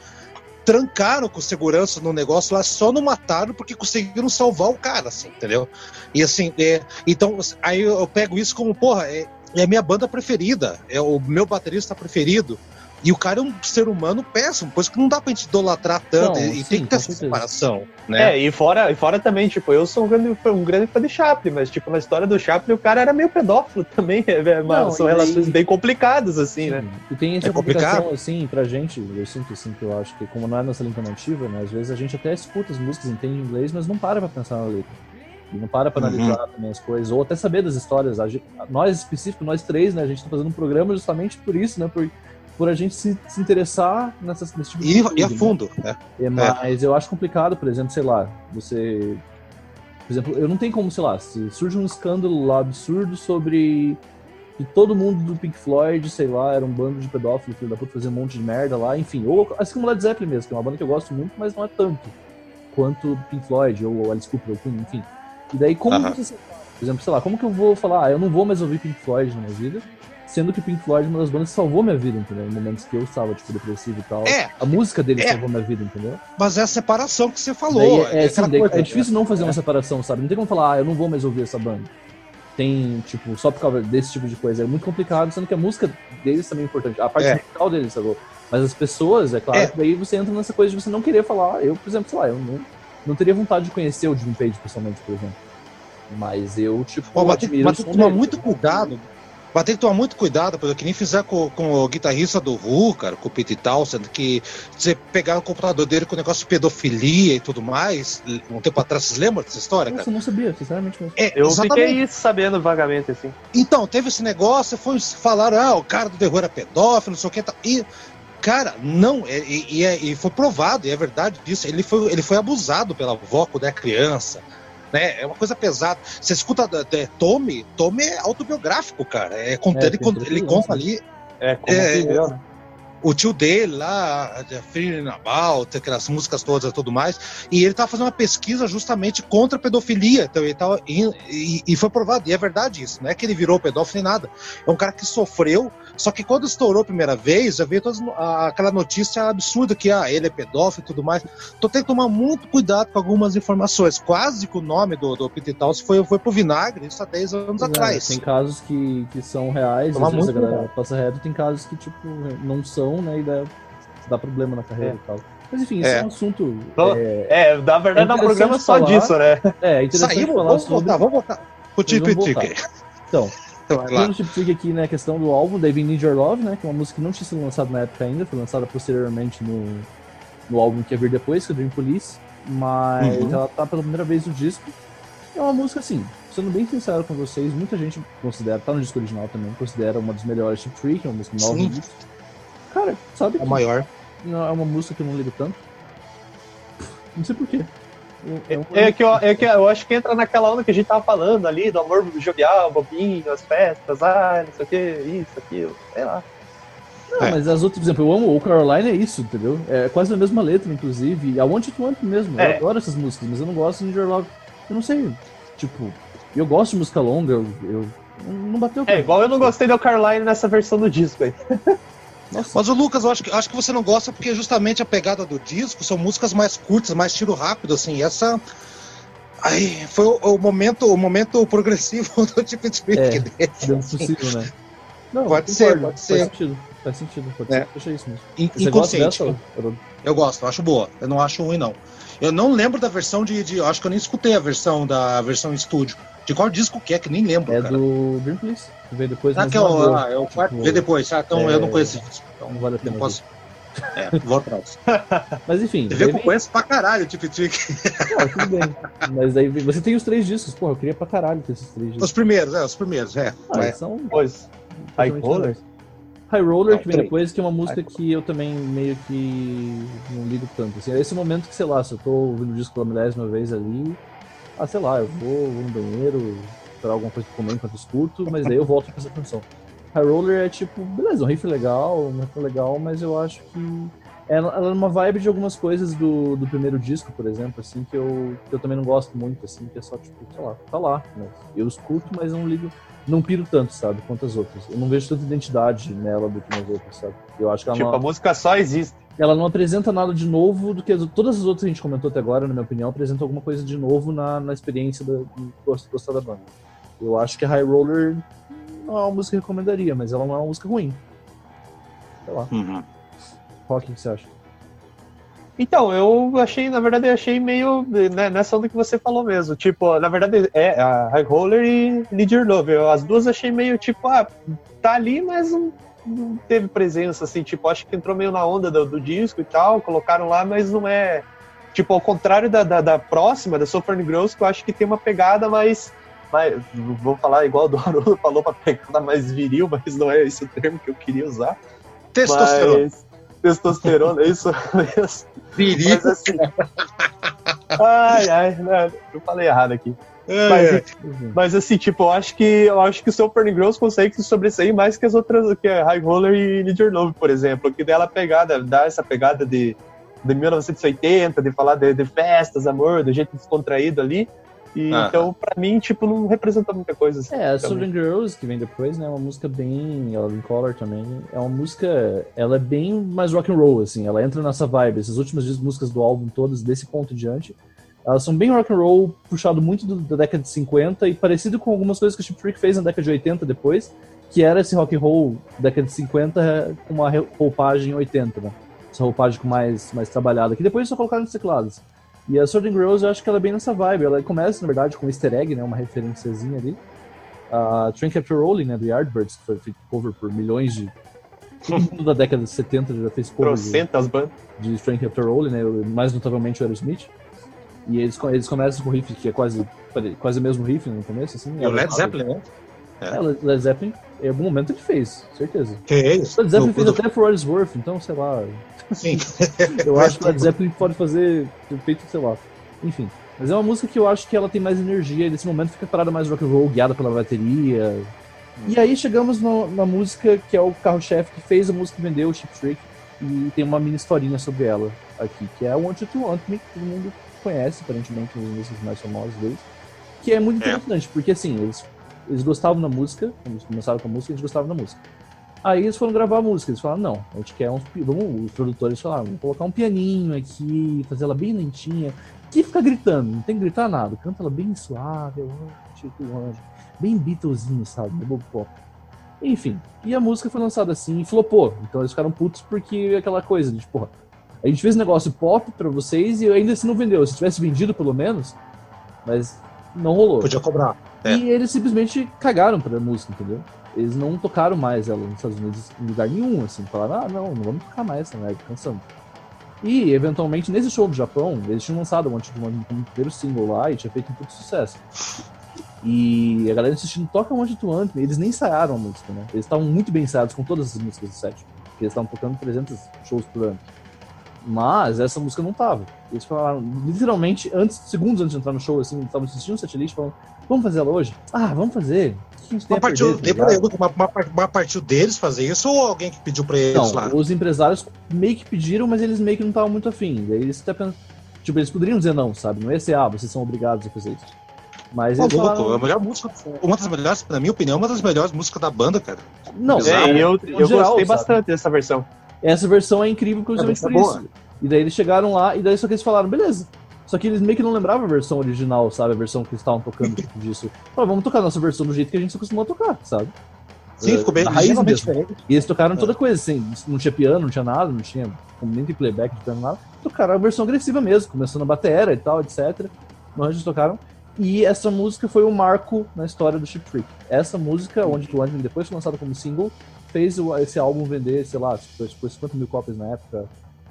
Trancaram com segurança no negócio lá, só não mataram porque conseguiram salvar o cara, assim, entendeu? E assim, é, então, aí eu pego isso como, porra, é, é a minha banda preferida, é o meu baterista preferido. E o cara é um ser humano péssimo, coisa que não dá pra gente idolatrar tanto. Não, e sim, tem que ter essa separação, né? É, e fora, e fora também, tipo, eu sou um grande, um grande fã de Chaplin, mas, tipo, na história do Chaplin, o cara era meio pedófilo <laughs> também. É, não, são relações bem complicadas, assim, né? E tem essa é complicação, assim, pra gente, eu sinto, assim, que eu acho que, como não é nossa língua nativa, né, às vezes a gente até escuta as músicas, entende inglês, mas não para pra pensar na letra. E não para para analisar uhum. também as coisas, ou até saber das histórias. Gente, nós, específico, nós três, né? A gente está fazendo um programa justamente por isso, né? Por, por a gente se, se interessar nessas, nesse tipo de e, coisa. E a fundo, né? É, mas é. eu acho complicado, por exemplo, sei lá, você. Por exemplo, eu não tenho como, sei lá, se surge um escândalo lá absurdo sobre que todo mundo do Pink Floyd, sei lá, era um bando de pedófilos, filho da puta, fazendo um monte de merda lá, enfim. Ou assim como Led Zeppelin mesmo, que é uma banda que eu gosto muito, mas não é tanto quanto Pink Floyd ou Alice Cooper ou Queen, enfim. E daí, como você. Por exemplo, sei lá, como que eu vou falar, ah, eu não vou mais ouvir Pink Floyd na minha vida, Sendo que Pink Floyd é uma das bandas que salvou minha vida, entendeu? Em momentos que eu estava, tipo, depressivo e tal. É. A música dele É. salvou minha vida, entendeu? Mas é a separação que você falou. Daí, é, é sim, aquela daí coisa, é difícil não fazer uma separação, sabe? Não tem como falar, ah, eu não vou mais ouvir essa banda. Tem, tipo, só por causa desse tipo de coisa. É muito complicado, sendo que a música deles também é importante. A parte É. musical deles, sacou? Mas as pessoas, é claro, É. que daí você entra nessa coisa de você não querer falar. Eu, por exemplo, sei lá, eu não, não teria vontade de conhecer o Jimmy Page pessoalmente, por exemplo. Mas eu, tipo, Ó, mas tem, admiro mas tem som que tomar dele, muito sabe? cuidado. Mas tem que tomar muito cuidado, porque que nem fizer com, com o guitarrista do Who, cara, com o Pete Townsend, que você pegar o computador dele com o negócio de pedofilia e tudo mais, um tempo atrás, vocês lembram dessa história, Nossa, cara? eu não sabia, sinceramente mesmo. É, Eu exatamente. fiquei sabendo vagamente, assim. Então, teve esse negócio, foi, falaram, ah, o cara do The Who era pedófilo, não sei o que. Tá. E, cara, não, é- e, e é- e foi provado, e é verdade disso. Ele foi, ele foi abusado pela avó quando é criança. Né? É uma coisa pesada. Você escuta é, Tommy, Tommy é autobiográfico, cara. É, É, ele, ele conta né? ali É, como É, né? O tio dele lá, The Feeling About, aquelas músicas todas e tudo mais, e ele tava fazendo uma pesquisa justamente contra a pedofilia, então ele tava, e, e- e foi provado, e é verdade isso, não é que ele virou pedófilo nem nada, é um cara que sofreu, só que quando estourou a primeira vez, já veio todas, a- aquela notícia absurda que ah, ele é pedófilo e tudo mais, então tem que tomar muito cuidado com algumas informações, quase que o nome do, do Peter Townsend foi, foi pro vinagre, isso há 10 anos é, atrás. Tem casos que, que são reais, às vezes a galera passa reto, tem casos que, tipo, não são, né, e dá, dá problema na carreira É. e tal. Mas enfim, isso é, É. um assunto. Então, É, É, na verdade dá um programa só falar. disso, né? é interessante Saímos, falar vamos sobre. voltar, vamos voltar. O Tip. Então, lá. Tendo Chip Trick aqui, né, a questão do álbum, David Need Your Love, né, que é uma música que não tinha sido lançada na época ainda, foi lançada posteriormente no, no álbum que ia vir depois, que é Dream Police, mas Uhum. ela tá pela primeira vez no disco. É uma música, assim, sendo bem sincero com vocês, muita gente considera, tá no disco original também, considera uma das melhores Chip Trick, é uma música nova Sim. no disco. Cara, sabe É maior. não- é uma música que eu não ligo tanto? Não sei porquê. É, É que, eu, é que eu acho que entra naquela onda que a gente tava falando ali, do amor jovial, bobinho, as festas, ah, não sei o que, isso, aquilo, sei lá. Não, É. mas as outras, por exemplo, eu amo o Caroline é isso, entendeu? É quase a mesma letra, inclusive. A Want It Want mesmo. É. Eu adoro essas músicas, mas eu não gosto de Your Love. Eu não sei. Tipo, eu gosto de música longa, eu. eu não bateu É, igual eu não gostei do Caroline nessa versão do disco aí. <laughs> Nossa, Mas o Lucas, eu acho que, acho que você não gosta porque justamente a pegada do disco são músicas mais curtas, mais tiro rápido, assim. E essa. Aí, foi o, o momento, o momento progressivo <laughs> do tipo de É. dele. deu possível, né? Não, Pode eu ser, pode Faz ser. sentido. Faz sentido. Pode É. ser. Deixa isso mesmo. In- Você gosta Inconsciente. dessa? Haroldo? Eu gosto, eu acho boa. Eu não acho ruim, não. Eu não lembro da versão de. de acho que eu nem escutei a versão da a versão estúdio. De qual disco que é, que nem lembro, É cara. do Dream Police. Que veio depois, Ah, que é o, ah, é o quarto. Tipo, Vê depois, ah, então é, eu não conheço esse disco. Então Não vale a pena. não posso. <laughs> É, vou atrás. <laughs> Mas enfim. Você vê que eu conheço pra caralho o Tip Trick. Não, tudo bem. Mas daí você tem os três discos. Porra, eu queria pra caralho ter esses três discos. Os primeiros, é, os primeiros, é. Ah, É. são Pois. High Roller? High Roller, Não, que vem três. depois, que é uma música que eu também meio que não ligo tanto. Assim, é esse momento que, sei lá, se eu tô ouvindo o disco pela milésima vez ali, ah, sei lá, eu vou, no banheiro, esperar alguma coisa pra comer enquanto escuto, mas daí eu volto pra essa canção. High Roller é tipo, beleza, um riff legal, um riff legal, mas eu acho que ela, ela é uma vibe de algumas coisas do, do primeiro disco, por exemplo, assim, que eu, que eu também não gosto muito, assim, que é só, tipo, sei lá, tá lá. Mas eu escuto, mas não ligo, não piro tanto, sabe, quanto as outras. Eu não vejo tanta identidade nela do que nas outras, sabe? Eu acho que ela, Tipo, a não, música só existe. Ela não apresenta nada de novo do que as- todas as outras que a gente comentou até agora, na minha opinião, apresentam alguma coisa de novo na, na experiência da, de gost- gostar da banda. Eu acho que a High Roller não é uma música que eu recomendaria, mas ela não é uma música ruim. Sei lá. Uhum. Rock, o que você acha? Então, eu achei, na verdade, eu achei meio né, nessa onda que você falou mesmo. Tipo, na verdade, é a High Roller e Need Your Love. Eu, as duas achei meio tipo, ah, tá ali, mas não, não teve presença, assim. Tipo, acho que entrou meio na onda do, do disco e tal, colocaram lá, mas não é. Tipo, ao contrário da, da, da próxima, da Sovereign Girls, que eu acho que tem uma pegada mais. mais não vou falar igual do Haroldo falou, pra pegada mais viril, mas não é esse o termo que eu queria usar. Testosterona. Mas, testosterona, é isso mesmo. Viril. Mas assim. <laughs> ai, ai, né, eu falei errado aqui. É, Mas, é. mas assim, tipo, eu acho que eu acho que o seu Burning Girls consegue se sobressair mais que as outras, que é High Roller e Need Your Love, por exemplo, que dela pegada, dá essa pegada de, de 1980, de falar de, de festas, amor, do jeito descontraído ali. E, ah. Então, pra mim, tipo, não representa muita coisa. Assim, é, a Southern Girls, que vem depois, né, é uma música bem... Ela em Color também. É uma música... Ela é bem mais rock and roll, assim. Ela entra nessa vibe. Essas últimas músicas do álbum, todas, desse ponto em diante, elas são bem rock and roll, puxado muito do, da década de 50 e parecido com algumas coisas que o Chip Trick fez na década de 80 depois, que era esse rock and roll da década de 50 com uma roupagem 80, né? Essa roupagem com mais, mais trabalhada, que depois só colocaram nos teclados. E a Sword Girls eu acho que ela é bem nessa vibe. Ela começa, na verdade, com um easter egg, né? Uma referenciazinha ali. A uh, Train Capture Rolling, né? Do Yardbirds, que foi feito cover por milhões de... Todo mundo da década de 70 já fez cover de, de Train Capture Rolling, né? Mais notavelmente o Aerosmith. E eles, eles começam com o riff que é quase, quase o mesmo riff no começo, assim. E o Led Zeppelin, né? É. é, Led Zeppelin, em algum momento ele fez, certeza. Que é isso? Led Zeppelin no, fez no... até For What Worth, então, sei lá. Sim. eu acho que Led Zeppelin pode fazer feito, sei lá. Enfim. Mas é uma música que eu acho que ela tem mais energia, e nesse momento fica parada mais rock and roll, guiada pela bateria. E aí chegamos no, na música que é o carro-chefe que fez a música que vendeu, o Chip Trick, e tem uma mini historinha sobre ela aqui, que é Want You To Want Me, que todo mundo conhece, aparentemente, um dos músicos mais famosos deles. Que é muito é. interessante, porque assim, eles, eles gostavam da música, eles começaram com a música, eles gostavam da música. Aí eles foram gravar a música, eles falaram, não, a gente quer uns. Vamos, os produtores falaram, vamos colocar um pianinho aqui, fazer ela bem lentinha, que fica gritando, não tem que gritar nada. Canta ela bem suave, tipo anjo. Bem Beatlesinho, sabe? Bobo pop. Enfim, e a música foi lançada assim e flopou. Então eles ficaram putos porque aquela coisa de, porra, a gente fez um negócio pop pra vocês e ainda assim não vendeu. Se tivesse vendido pelo menos, mas não rolou. Podia cobrar. É. E eles simplesmente cagaram pra música, entendeu? Eles não tocaram mais ela nos Estados Unidos em lugar nenhum, assim. Falaram, ah, não, não vamos tocar mais essa merda, cansamos. E, eventualmente, nesse show do Japão, eles tinham lançado um tipo, um primeiro single lá e tinha feito um puto sucesso. E a galera insistindo, toca to Want Me. Eles nem ensaiaram a música, né? Eles estavam muito bem ensaiados com todas as músicas do set. Porque eles estavam tocando 300 shows por ano. Mas essa música não tava. Eles falaram, literalmente, antes, segundos antes de entrar no show, assim, estavam assistindo o setlist falando, vamos fazer ela hoje? Ah, vamos fazer. Uma partiu, perder, tá uma, uma, uma, partiu deles fazer isso ou alguém que pediu pra eles não, lá? Os empresários meio que pediram, mas eles meio que não estavam muito afim. Daí eles até pensam, tipo, eles poderiam dizer não, sabe? Não ia ser, ah, vocês são obrigados a fazer isso. Mas eles falaram... a melhor música, uma das melhores, na minha opinião, uma das melhores músicas da banda, cara. Não, é, eu, eu geral, gostei sabe? bastante dessa versão. Essa versão é incrível, inclusive, é por boa. isso. E daí eles chegaram lá, e daí só que eles falaram, beleza. Só que eles meio que não lembravam a versão original, sabe? A versão que eles estavam tocando disso. Falaram, vamos tocar a nossa versão do jeito que a gente se acostumou a tocar, sabe? Sim, ficou bem raiz diferente. E eles tocaram toda coisa, assim, não tinha piano, não tinha nada, não tinha nem tem playback, não tinha nada. Tocaram a versão agressiva mesmo, começando a bateria e tal, etc. Mas eles tocaram. E essa música foi um marco na história do Chip Trick. Essa música, onde o Anime depois foi lançado como single, fez esse álbum vender, sei lá, tipo, 50 mil cópias na época.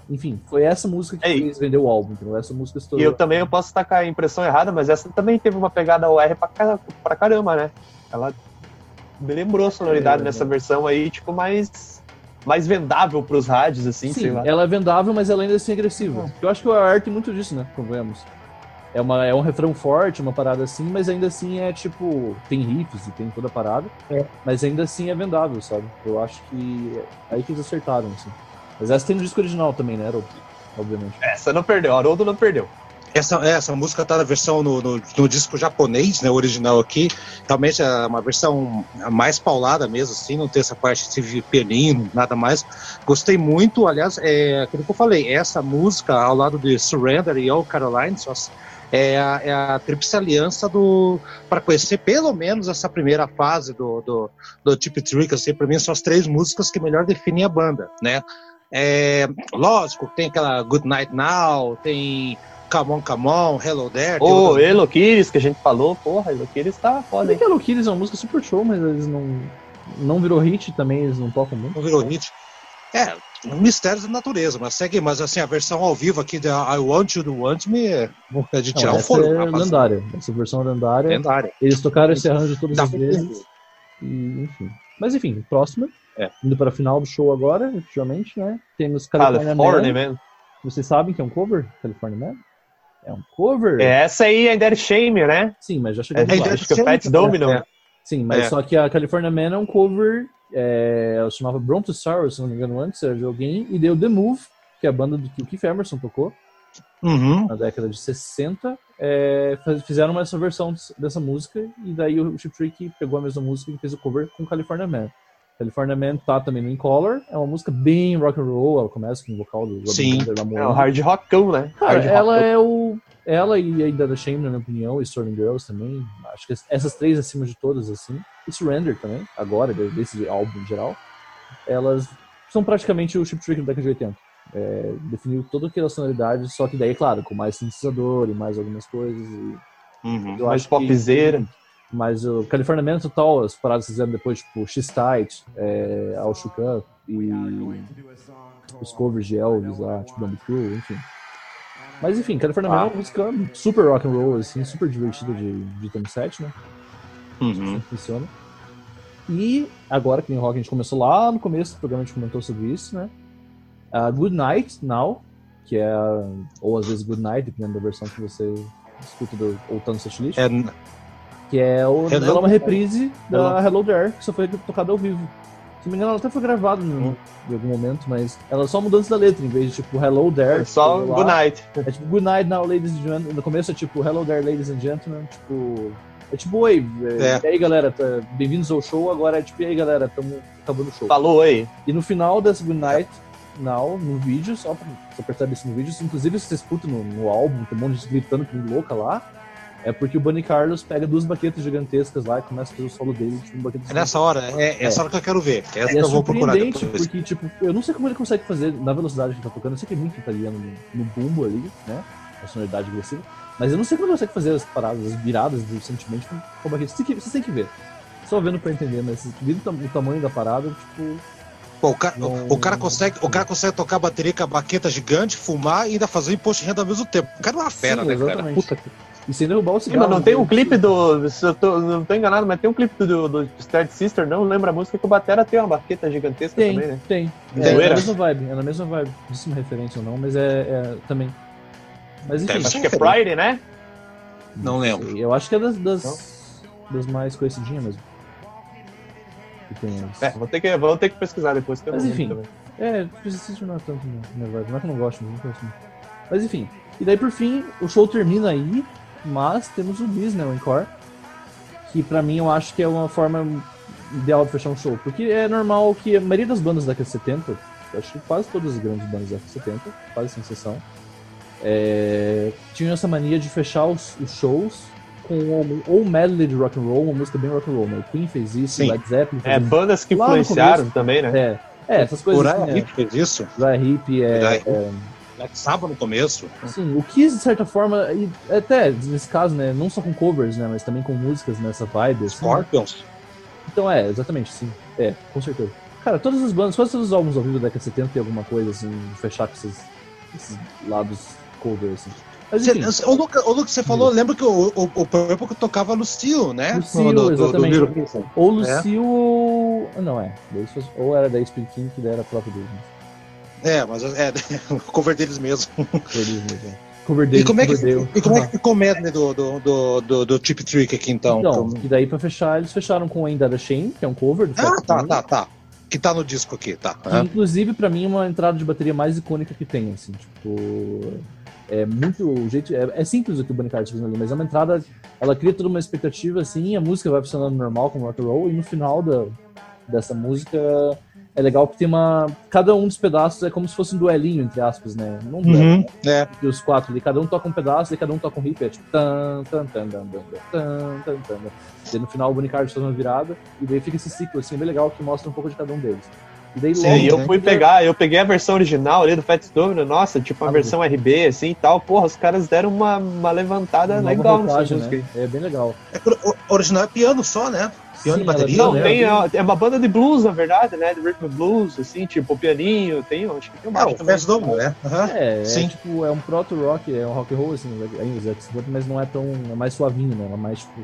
Enfim, foi essa música que é fez vender o álbum, entendeu? Essa música estourou. E eu também eu posso estar com a impressão errada, mas essa também teve uma pegada OR pra, pra caramba, né? Ela me lembrou a sonoridade é, nessa é. versão aí, tipo, mais mais vendável pros rádios, assim, Sim, sei lá. ela é vendável, mas ela ainda assim é agressiva. Eu acho que o AR tem muito disso, né? Convenhamos. É, uma, é um refrão forte, uma parada assim, mas ainda assim é tipo. Tem riffs e tem toda a parada. É. Mas ainda assim é vendável, sabe? Eu acho que. É aí que eles acertaram, assim. Mas essa tem no disco original também, né, Haroldo? Obviamente. Essa não perdeu, Haroldo não perdeu. Essa, essa música tá na versão no, no, no, disco japonês, né, original aqui. Realmente é uma versão mais paulada mesmo, assim, não tem essa parte de pianinho, nada mais. Gostei muito, aliás, é aquilo que eu falei, essa música ao lado de Surrender e All Caroline, só, é a, é a tríplice aliança do para conhecer pelo menos essa primeira fase do, do, do Tip Trick, assim, para mim são as três músicas que melhor definem a banda, né? É, lógico, tem aquela Good Night Now, tem Come On, Come On, Hello There. Ô, oh, Hello Kiris, que a gente falou, porra, Hello Kiris tá foda, hein? Hello Kiris é uma música super show, mas eles não, não virou hit também, eles não tocam muito. Não virou hit. É, mistérios da natureza, mas segue, mas assim, a versão ao vivo aqui de I Want You to Want Me é de tirar não, o fôlego. É lendária. Essa versão é lendária. lendária. Eles tocaram esse arranjo todas as vezes. E, enfim. Mas enfim, próxima. É. Indo para a final do show agora, efetivamente, né? Temos California, California Man. Man. Vocês sabem que é um cover? California Man? É um cover? É, essa aí é Dead Shame, né? Sim, mas já chegou é, lá. Acho que é Pets Domino. É. Sim, mas é. só que a California Man é um cover é, ela chamava Brontosaurus, se não me engano, antes, era de alguém, e deu The Move, que é a banda do que o Keith Emerson tocou, uhum. na década de 60, é, fizeram essa versão dessa música e daí o Chip Trick pegou a mesma música e fez o cover com California Man. California Man tá também no In Color, é uma música bem rock and roll, ela começa com o vocal do Sim. é o hard rockão, né? Cara, hard ela rockão. é o ela e a Dada Shame, na minha opinião, e Storming Girls também, acho que essas três acima de todas, assim, e Surrender também, agora, desse álbum em geral, elas são praticamente o Chip Trick da década de 80. É, definiu toda aquela sonoridade, só que daí, claro, com mais sintetizador e mais algumas coisas. E uhum, mais popzeira. Mas o California Man Total, as paradas que fizeram depois, tipo She's Tight, é, All Shook Up e os covers de Elvis lá, tipo Bambi Crew, enfim. Mas enfim, California ah. Man é uma música super rock and roll, assim, super divertida de, de Tom set, né? Uhum. Assim funciona. E agora que nem rock a gente começou lá no começo do programa, a gente comentou sobre isso, né? Uh, Good Night Now, que é, ou às vezes Good Night, dependendo da versão que você escuta do, ou tá no setlist. É, que é, o, Hello. ela é uma reprise da Hello. Hello There, que só foi tocada ao vivo. Se não me engano, ela até foi gravada hum. em algum momento, mas ela é só mudança da letra, em vez de tipo Hello There. É só tipo, Good Night. É tipo Good Night now, ladies and gentlemen. No começo é tipo Hello There, ladies and gentlemen. Tipo. É tipo, oi, é. e aí galera, tá, bem-vindos ao show. Agora é tipo, e aí galera, estamos acabando o show. Falou aí. E no final desse Good Night Now, no vídeo, só pra você perceber isso no vídeo, inclusive você escuta no, no álbum, tem um monte de gente gritando que louca lá. É porque o Bunny Carlos pega duas baquetas gigantescas lá e começa a fazer o solo dele tipo, um É nessa hora, é, é, essa hora que eu quero ver. É essa que eu vou procurar depois. Porque, tipo, eu não sei como ele consegue fazer na velocidade que ele tá tocando. Eu sei que é muito italiano no, no bumbo ali, né? A sonoridade agressiva. Mas eu não sei como ele consegue fazer as paradas, as viradas do sentimento com, com baqueta. Você, você tem que ver. Só vendo pra entender, mas vendo o tamanho da parada, tipo. Pô, o, cara, não... o, cara consegue, o cara consegue tocar bateria com a baqueta gigante, fumar e ainda fazer o imposto de renda ao mesmo tempo. O cara é uma fera, Sim, né, exatamente. cara? Puta que... E sem derrubar o cigarro. não tem um clipe do. Se eu tô, não tô enganado, mas tem um clipe do, do Start Sister, não lembra a música que o Batera tem uma baqueta gigantesca tem, também, né? Tem, é, é na mesma vibe, é na mesma vibe. Não sei se é uma referência ou não, mas é, é também. Mas enfim. Acho que é Friday, né? Não, lembro. Eu acho que é das, das, das mais conhecidinhas mesmo. É, vou ter, que, vou ter que pesquisar depois. Que mas enfim. É, Sister não é tanto minha vibe. Não é que eu não gosto, não gosto. Mas enfim. E daí por fim, o show termina aí mas temos o bis, né, o encore, que para mim eu acho que é uma forma ideal de fechar um show, porque é normal que a maioria das bandas da década de 70, acho que quase todas as grandes bandas da década de 70, quase sem exceção, é, tinham essa mania de fechar os, os shows com ou medley de rock and roll, uma música bem rock and roll, né? O Queen fez isso, Sim. Led Zeppelin fez É, bandas que influenciaram também, né? É, é essas coisas. Uriah assim, Heep é, fez isso. Uriah Heep, é, é Black Sabbath no começo. Sim, o Kiss, de certa forma, e até nesse caso, né, não só com covers, né, mas também com músicas nessa vibe. Assim, Scorpions. Então é, exatamente, sim. É, com certeza. Cara, todas as bandas, quase todos os álbuns ao vivo da década de 70 tem alguma coisa, assim, de fechar com esses, esses lados covers, assim. Mas, o, Luca, o Luca, você falou, lembra que o, o, o Purple tocava Lucio, né? Lucio, do, exatamente. Do, do, ou Lucio, é. ou... Não, é. Ou era da Speed King, que era próprio dele. Mas... É, mas é, o <laughs> cover deles mesmo. Cover deles mesmo. Cover deles, e como é que, e como é que ficou o medley do, do, do, do, do Chip Trick aqui então? Então, e daí pra fechar, eles fecharam com Ainda da Shane, que é um cover do Ah, tá, tá, tá. Que tá no disco aqui, tá. Que, inclusive, pra mim, é uma entrada de bateria mais icônica que tem, assim, tipo. É muito. O jeito, é, é simples o que o Bonnie Carter fez ali, mas é uma entrada. Ela cria toda uma expectativa, assim, a música vai funcionando normal, como rock and roll, e no final da, dessa música é legal que tem uma. Cada um dos pedaços é como se fosse um duelinho, entre aspas, né? Não uhum, né? é. E os quatro ali, cada um toca um pedaço e cada um toca um riff, é tipo. Tan, tan, tan, tan, tan, tan, tan, tan. E no final o Bonicard faz uma virada, e daí fica esse ciclo assim, bem legal que mostra um pouco de cada um deles. E daí Sim, logo, eu né? fui pegar, eu peguei a versão original ali do Fats Domino, nossa, tipo a ah, versão RB, assim e tal. Porra, os caras deram uma, uma levantada uma legal nessa música. Né? É bem legal. É, o original é piano só, né? Piano Sim, e bateria? Não, né? tem, é, é uma banda de blues, na verdade, né? De rhythm blues, assim, tipo, pianinho, tem, acho que tem um baixo é, também. Dome, né? Uhum. É, Sim. é, tipo, é um proto-rock, é um rock and roll, assim, ainda, mas não é tão, é mais suavinho, né? É mais, tipo,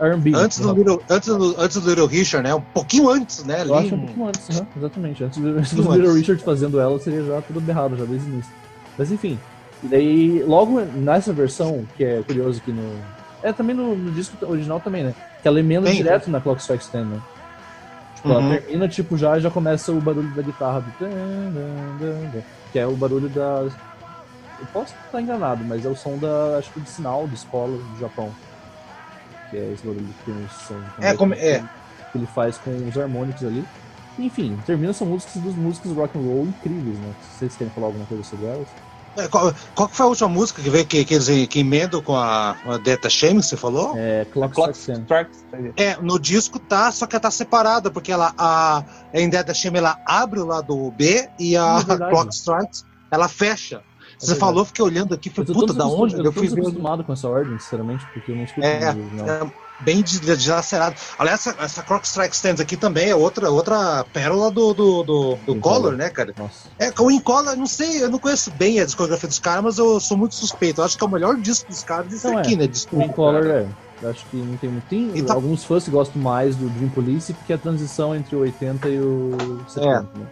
R&B. Antes do, Little, antes, do, antes do Little Richard, né? Um pouquinho antes, né? Eu acho um pouquinho antes, né? exatamente. Antes do, antes do Little Richard fazendo ela, seria já tudo errado, já desde o início. Mas enfim, e daí, logo nessa versão, que é curioso que no... É, também no, no disco original também, né? Que ela emenda direto na Clock Strike Stand, né? Tipo, uhum. ela termina, tipo, já já começa o barulho da guitarra do... Que é o barulho da... Eu posso estar enganado, mas é o som da, acho que de sinal, do escola do Japão. Que é esse barulho que tem som. É, como, é. Que ele faz com os harmônicos ali. Enfim, termina são músicas dos músicos rock and roll incríveis, né? Vocês querem falar alguma coisa sobre elas? É, qual, qual foi a última música que veio que, que eles que emendam com a, a Data Shame, que você falou? É, Clock, Clock Strike É, no disco tá, só que ela tá separada, porque ela, a, a Data Shame ela abre o lado B e a é Clock Strikes ela fecha. É você falou, fiquei olhando aqui, foi puta, da onde? Eu, eu fui acostumado com essa ordem, sinceramente, porque eu não escuto é, não. É, bem dilacerado. Aliás, essa, essa Croc Strike Stands aqui também é outra, outra pérola do, do, do, do Collor, né, cara? Nossa. É, o Incolor, não sei, eu não conheço bem a discografia dos caras, mas eu sou muito suspeito. Eu acho que é o melhor disco dos caras isso aqui, é. né? Disco o Incolor é. Acho que não tem muito. Tem então, alguns fãs que gostam mais do Dream Police, porque a transição entre o 80 e o 70. É, né?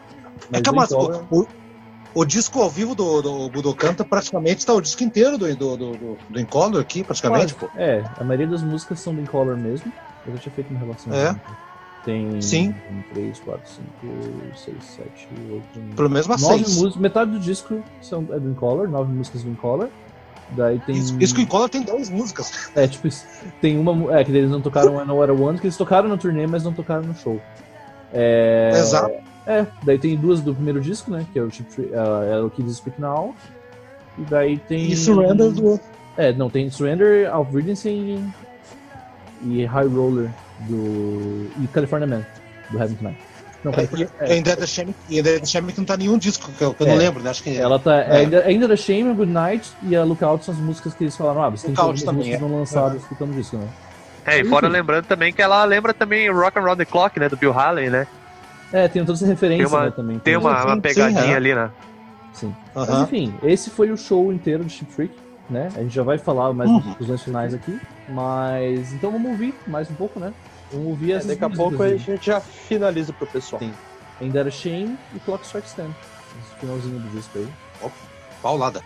é que é uma, o, o disco ao vivo do, do Budokan tá praticamente tá o disco inteiro do, do, do, do Incolor aqui, praticamente. Pô. É, a maioria das músicas são do Incolor mesmo. Eu já tinha feito uma relação. É. Tem Sim. 3, 4, 5, 6, 7, 8. Pelo menos umas 6. Músicas, metade do disco são, é do Incolor, 9 músicas do Incolor. Daí tem. Isso, isso que o Incolor tem 10 músicas. É, tipo, tem uma. É, que eles não tocaram I Know What I Want, que eles tocaram no turnê, mas não tocaram no show. É, Exato. É, daí tem duas do primeiro disco, né? Que é o Chip uh, é o Kids Speak Now. E daí tem. E Surrender do outro. É, não, tem Surrender, Of e, e High Roller do. e California Man, do Heaven Tonight. Não, é, é, ainda é da Shame, ainda é da Shame que não tá nenhum disco, que eu, que eu é, não lembro, né? Acho que ela tá. É. Ainda, ainda da Shame, Good Night e a Lookout são as músicas que eles falaram, ah, você tem que também, músicas não lançadas escutando disco, né? É, e fora lembrando também que ela lembra também Rock and Roll the Clock, né? Do Bill Haley, né? É, tem todas as referências tem uma, né, também. Tem uma, uma pegadinha sim, ali, né? Sim. Uhum. Mas enfim, esse foi o show inteiro de Chip Freak, né? A gente já vai falar mais uhum. dos dois finais aqui. Mas então vamos ouvir mais um pouco, né? Vamos ouvir é, Daqui a pouco a gente já finaliza pro pessoal. Sim. Ainda era Shane e Clock Strike Stand. Esse finalzinho do disco aí. Opa, paulada.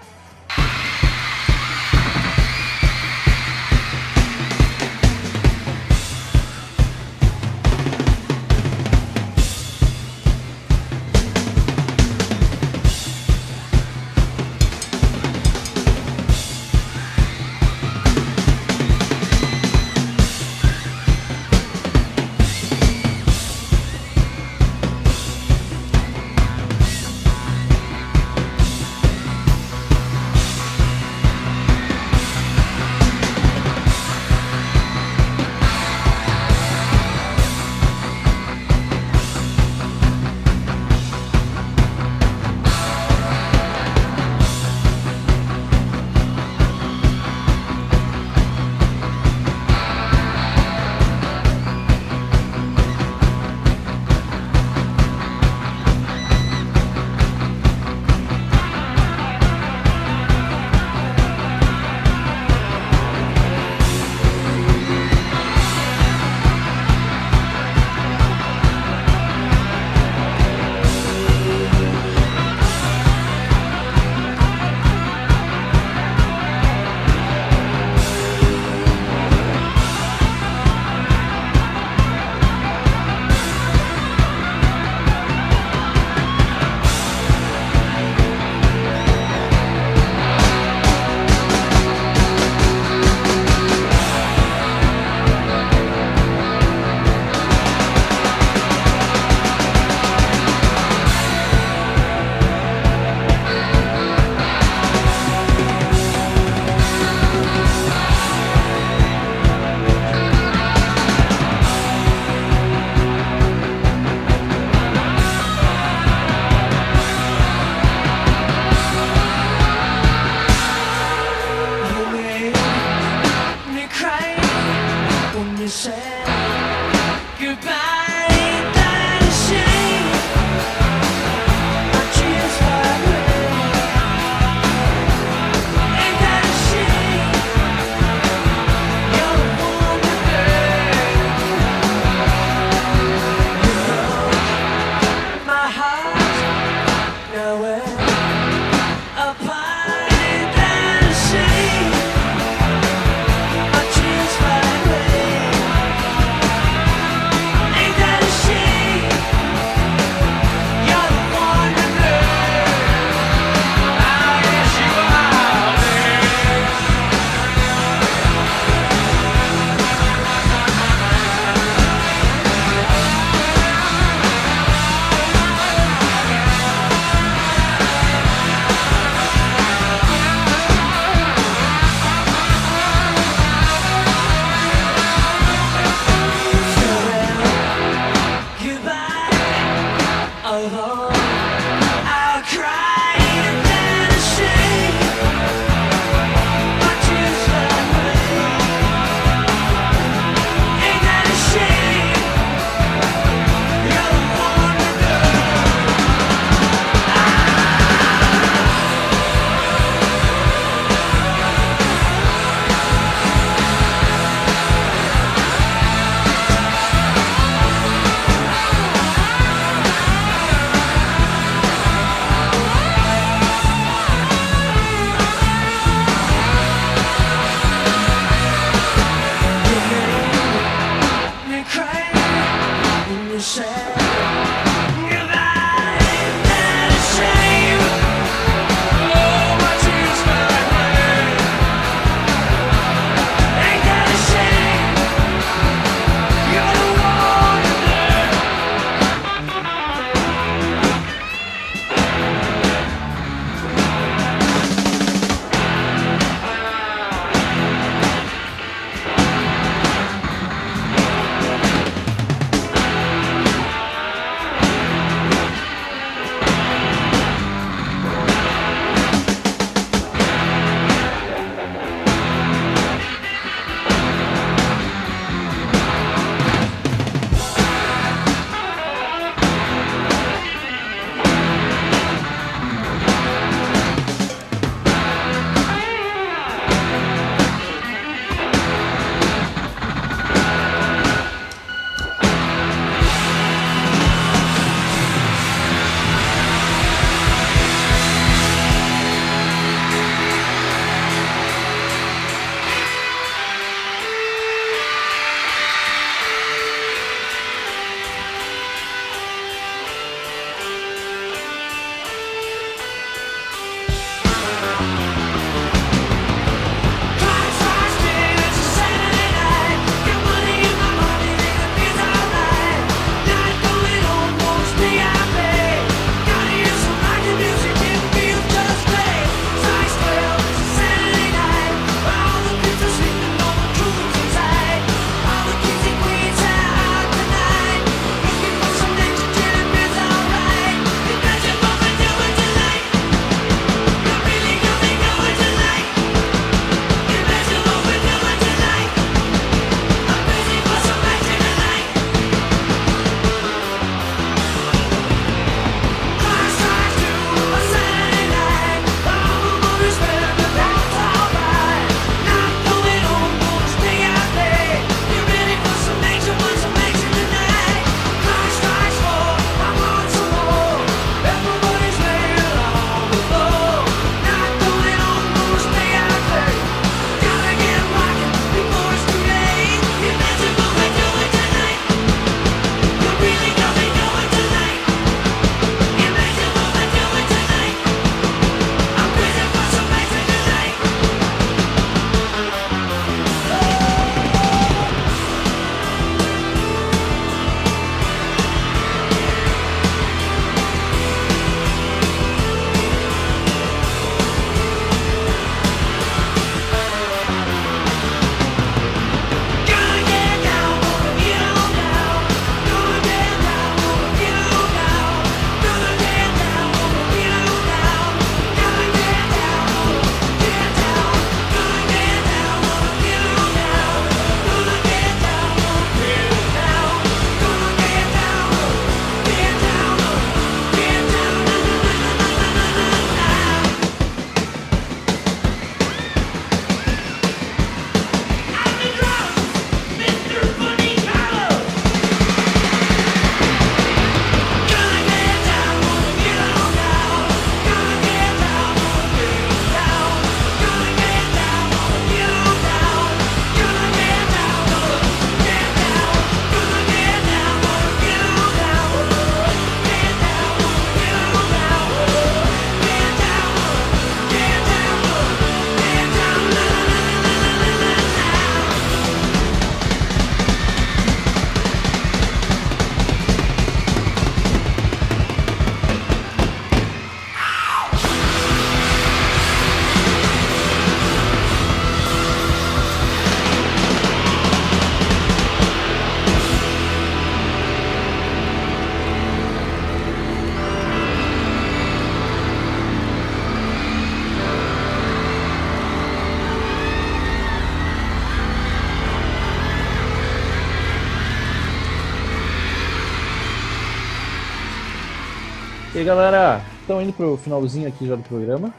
Aí, galera, estão indo pro finalzinho aqui já do programa.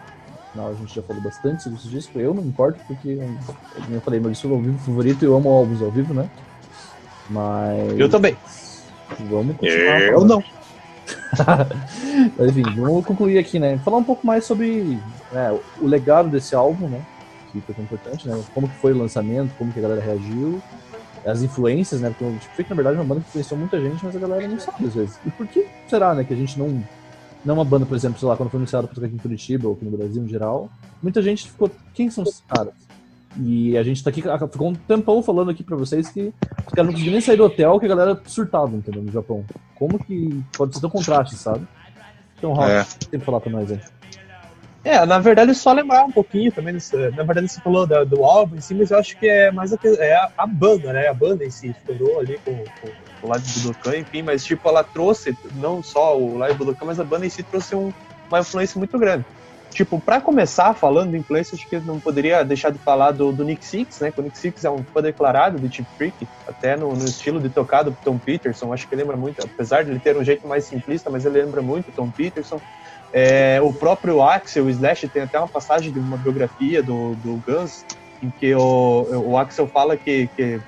Afinal, a gente já falou bastante sobre esse disco. Eu não importo, porque, como eu falei, meu disco ao vivo favorito, eu amo álbuns ao vivo, né? Mas. Eu também. Vamos continuar. Eu não. <laughs> Mas, enfim, vamos concluir aqui, né? Falar um pouco mais sobre né, o legado desse álbum, né? Que foi tão importante, né? Como que foi o lançamento, como que a galera reagiu, as influências, né? Porque o Deep Freak, na verdade, é uma banda que influenciou muita gente, mas a galera não sabe às vezes. E por que será, né? Que a gente não. Não é uma banda, por exemplo, sei lá, quando foi anunciada pra tocar aqui em Curitiba ou aqui no Brasil em geral, muita gente ficou. Quem são esses caras? E a gente tá aqui, ficou um tempão falando aqui pra vocês que os caras não conseguiam nem sair do hotel que a galera surtava, entendeu? No Japão. Como que pode ser tão contraste, sabe? Então, Raul, É. tem que falar pra nós aí. É, na verdade, só lembrar um pouquinho também. Na verdade, você falou da- do álbum em si, mas eu acho que é mais a, é a, a banda, né? A banda em si estourou ali com, com o Live Budokan, enfim, mas tipo, ela trouxe, não só o Live Budokan, mas a banda em si trouxe um- uma influência muito grande. Tipo, pra começar falando de influência, acho que não poderia deixar de falar do, do Nick Six, né? Que o Nick Six é um fã declarado do Chip Freak, até no, no estilo de tocado do Tom Peterson, acho que lembra muito, apesar de ele ter um jeito mais simplista, mas ele lembra muito Tom Peterson. É, o próprio Axel, Slash, tem até uma passagem de uma biografia do, do Guns, em que o, o Axel fala que, que,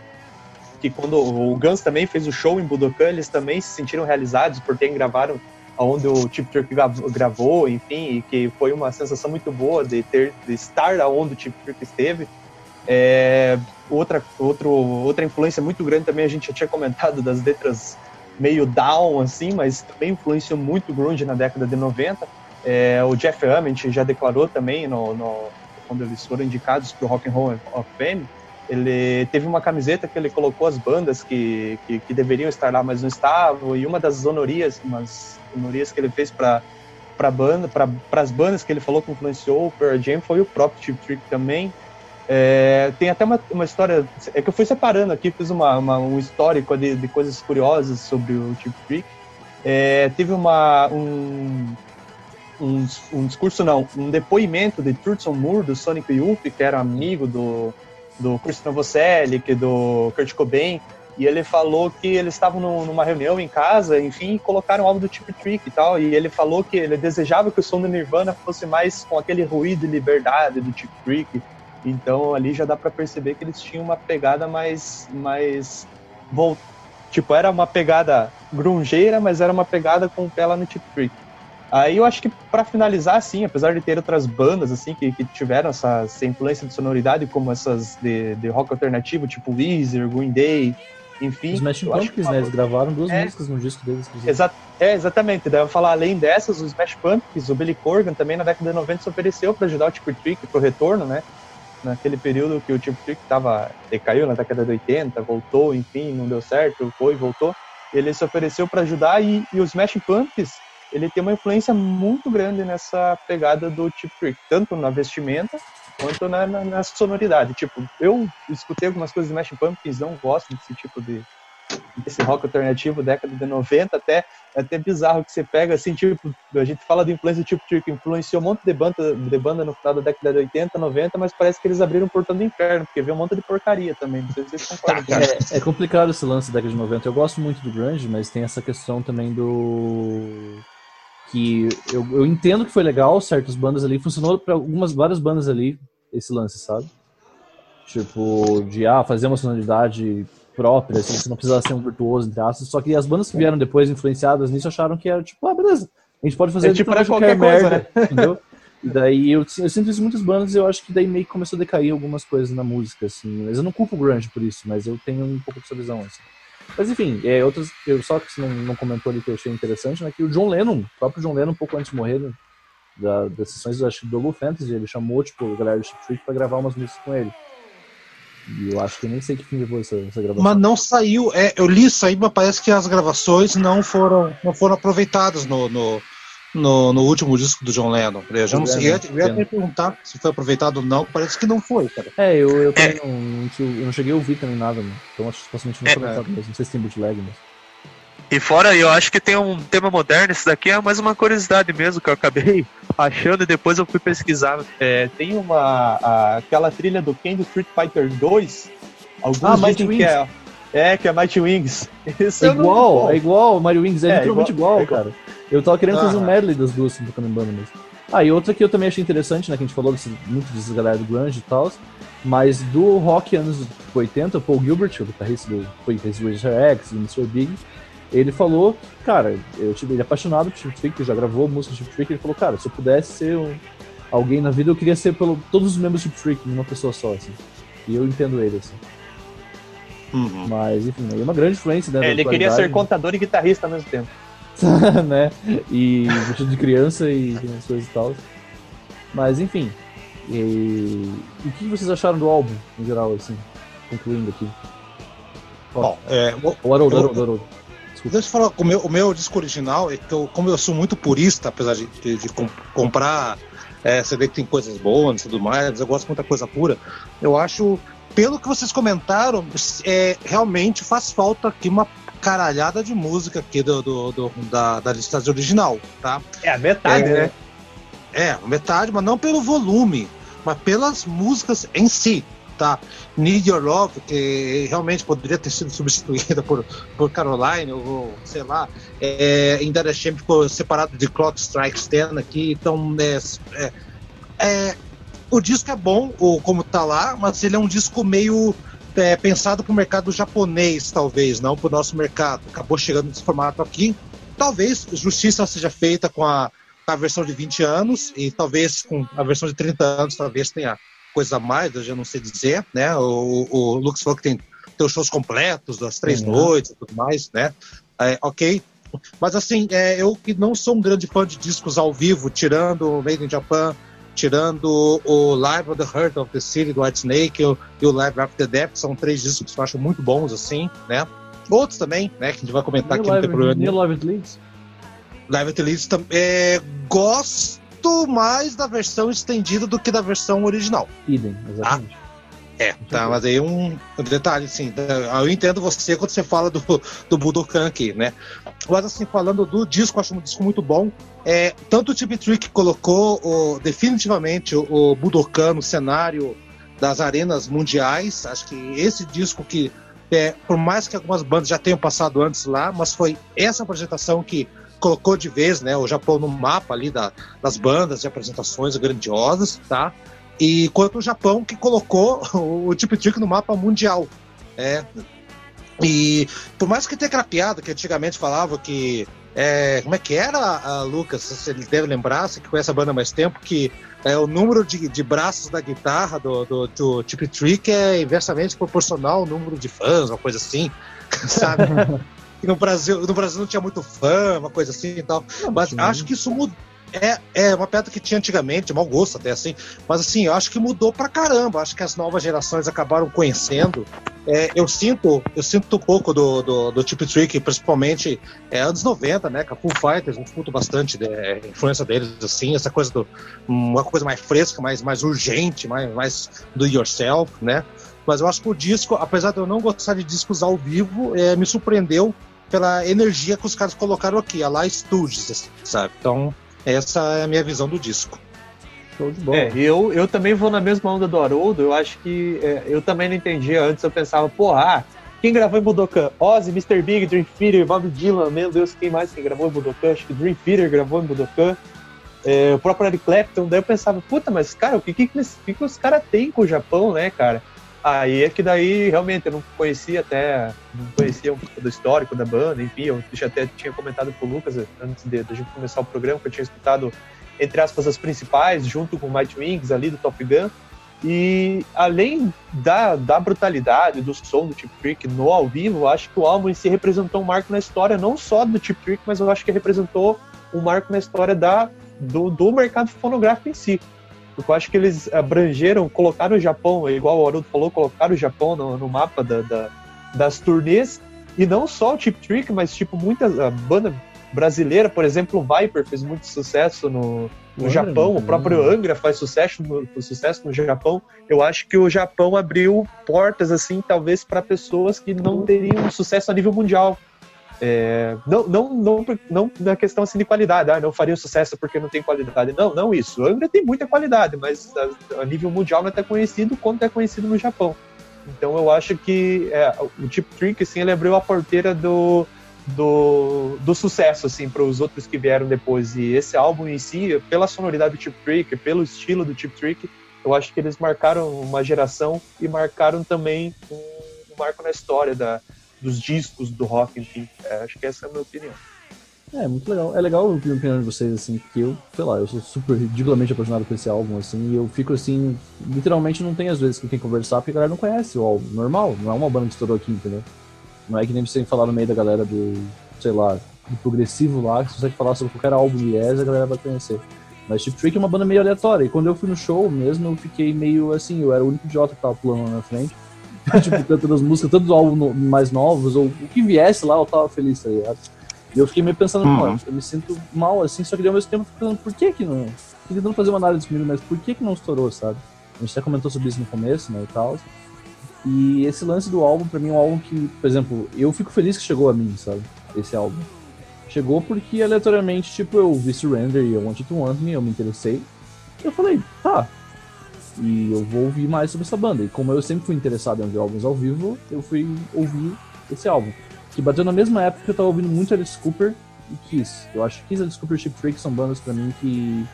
que quando o Guns também fez o show em Budokan, eles também se sentiram realizados por terem gravaram onde o Chip Trick gravou, enfim, e que foi uma sensação muito boa de ter de estar aonde o Chip Trick esteve. É, outra, outro, outra influência muito grande também, a gente já tinha comentado das letras meio down, assim, mas também influenciou muito grunge na década de 90. É, o Jeff Ament já declarou também, no, no, quando eles foram indicados para o Rock and Roll of Fame, ele teve uma camiseta que ele colocou as bandas que, que, que deveriam estar lá, mas não estavam, e uma das honorias, umas honorias que ele fez para para banda, para as bandas que ele falou que influenciou o Pearl Jam foi o próprio Chip Trick também. É, tem até uma, uma história, é que eu fui separando aqui, fiz uma, uma um histórico de, de coisas curiosas sobre o Chip Trick. É, teve uma, um, um, um, discurso, não, um depoimento de Turson Moore, do Sonic Youth, que era amigo do, do Chris Novoselic, do Kurt Cobain, e ele falou que eles estavam numa reunião em casa, enfim, e colocaram o álbum do Chip Trick e tal, e ele falou que ele desejava que o som do Nirvana fosse mais com aquele ruído e liberdade do Chip Trick, então ali já dá para perceber que eles tinham uma pegada mais mais tipo, era uma pegada grungeira, mas era uma pegada com o pé lá no Chip Trick. Aí eu acho que para finalizar, assim, apesar de ter outras bandas assim que, que tiveram essa, essa, influência de sonoridade, como essas de, de rock alternativo, tipo Weezer, Green Day, enfim. Os Smashing Pumpkins, né? Eles gravaram duas é, músicas no disco deles. Exa é, exatamente. Daí eu falar, além dessas, os Smash Pumpkins, o Billy Corgan também na década de 90 se ofereceu para ajudar o Chip Trick pro retorno, né? Naquele período que o Chip Trick tava, decaiu na década de 80, voltou, enfim, não deu certo, foi, voltou. Ele se ofereceu para ajudar e, e os Smash Pumpkins ele tem uma influência muito grande nessa pegada do Chip Trick, tanto na vestimenta quanto na, na, na, sonoridade. Tipo, eu escutei algumas coisas de Smashing Pumpkins, não gosto desse tipo de desse rock alternativo década de 90, até até bizarro que você pega assim, tipo, a gente fala de influência do Chip Trick, influenciou um monte de banda, de banda no final da década de 80, 90, mas parece que eles abriram o portão do inferno, porque veio um monte de porcaria também, não sei se vocês <laughs> concordam. É, é complicado esse lance da década de 90, eu gosto muito do grunge, mas tem essa questão também do que eu, eu entendo que foi legal, certas bandas ali, funcionou para algumas, várias bandas ali, esse lance, sabe? Tipo, de ah, fazer uma sonoridade própria, assim, você não precisava ser um virtuoso, entre aspas, só que as bandas que vieram depois, influenciadas nisso, acharam que era tipo, ah, beleza, a gente pode fazer é, tipo, para qualquer coisa, merda, né? <laughs> entendeu? E daí eu, eu sinto isso em muitas bandas e eu acho que daí meio que começou a decair algumas coisas na música, assim. Mas eu não culpo o grunge por isso, mas eu tenho um pouco dessa visão, assim. Mas enfim, é, outras, eu, só que você não, não, comentou ali que eu achei interessante, né? Que o John Lennon, o próprio John Lennon, um pouco antes de morrer, né, da, das sessões acho, do Low Fantasy, ele chamou, tipo, a galera do Chip Trick pra gravar umas músicas com ele. E eu acho que nem sei que fim levou essa, essa gravação. Mas não saiu, é, eu li isso aí, mas parece que as gravações não foram, não foram aproveitadas no, no, no, no último disco do John Lennon. Eu já não sei, eu ia, eu ia até perguntar se foi aproveitado ou não, parece que não foi, cara. É, eu, eu, também é. não, eu não cheguei a ouvir também nada, mano. Então acho que supostamente não foi é. aproveitado mesmo. Não sei se tem bootleg mesmo. E fora, eu acho que tem um tema moderno, esse daqui é mais uma curiosidade mesmo que eu acabei <laughs> achando e depois eu fui pesquisar. É, tem uma. A, aquela trilha do Ken do Street Fighter 2. Alguns ah, Mighty Wings. que é. É, que é Mighty Wings. <laughs> Isso é igual, é igual Mario Wings, é, é literalmente igual, igual, cara. Eu tava querendo fazer um medley das duas tocando em banda mesmo. Ah, e outra que eu também achei interessante, né, que a gente falou desse, muito dessas galera do grunge e tal, mas do rock anos 80, o Paul Gilbert, o guitarrista do foi fez Razor X e Mr. Big, ele falou, cara, eu tive ele é apaixonado por Chip Trick, já gravou música de Chip Trick, ele falou, cara, se eu pudesse ser um, alguém na vida, eu queria ser pelo todos os membros do Chip Trick, numa pessoa só, assim. E eu entendo ele, assim. Uhum. Mas, enfim, é uma grande influência, né? É, ele queria ser contador e guitarrista ao mesmo tempo. <laughs> né? E vestido de criança e as coisas e tal. Mas, enfim. E... o que vocês acharam do álbum, em geral, assim? Concluindo aqui. Bom, é, o, Haroldo, Haroldo, Haroldo. Deixa eu falar, o meu, o meu disco original, é que eu, como eu sou muito purista, apesar de, de, de comprar é, CD que tem coisas boas e tudo mais, eu gosto de muita coisa pura, eu acho pelo que vocês comentaram, é, realmente faz falta aqui uma caralhada de música aqui do, do, do da, da listagem original, tá? É a metade, é, né? É, metade, mas não pelo volume, mas pelas músicas em si, tá? Need Your Love, que realmente poderia ter sido substituída por, por Caroline, ou sei lá, é, ainda Shame ficou separado de Clock Strikes 10 aqui, então é, é, é o disco é bom, ou como tá lá, mas ele é um disco meio é, pensado para o mercado japonês, talvez, não para o nosso mercado. Acabou chegando nesse formato aqui. Talvez justiça seja feita com a, com a versão de 20 anos e talvez com a versão de 30 anos, talvez tenha coisa a mais, eu já não sei dizer, né? O, o Lux falou que tem, tem os shows completos das três uhum. noites e tudo mais, né? É, ok. Mas assim, é, eu que não sou um grande fã de discos ao vivo, tirando o Made in Japan, tirando o Live of the Heart of the City do White Snake e o Live After Death, são três discos que eu acho muito bons, assim, né? Outros também, né, que a gente vai comentar aqui no problema. Live at Leeds? Live at Leeds é, gosto mais da versão estendida do que da versão original. Idem, exatamente. Ah, é, tá, mas aí um, detalhe, assim, eu entendo você quando você fala do, do Budokan aqui, né? Mas assim, falando do disco, acho um disco muito bom. É, tanto o Tip Trick colocou o, definitivamente o, o Budokan no cenário das arenas mundiais. Acho que esse disco que, é, por mais que algumas bandas já tenham passado antes lá, mas foi essa apresentação que colocou de vez né, o Japão no mapa ali da, das bandas e apresentações grandiosas, tá? E quanto o Japão que colocou <laughs> o Tip Trick no mapa mundial. É. E por mais que tenha aquela piada que antigamente falava que. É, como é que era, a Lucas? Você deve lembrar, você que conhece a banda há mais tempo, que é, o número de, de braços da guitarra do, do, do Tip Trick é inversamente proporcional ao número de fãs, uma coisa assim, <laughs> sabe? <laughs> no Brasil, no Brasil não tinha muito fã, uma coisa assim e tal. Mas acho que isso mudou é, é uma pedra que tinha antigamente, mau gosto até assim, mas assim, eu acho que mudou pra caramba. Acho que as novas gerações acabaram conhecendo. É, eu sinto eu sinto um pouco do, do, do Tip Trick, principalmente é, anos 90, né? A Full Fighters, eu escuto bastante a né, influência deles, assim, essa coisa do. uma coisa mais fresca, mais, mais urgente, mais, mais do yourself, né? Mas eu acho que o disco, apesar de eu não gostar de discos ao vivo, é, me surpreendeu pela energia que os caras colocaram aqui, a lá assim, sabe? Então, essa é a minha visão do disco. Show de bola. É, eu, eu também vou na mesma onda do Haroldo. Eu acho que é, eu também não entendia antes. Eu pensava, porra, ah, quem gravou em Budokan? Ozzy, Mr. Big, Dream Theater, Bob Dylan, meu Deus, quem mais que gravou em Budokan? Acho que Dream Theater gravou em Budokan. É, o próprio Eric Clapton. Daí eu pensava, puta, mas cara, o que, que, que, que os caras têm com o Japão, né, cara? Aí é que daí realmente eu não conhecia até, não conhecia um pouco do histórico da banda, enfim, eu já até tinha comentado com o Lucas antes de, de a gente começar o programa, que eu tinha escutado, entre aspas, as principais, junto com Might Wings ali do Top Gun. E além da, da brutalidade do som do Tip Trick no ao vivo, acho que o álbum em si representou um marco na história, não só do Tip Trick, mas eu acho que representou um marco na história da, do, do mercado fonográfico em si. Porque eu acho que eles abrangeram, colocaram o Japão, igual o Haroldo falou, colocaram o Japão no, no mapa da, da, das turnês. E não só o Chip Trick, mas tipo muitas a banda brasileira, por exemplo, o Viper fez muito sucesso no, no Japão, o próprio Angra faz sucesso no, sucesso no Japão. Eu acho que o Japão abriu portas assim, talvez para pessoas que não teriam sucesso a nível mundial. É, não, não, não, não na questão assim de qualidade, ah, não faria sucesso porque não tem qualidade. Não, não isso. O Angra tem muita qualidade, mas a, a, nível mundial não é tão conhecido quanto é conhecido no Japão. Então eu acho que é, o Tip Trick, assim, ele abriu a porteira do, do, do sucesso, assim, para os outros que vieram depois. E esse álbum em si, pela sonoridade do Chip Trick, pelo estilo do Chip Trick, eu acho que eles marcaram uma geração e marcaram também um, um marco na história da, dos discos do rock, enfim. É, acho que essa é a minha opinião. É, muito legal. É legal a opinião de vocês, assim, porque eu, sei lá, eu sou super ridiculamente apaixonado por esse álbum, assim, e eu fico assim, literalmente não tem às vezes com quem conversar, porque a galera não conhece o álbum. Normal, não é uma banda que estourou aqui, entendeu? Não é que nem você falar no meio da galera do, sei lá, do progressivo lá, que se você falar sobre qualquer álbum de Yes, a galera vai conhecer. Mas Chip Trick é uma banda meio aleatória, e quando eu fui no show mesmo, eu fiquei meio assim, eu era o único idiota que tava pulando na frente. <laughs> tipo, cantando as músicas, tanto do álbum mais novos, ou o que viesse lá, eu tava feliz, tá ligado? E eu fiquei meio pensando, uhum. eu me sinto mal assim, só que ao mesmo tempo eu fico pensando, por que que não. Tentando fazer uma análise comigo, mas por que que não estourou, sabe? A gente até comentou sobre isso no começo, né, e tal. E esse lance do álbum, pra mim, é um álbum que, por exemplo, eu fico feliz que chegou a mim, sabe? Esse álbum. Chegou porque aleatoriamente, tipo, eu vi Surrender e eu Want You to Want Me, eu me interessei. E eu falei, tá. E eu vou ouvir mais sobre essa banda. E como eu sempre fui interessado em ouvir álbuns ao vivo, eu fui ouvir esse álbum que bateu na mesma época que eu tava ouvindo muito Alice Cooper e Kiss. Eu acho que Kiss Alice Cooper e Chip Freak são bandas para mim que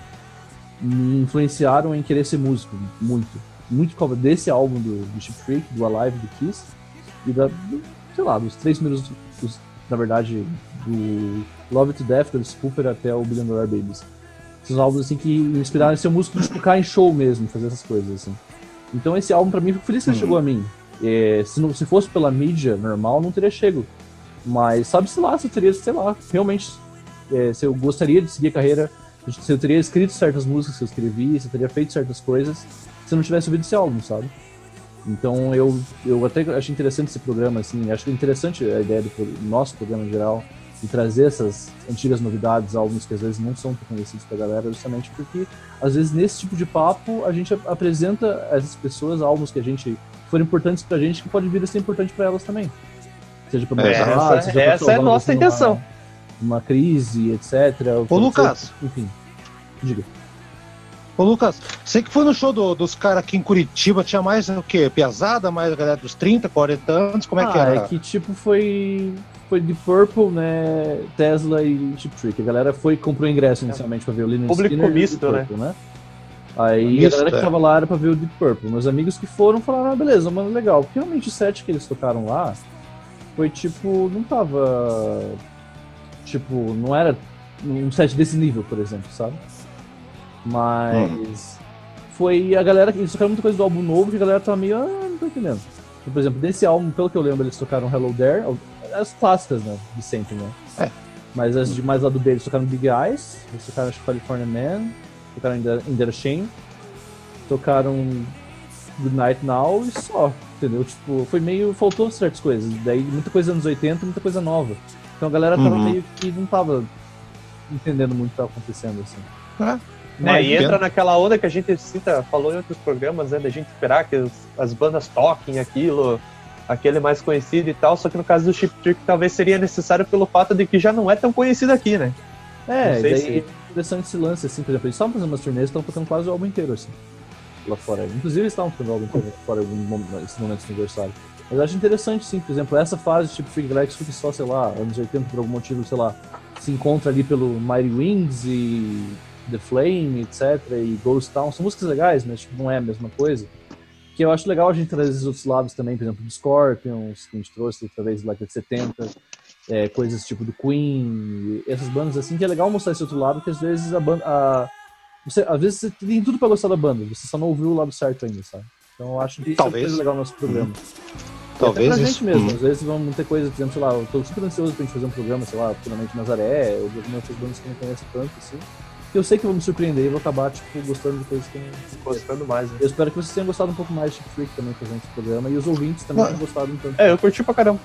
me influenciaram em querer ser músico, muito. Muito por causa desse álbum do, do Chip Freak, do Alive, do Kiss, e da, do, sei lá, dos três primeiros, dos, na verdade, do Love to Death, do Alice Cooper até o Billion Dollar Babies. Esses álbuns assim que me inspiraram em ser músico de tocar em show mesmo, fazer essas coisas assim. Então esse álbum para mim, fico feliz que ele uhum. chegou a mim. É, se, não, se fosse pela mídia normal, não teria chego. Mas sabe-se lá se eu teria, sei lá, realmente, é, se eu gostaria de seguir a carreira, se eu teria escrito certas músicas que eu escrevi, se eu teria feito certas coisas, se eu não tivesse ouvido esse álbum, sabe? Então eu, eu até acho interessante esse programa, assim, acho interessante a ideia do nosso programa em geral, de trazer essas antigas novidades, álbuns que às vezes não são tão conhecidos pra galera, justamente porque às vezes nesse tipo de papo a gente apresenta a essas pessoas álbuns que a gente foram importantes pra gente que pode vir a ser importante para elas também seja para é, essa, seja essa é a nossa intenção. Uma, uma, crise, etc. Ô, Lucas. Enfim, diga. Ô, Lucas, sei que foi no show do, dos caras aqui em Curitiba, tinha mais o quê? Piazada, mais a galera dos 30, 40 anos, como é ah, que era? é que tipo foi foi de Purple, né, Tesla e Chip Trick. A galera foi comprou ingresso inicialmente pra ver o Linux Público Skinner misto, Purple, né? né? Aí misto, a galera que é. tava lá era pra ver o Deep Purple. Meus amigos que foram falaram, ah, beleza, mano, legal. Porque realmente o set que eles tocaram lá foi tipo, não tava. Tipo, não era um set desse nível, por exemplo, sabe? Mas. Hum. Foi a galera. Eles tocaram muita coisa do álbum novo que a galera tava meio. Ah, não tô entendendo. Então, por exemplo, desse álbum, pelo que eu lembro, eles tocaram Hello There, as clássicas, né? De sempre, né? É. Mas as de mais lá do B, eles tocaram Big Eyes, eles tocaram acho, California Man, tocaram In The Shame, tocaram Good Night Now e só entendeu? Tipo, foi meio. faltou certas coisas. Daí muita coisa anos 80, muita coisa nova. Então a galera tava uhum. meio que não tava entendendo muito o que tava acontecendo, assim. É. é, e entra naquela onda que a gente cita, falou em outros programas, né, da gente esperar que as, as bandas toquem aquilo, aquele mais conhecido e tal, só que no caso do Chip Trick talvez seria necessário pelo fato de que já não é tão conhecido aqui, né? É, daí se... é interessante esse lance, assim, por exemplo, eles estavam fazendo umas turnês, estão tocando quase o álbum inteiro, assim lá fora. Inclusive eles estavam tocando álbum fora nesse momento do aniversário. Mas eu acho interessante, sim, por exemplo, essa fase, tipo, Freak Legs, que só, sei lá, anos 80, por algum motivo, sei lá, se encontra ali pelo Mighty Wings e The Flame, etc., e Ghost Town, são músicas legais, mas tipo, não é a mesma coisa. Que eu acho legal a gente trazer esses outros lados também, por exemplo, do Scorpions, que a gente trouxe talvez lá de 70, é, coisas tipo do Queen, essas bandas assim, que é legal mostrar esse outro lado, que às vezes a banda. A, você, às vezes você tem tudo pra gostar da banda, você só não ouviu o lado certo ainda, sabe? Então eu acho que Talvez. isso é legal no nosso programa. Hum. Talvez. Até pra gente mesmo, hum. às vezes vamos ter coisas, por exemplo, sei lá, eu tô super ansioso pra gente fazer um programa, sei lá, finalmente Nazaré, ou algumas outras bandas que eu não conheço tanto, assim. Que eu sei que vou me surpreender e vou acabar, tipo, gostando de coisas que eu não gostando mais. Né? Eu espero que vocês tenham gostado um pouco mais de Chip Freak também fazendo esse programa, e os ouvintes também tenham gostado um tanto. É, eu curti pra caramba.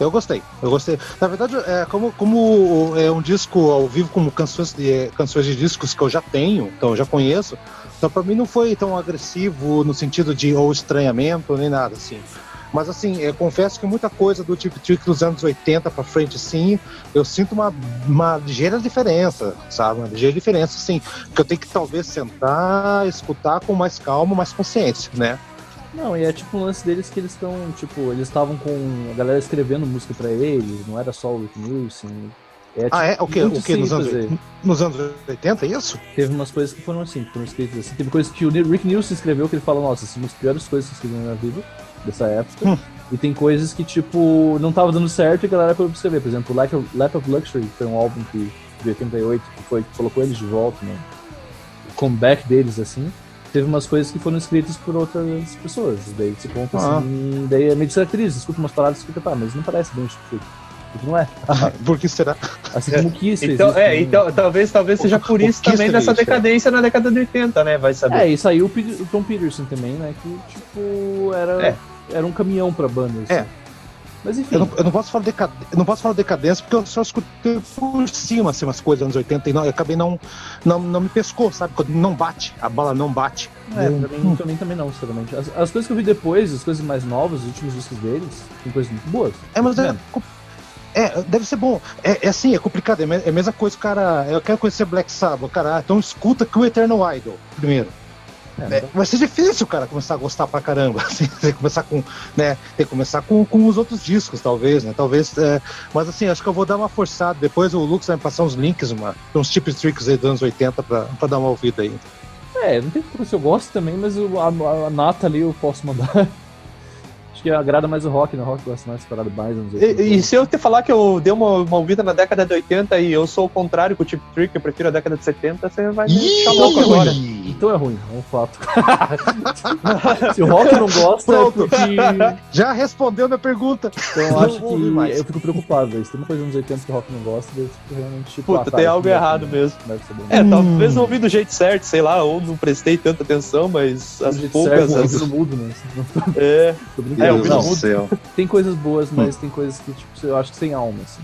Eu gostei, eu gostei. Na verdade, é, como, como é um disco ao vivo, como canções de, canções de discos que eu já tenho, então eu já conheço, então para mim não foi tão agressivo no sentido de ou estranhamento, nem nada assim. Mas assim, eu confesso que muita coisa do Tip Trick dos anos 80 para frente, sim, eu sinto uma, uma ligeira diferença, sabe? Uma ligeira diferença, assim, que eu tenho que talvez sentar, escutar com mais calma, mais consciência, né? Não, e é tipo um lance deles que eles estão, tipo, eles estavam com a galera escrevendo música pra eles, não era só o Rick Nielsen. É, tipo, ah, é? O que? O que nos, anos, nos anos 80, é isso? Teve umas coisas que foram assim, que foram escritas assim. Teve coisas que o Rick Nielsen escreveu que ele fala, nossa, são as piores coisas que eu escrevi na minha vida, dessa época. Hum. E tem coisas que, tipo, não tava dando certo e a galera foi escrever. Por exemplo, Lap of, Lap of Luxury, que foi um álbum que, de 88, que foi que colocou eles de volta, né? O comeback deles, assim teve umas coisas que foram escritas por outras pessoas. Daí se conta ah. assim, daí é meio descaracteriza, escuta umas palavras e fica, tá, mas não parece bem tipo porque não é. por que será? Assim como Kiss então, é, então, talvez, talvez seja por isso também dessa decadência na década de 80, né? Vai saber. É, e saiu o, Tom Peterson também, né? Que, tipo, era, é. era um caminhão pra banda. Assim. É. Mas enfim. Eu não, eu não, posso falar decad... eu não posso falar decadência porque eu só escutei por cima assim, umas coisas dos anos 80 e não, eu acabei não, não, não me pescou, sabe? Quando não bate, a bala não bate. É, eu... pra, mim, pra mim também não, sinceramente. As, as, coisas que eu vi depois, as coisas mais novas, os últimos discos deles, são coisas muito boas. É, mas é, é, deve ser bom. É, é assim, é complicado. É, a mesma coisa, cara. Eu quero conhecer Black Sabbath, cara. Então escuta que o Eternal Idol primeiro. É, é, vai ser difícil, cara, começar a gostar pra caramba. <laughs> Assim, tem que começar com, né? Tem que começar com, com os outros discos, talvez, né? Talvez. É, mas assim, acho que eu vou dar uma forçada. Depois o Lucas vai me passar uns links, uma, uns tips tricks aí dos anos 80 pra, pra dar uma ouvida aí. É, não tem se eu gosto também, mas a, a, a nata ali eu posso mandar. <laughs> Acho que agrada mais o rock, né? O rock gosta mais de parada mais. E, e, se eu te falar que eu dei uma, uma ouvida na década de 80 e eu sou o contrário com o Tip Trick, eu prefiro a década de 70, você vai me deixar louco agora. Então é ruim, é um fato. <laughs> se o rock não gosta, é porque... <laughs> Já respondeu minha pergunta. Então eu acho que eu fico preocupado. Se tem uma coisa nos 80 que o rock não gosta, eu fico realmente tipo, Puta, ah, tá, tem algo errado né? mesmo. É, hum. talvez não ouvi do jeito certo, sei lá, ou não prestei tanta atenção, mas as poucas... Certo, as... mudo, né? É, <laughs> é é, céu. <laughs> Tem coisas boas, mas tem coisas que, tipo, eu acho que sem alma, assim.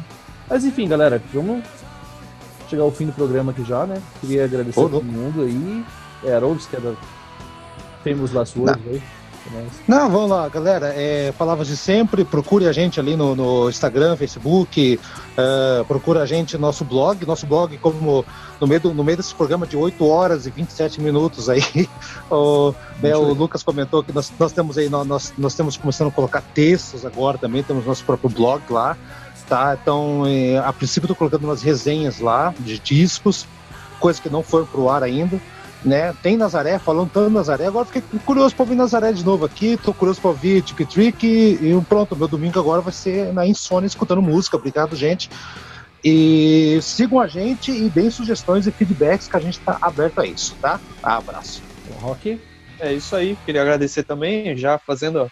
Mas enfim, galera, vamos chegar ao fim do programa aqui já, né? Queria agradecer oh, a todo mundo aí. É, Harolds, que é da Famous Last Words aí. Não, vamos lá, galera. É, palavras de sempre, procure a gente ali no, no Instagram, Facebook, uh, procure a gente no nosso blog. Nosso blog, como no meio, do, no meio desse programa de 8 horas e 27 minutos aí, <laughs> o, né, o Lucas comentou que nós, nós temos aí, nós, nós temos começando a colocar textos agora também, temos nosso próprio blog lá. Tá, então, é, a princípio, estou colocando umas resenhas lá de discos, coisas que não foram pro ar ainda né? Tem Nazaré, falando tanto Nazaré. Agora fiquei curioso para ouvir Nazaré de novo aqui. Tô curioso para ouvir Trick Trick. E, e pronto, meu domingo agora vai ser na insônia escutando música. Obrigado, gente. E sigam a gente e deem sugestões e feedbacks que a gente está aberto a isso, tá? Abraço. Rock. É isso aí. Queria agradecer também, já fazendo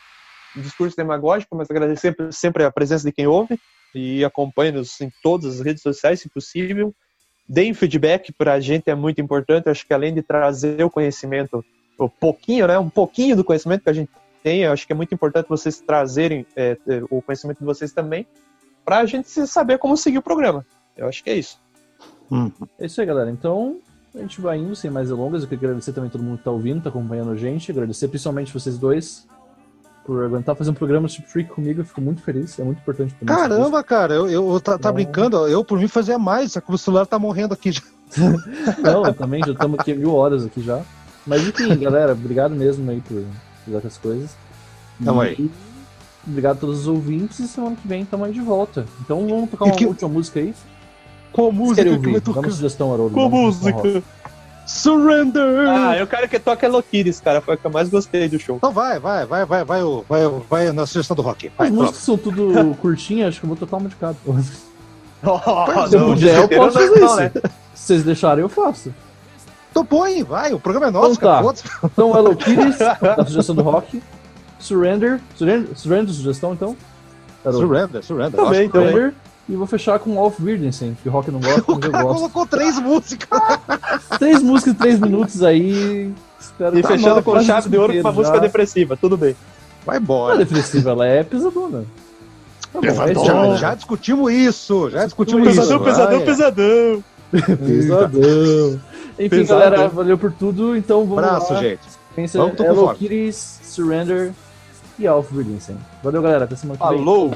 um discurso demagógico, mas agradecer sempre a presença de quem ouve e acompanha-nos em todas as redes sociais, se possível deem feedback para a gente é muito importante. Acho que além de trazer o conhecimento, o pouquinho, né, um pouquinho do conhecimento que a gente tem, acho que é muito importante vocês trazerem é, é o conhecimento de vocês também, para a gente saber como seguir o programa. Eu acho que é isso. Hum. É isso aí, galera. Então, a gente vai indo sem mais delongas. Eu queria agradecer também a todo mundo que está ouvindo, está acompanhando a gente. Agradecer principalmente vocês dois por aguentar fazer um programa tipo Freak comigo, eu fico muito feliz, é muito importante pra mim. Caramba, cara, eu, eu tá, tá brincando, eu por mim fazia mais, só que o celular tá morrendo aqui já. <laughs> Não, também já estamos aqui mil horas aqui já. Mas enfim, <laughs> galera, obrigado mesmo aí por fazer essas coisas. Tamo aí. Obrigado a todos os ouvintes e semana que vem estamos aí de volta. Então vamos tocar uma que... última música aí. Qual música que? Dá uma sugestão, Haroldo. Qual música? Surrender! Ah, eu quero que toque é Lokiris, cara. Foi a que eu mais gostei do show. Então vai, vai, vai, vai, vai, vai, vai na sugestão do rock. Vai, As músicas são tudo <laughs> curtinhas, acho que eu vou tocar uma de cada. Oh, Se eu puder, eu posso fazer não, isso. Né? Se vocês deixarem, eu faço. Então põe, vai, o programa é nosso, então, cara. Tá. Então, Hello Kitties, da sugestão do rock. Surrender. Surrender, surrender sugestão, então? Surrender, surrender. Também, surrender. E vou fechar com Wolf Wirdensen, que o rock não gosta, <laughs> mas eu gosto. colocou três músicas. <laughs> três músicas em três minutos aí. Espero e tá fechando com chave de ouro com uma já. música depressiva, tudo bem. Vai embora. Não é depressiva, ela é pesadona. Tá bom, é já, já, discutimos isso, já discutimos pesadão, isso. Pesadão, pesadão, pesadão. <laughs> pesadão. Enfim, pesadão. galera, valeu por tudo. Então vamos Abraço, lá. gente. Pensa vamos Hello Kitties, Surrender e Alf Williamson. Valeu, galera. Até semana que vem. Falou!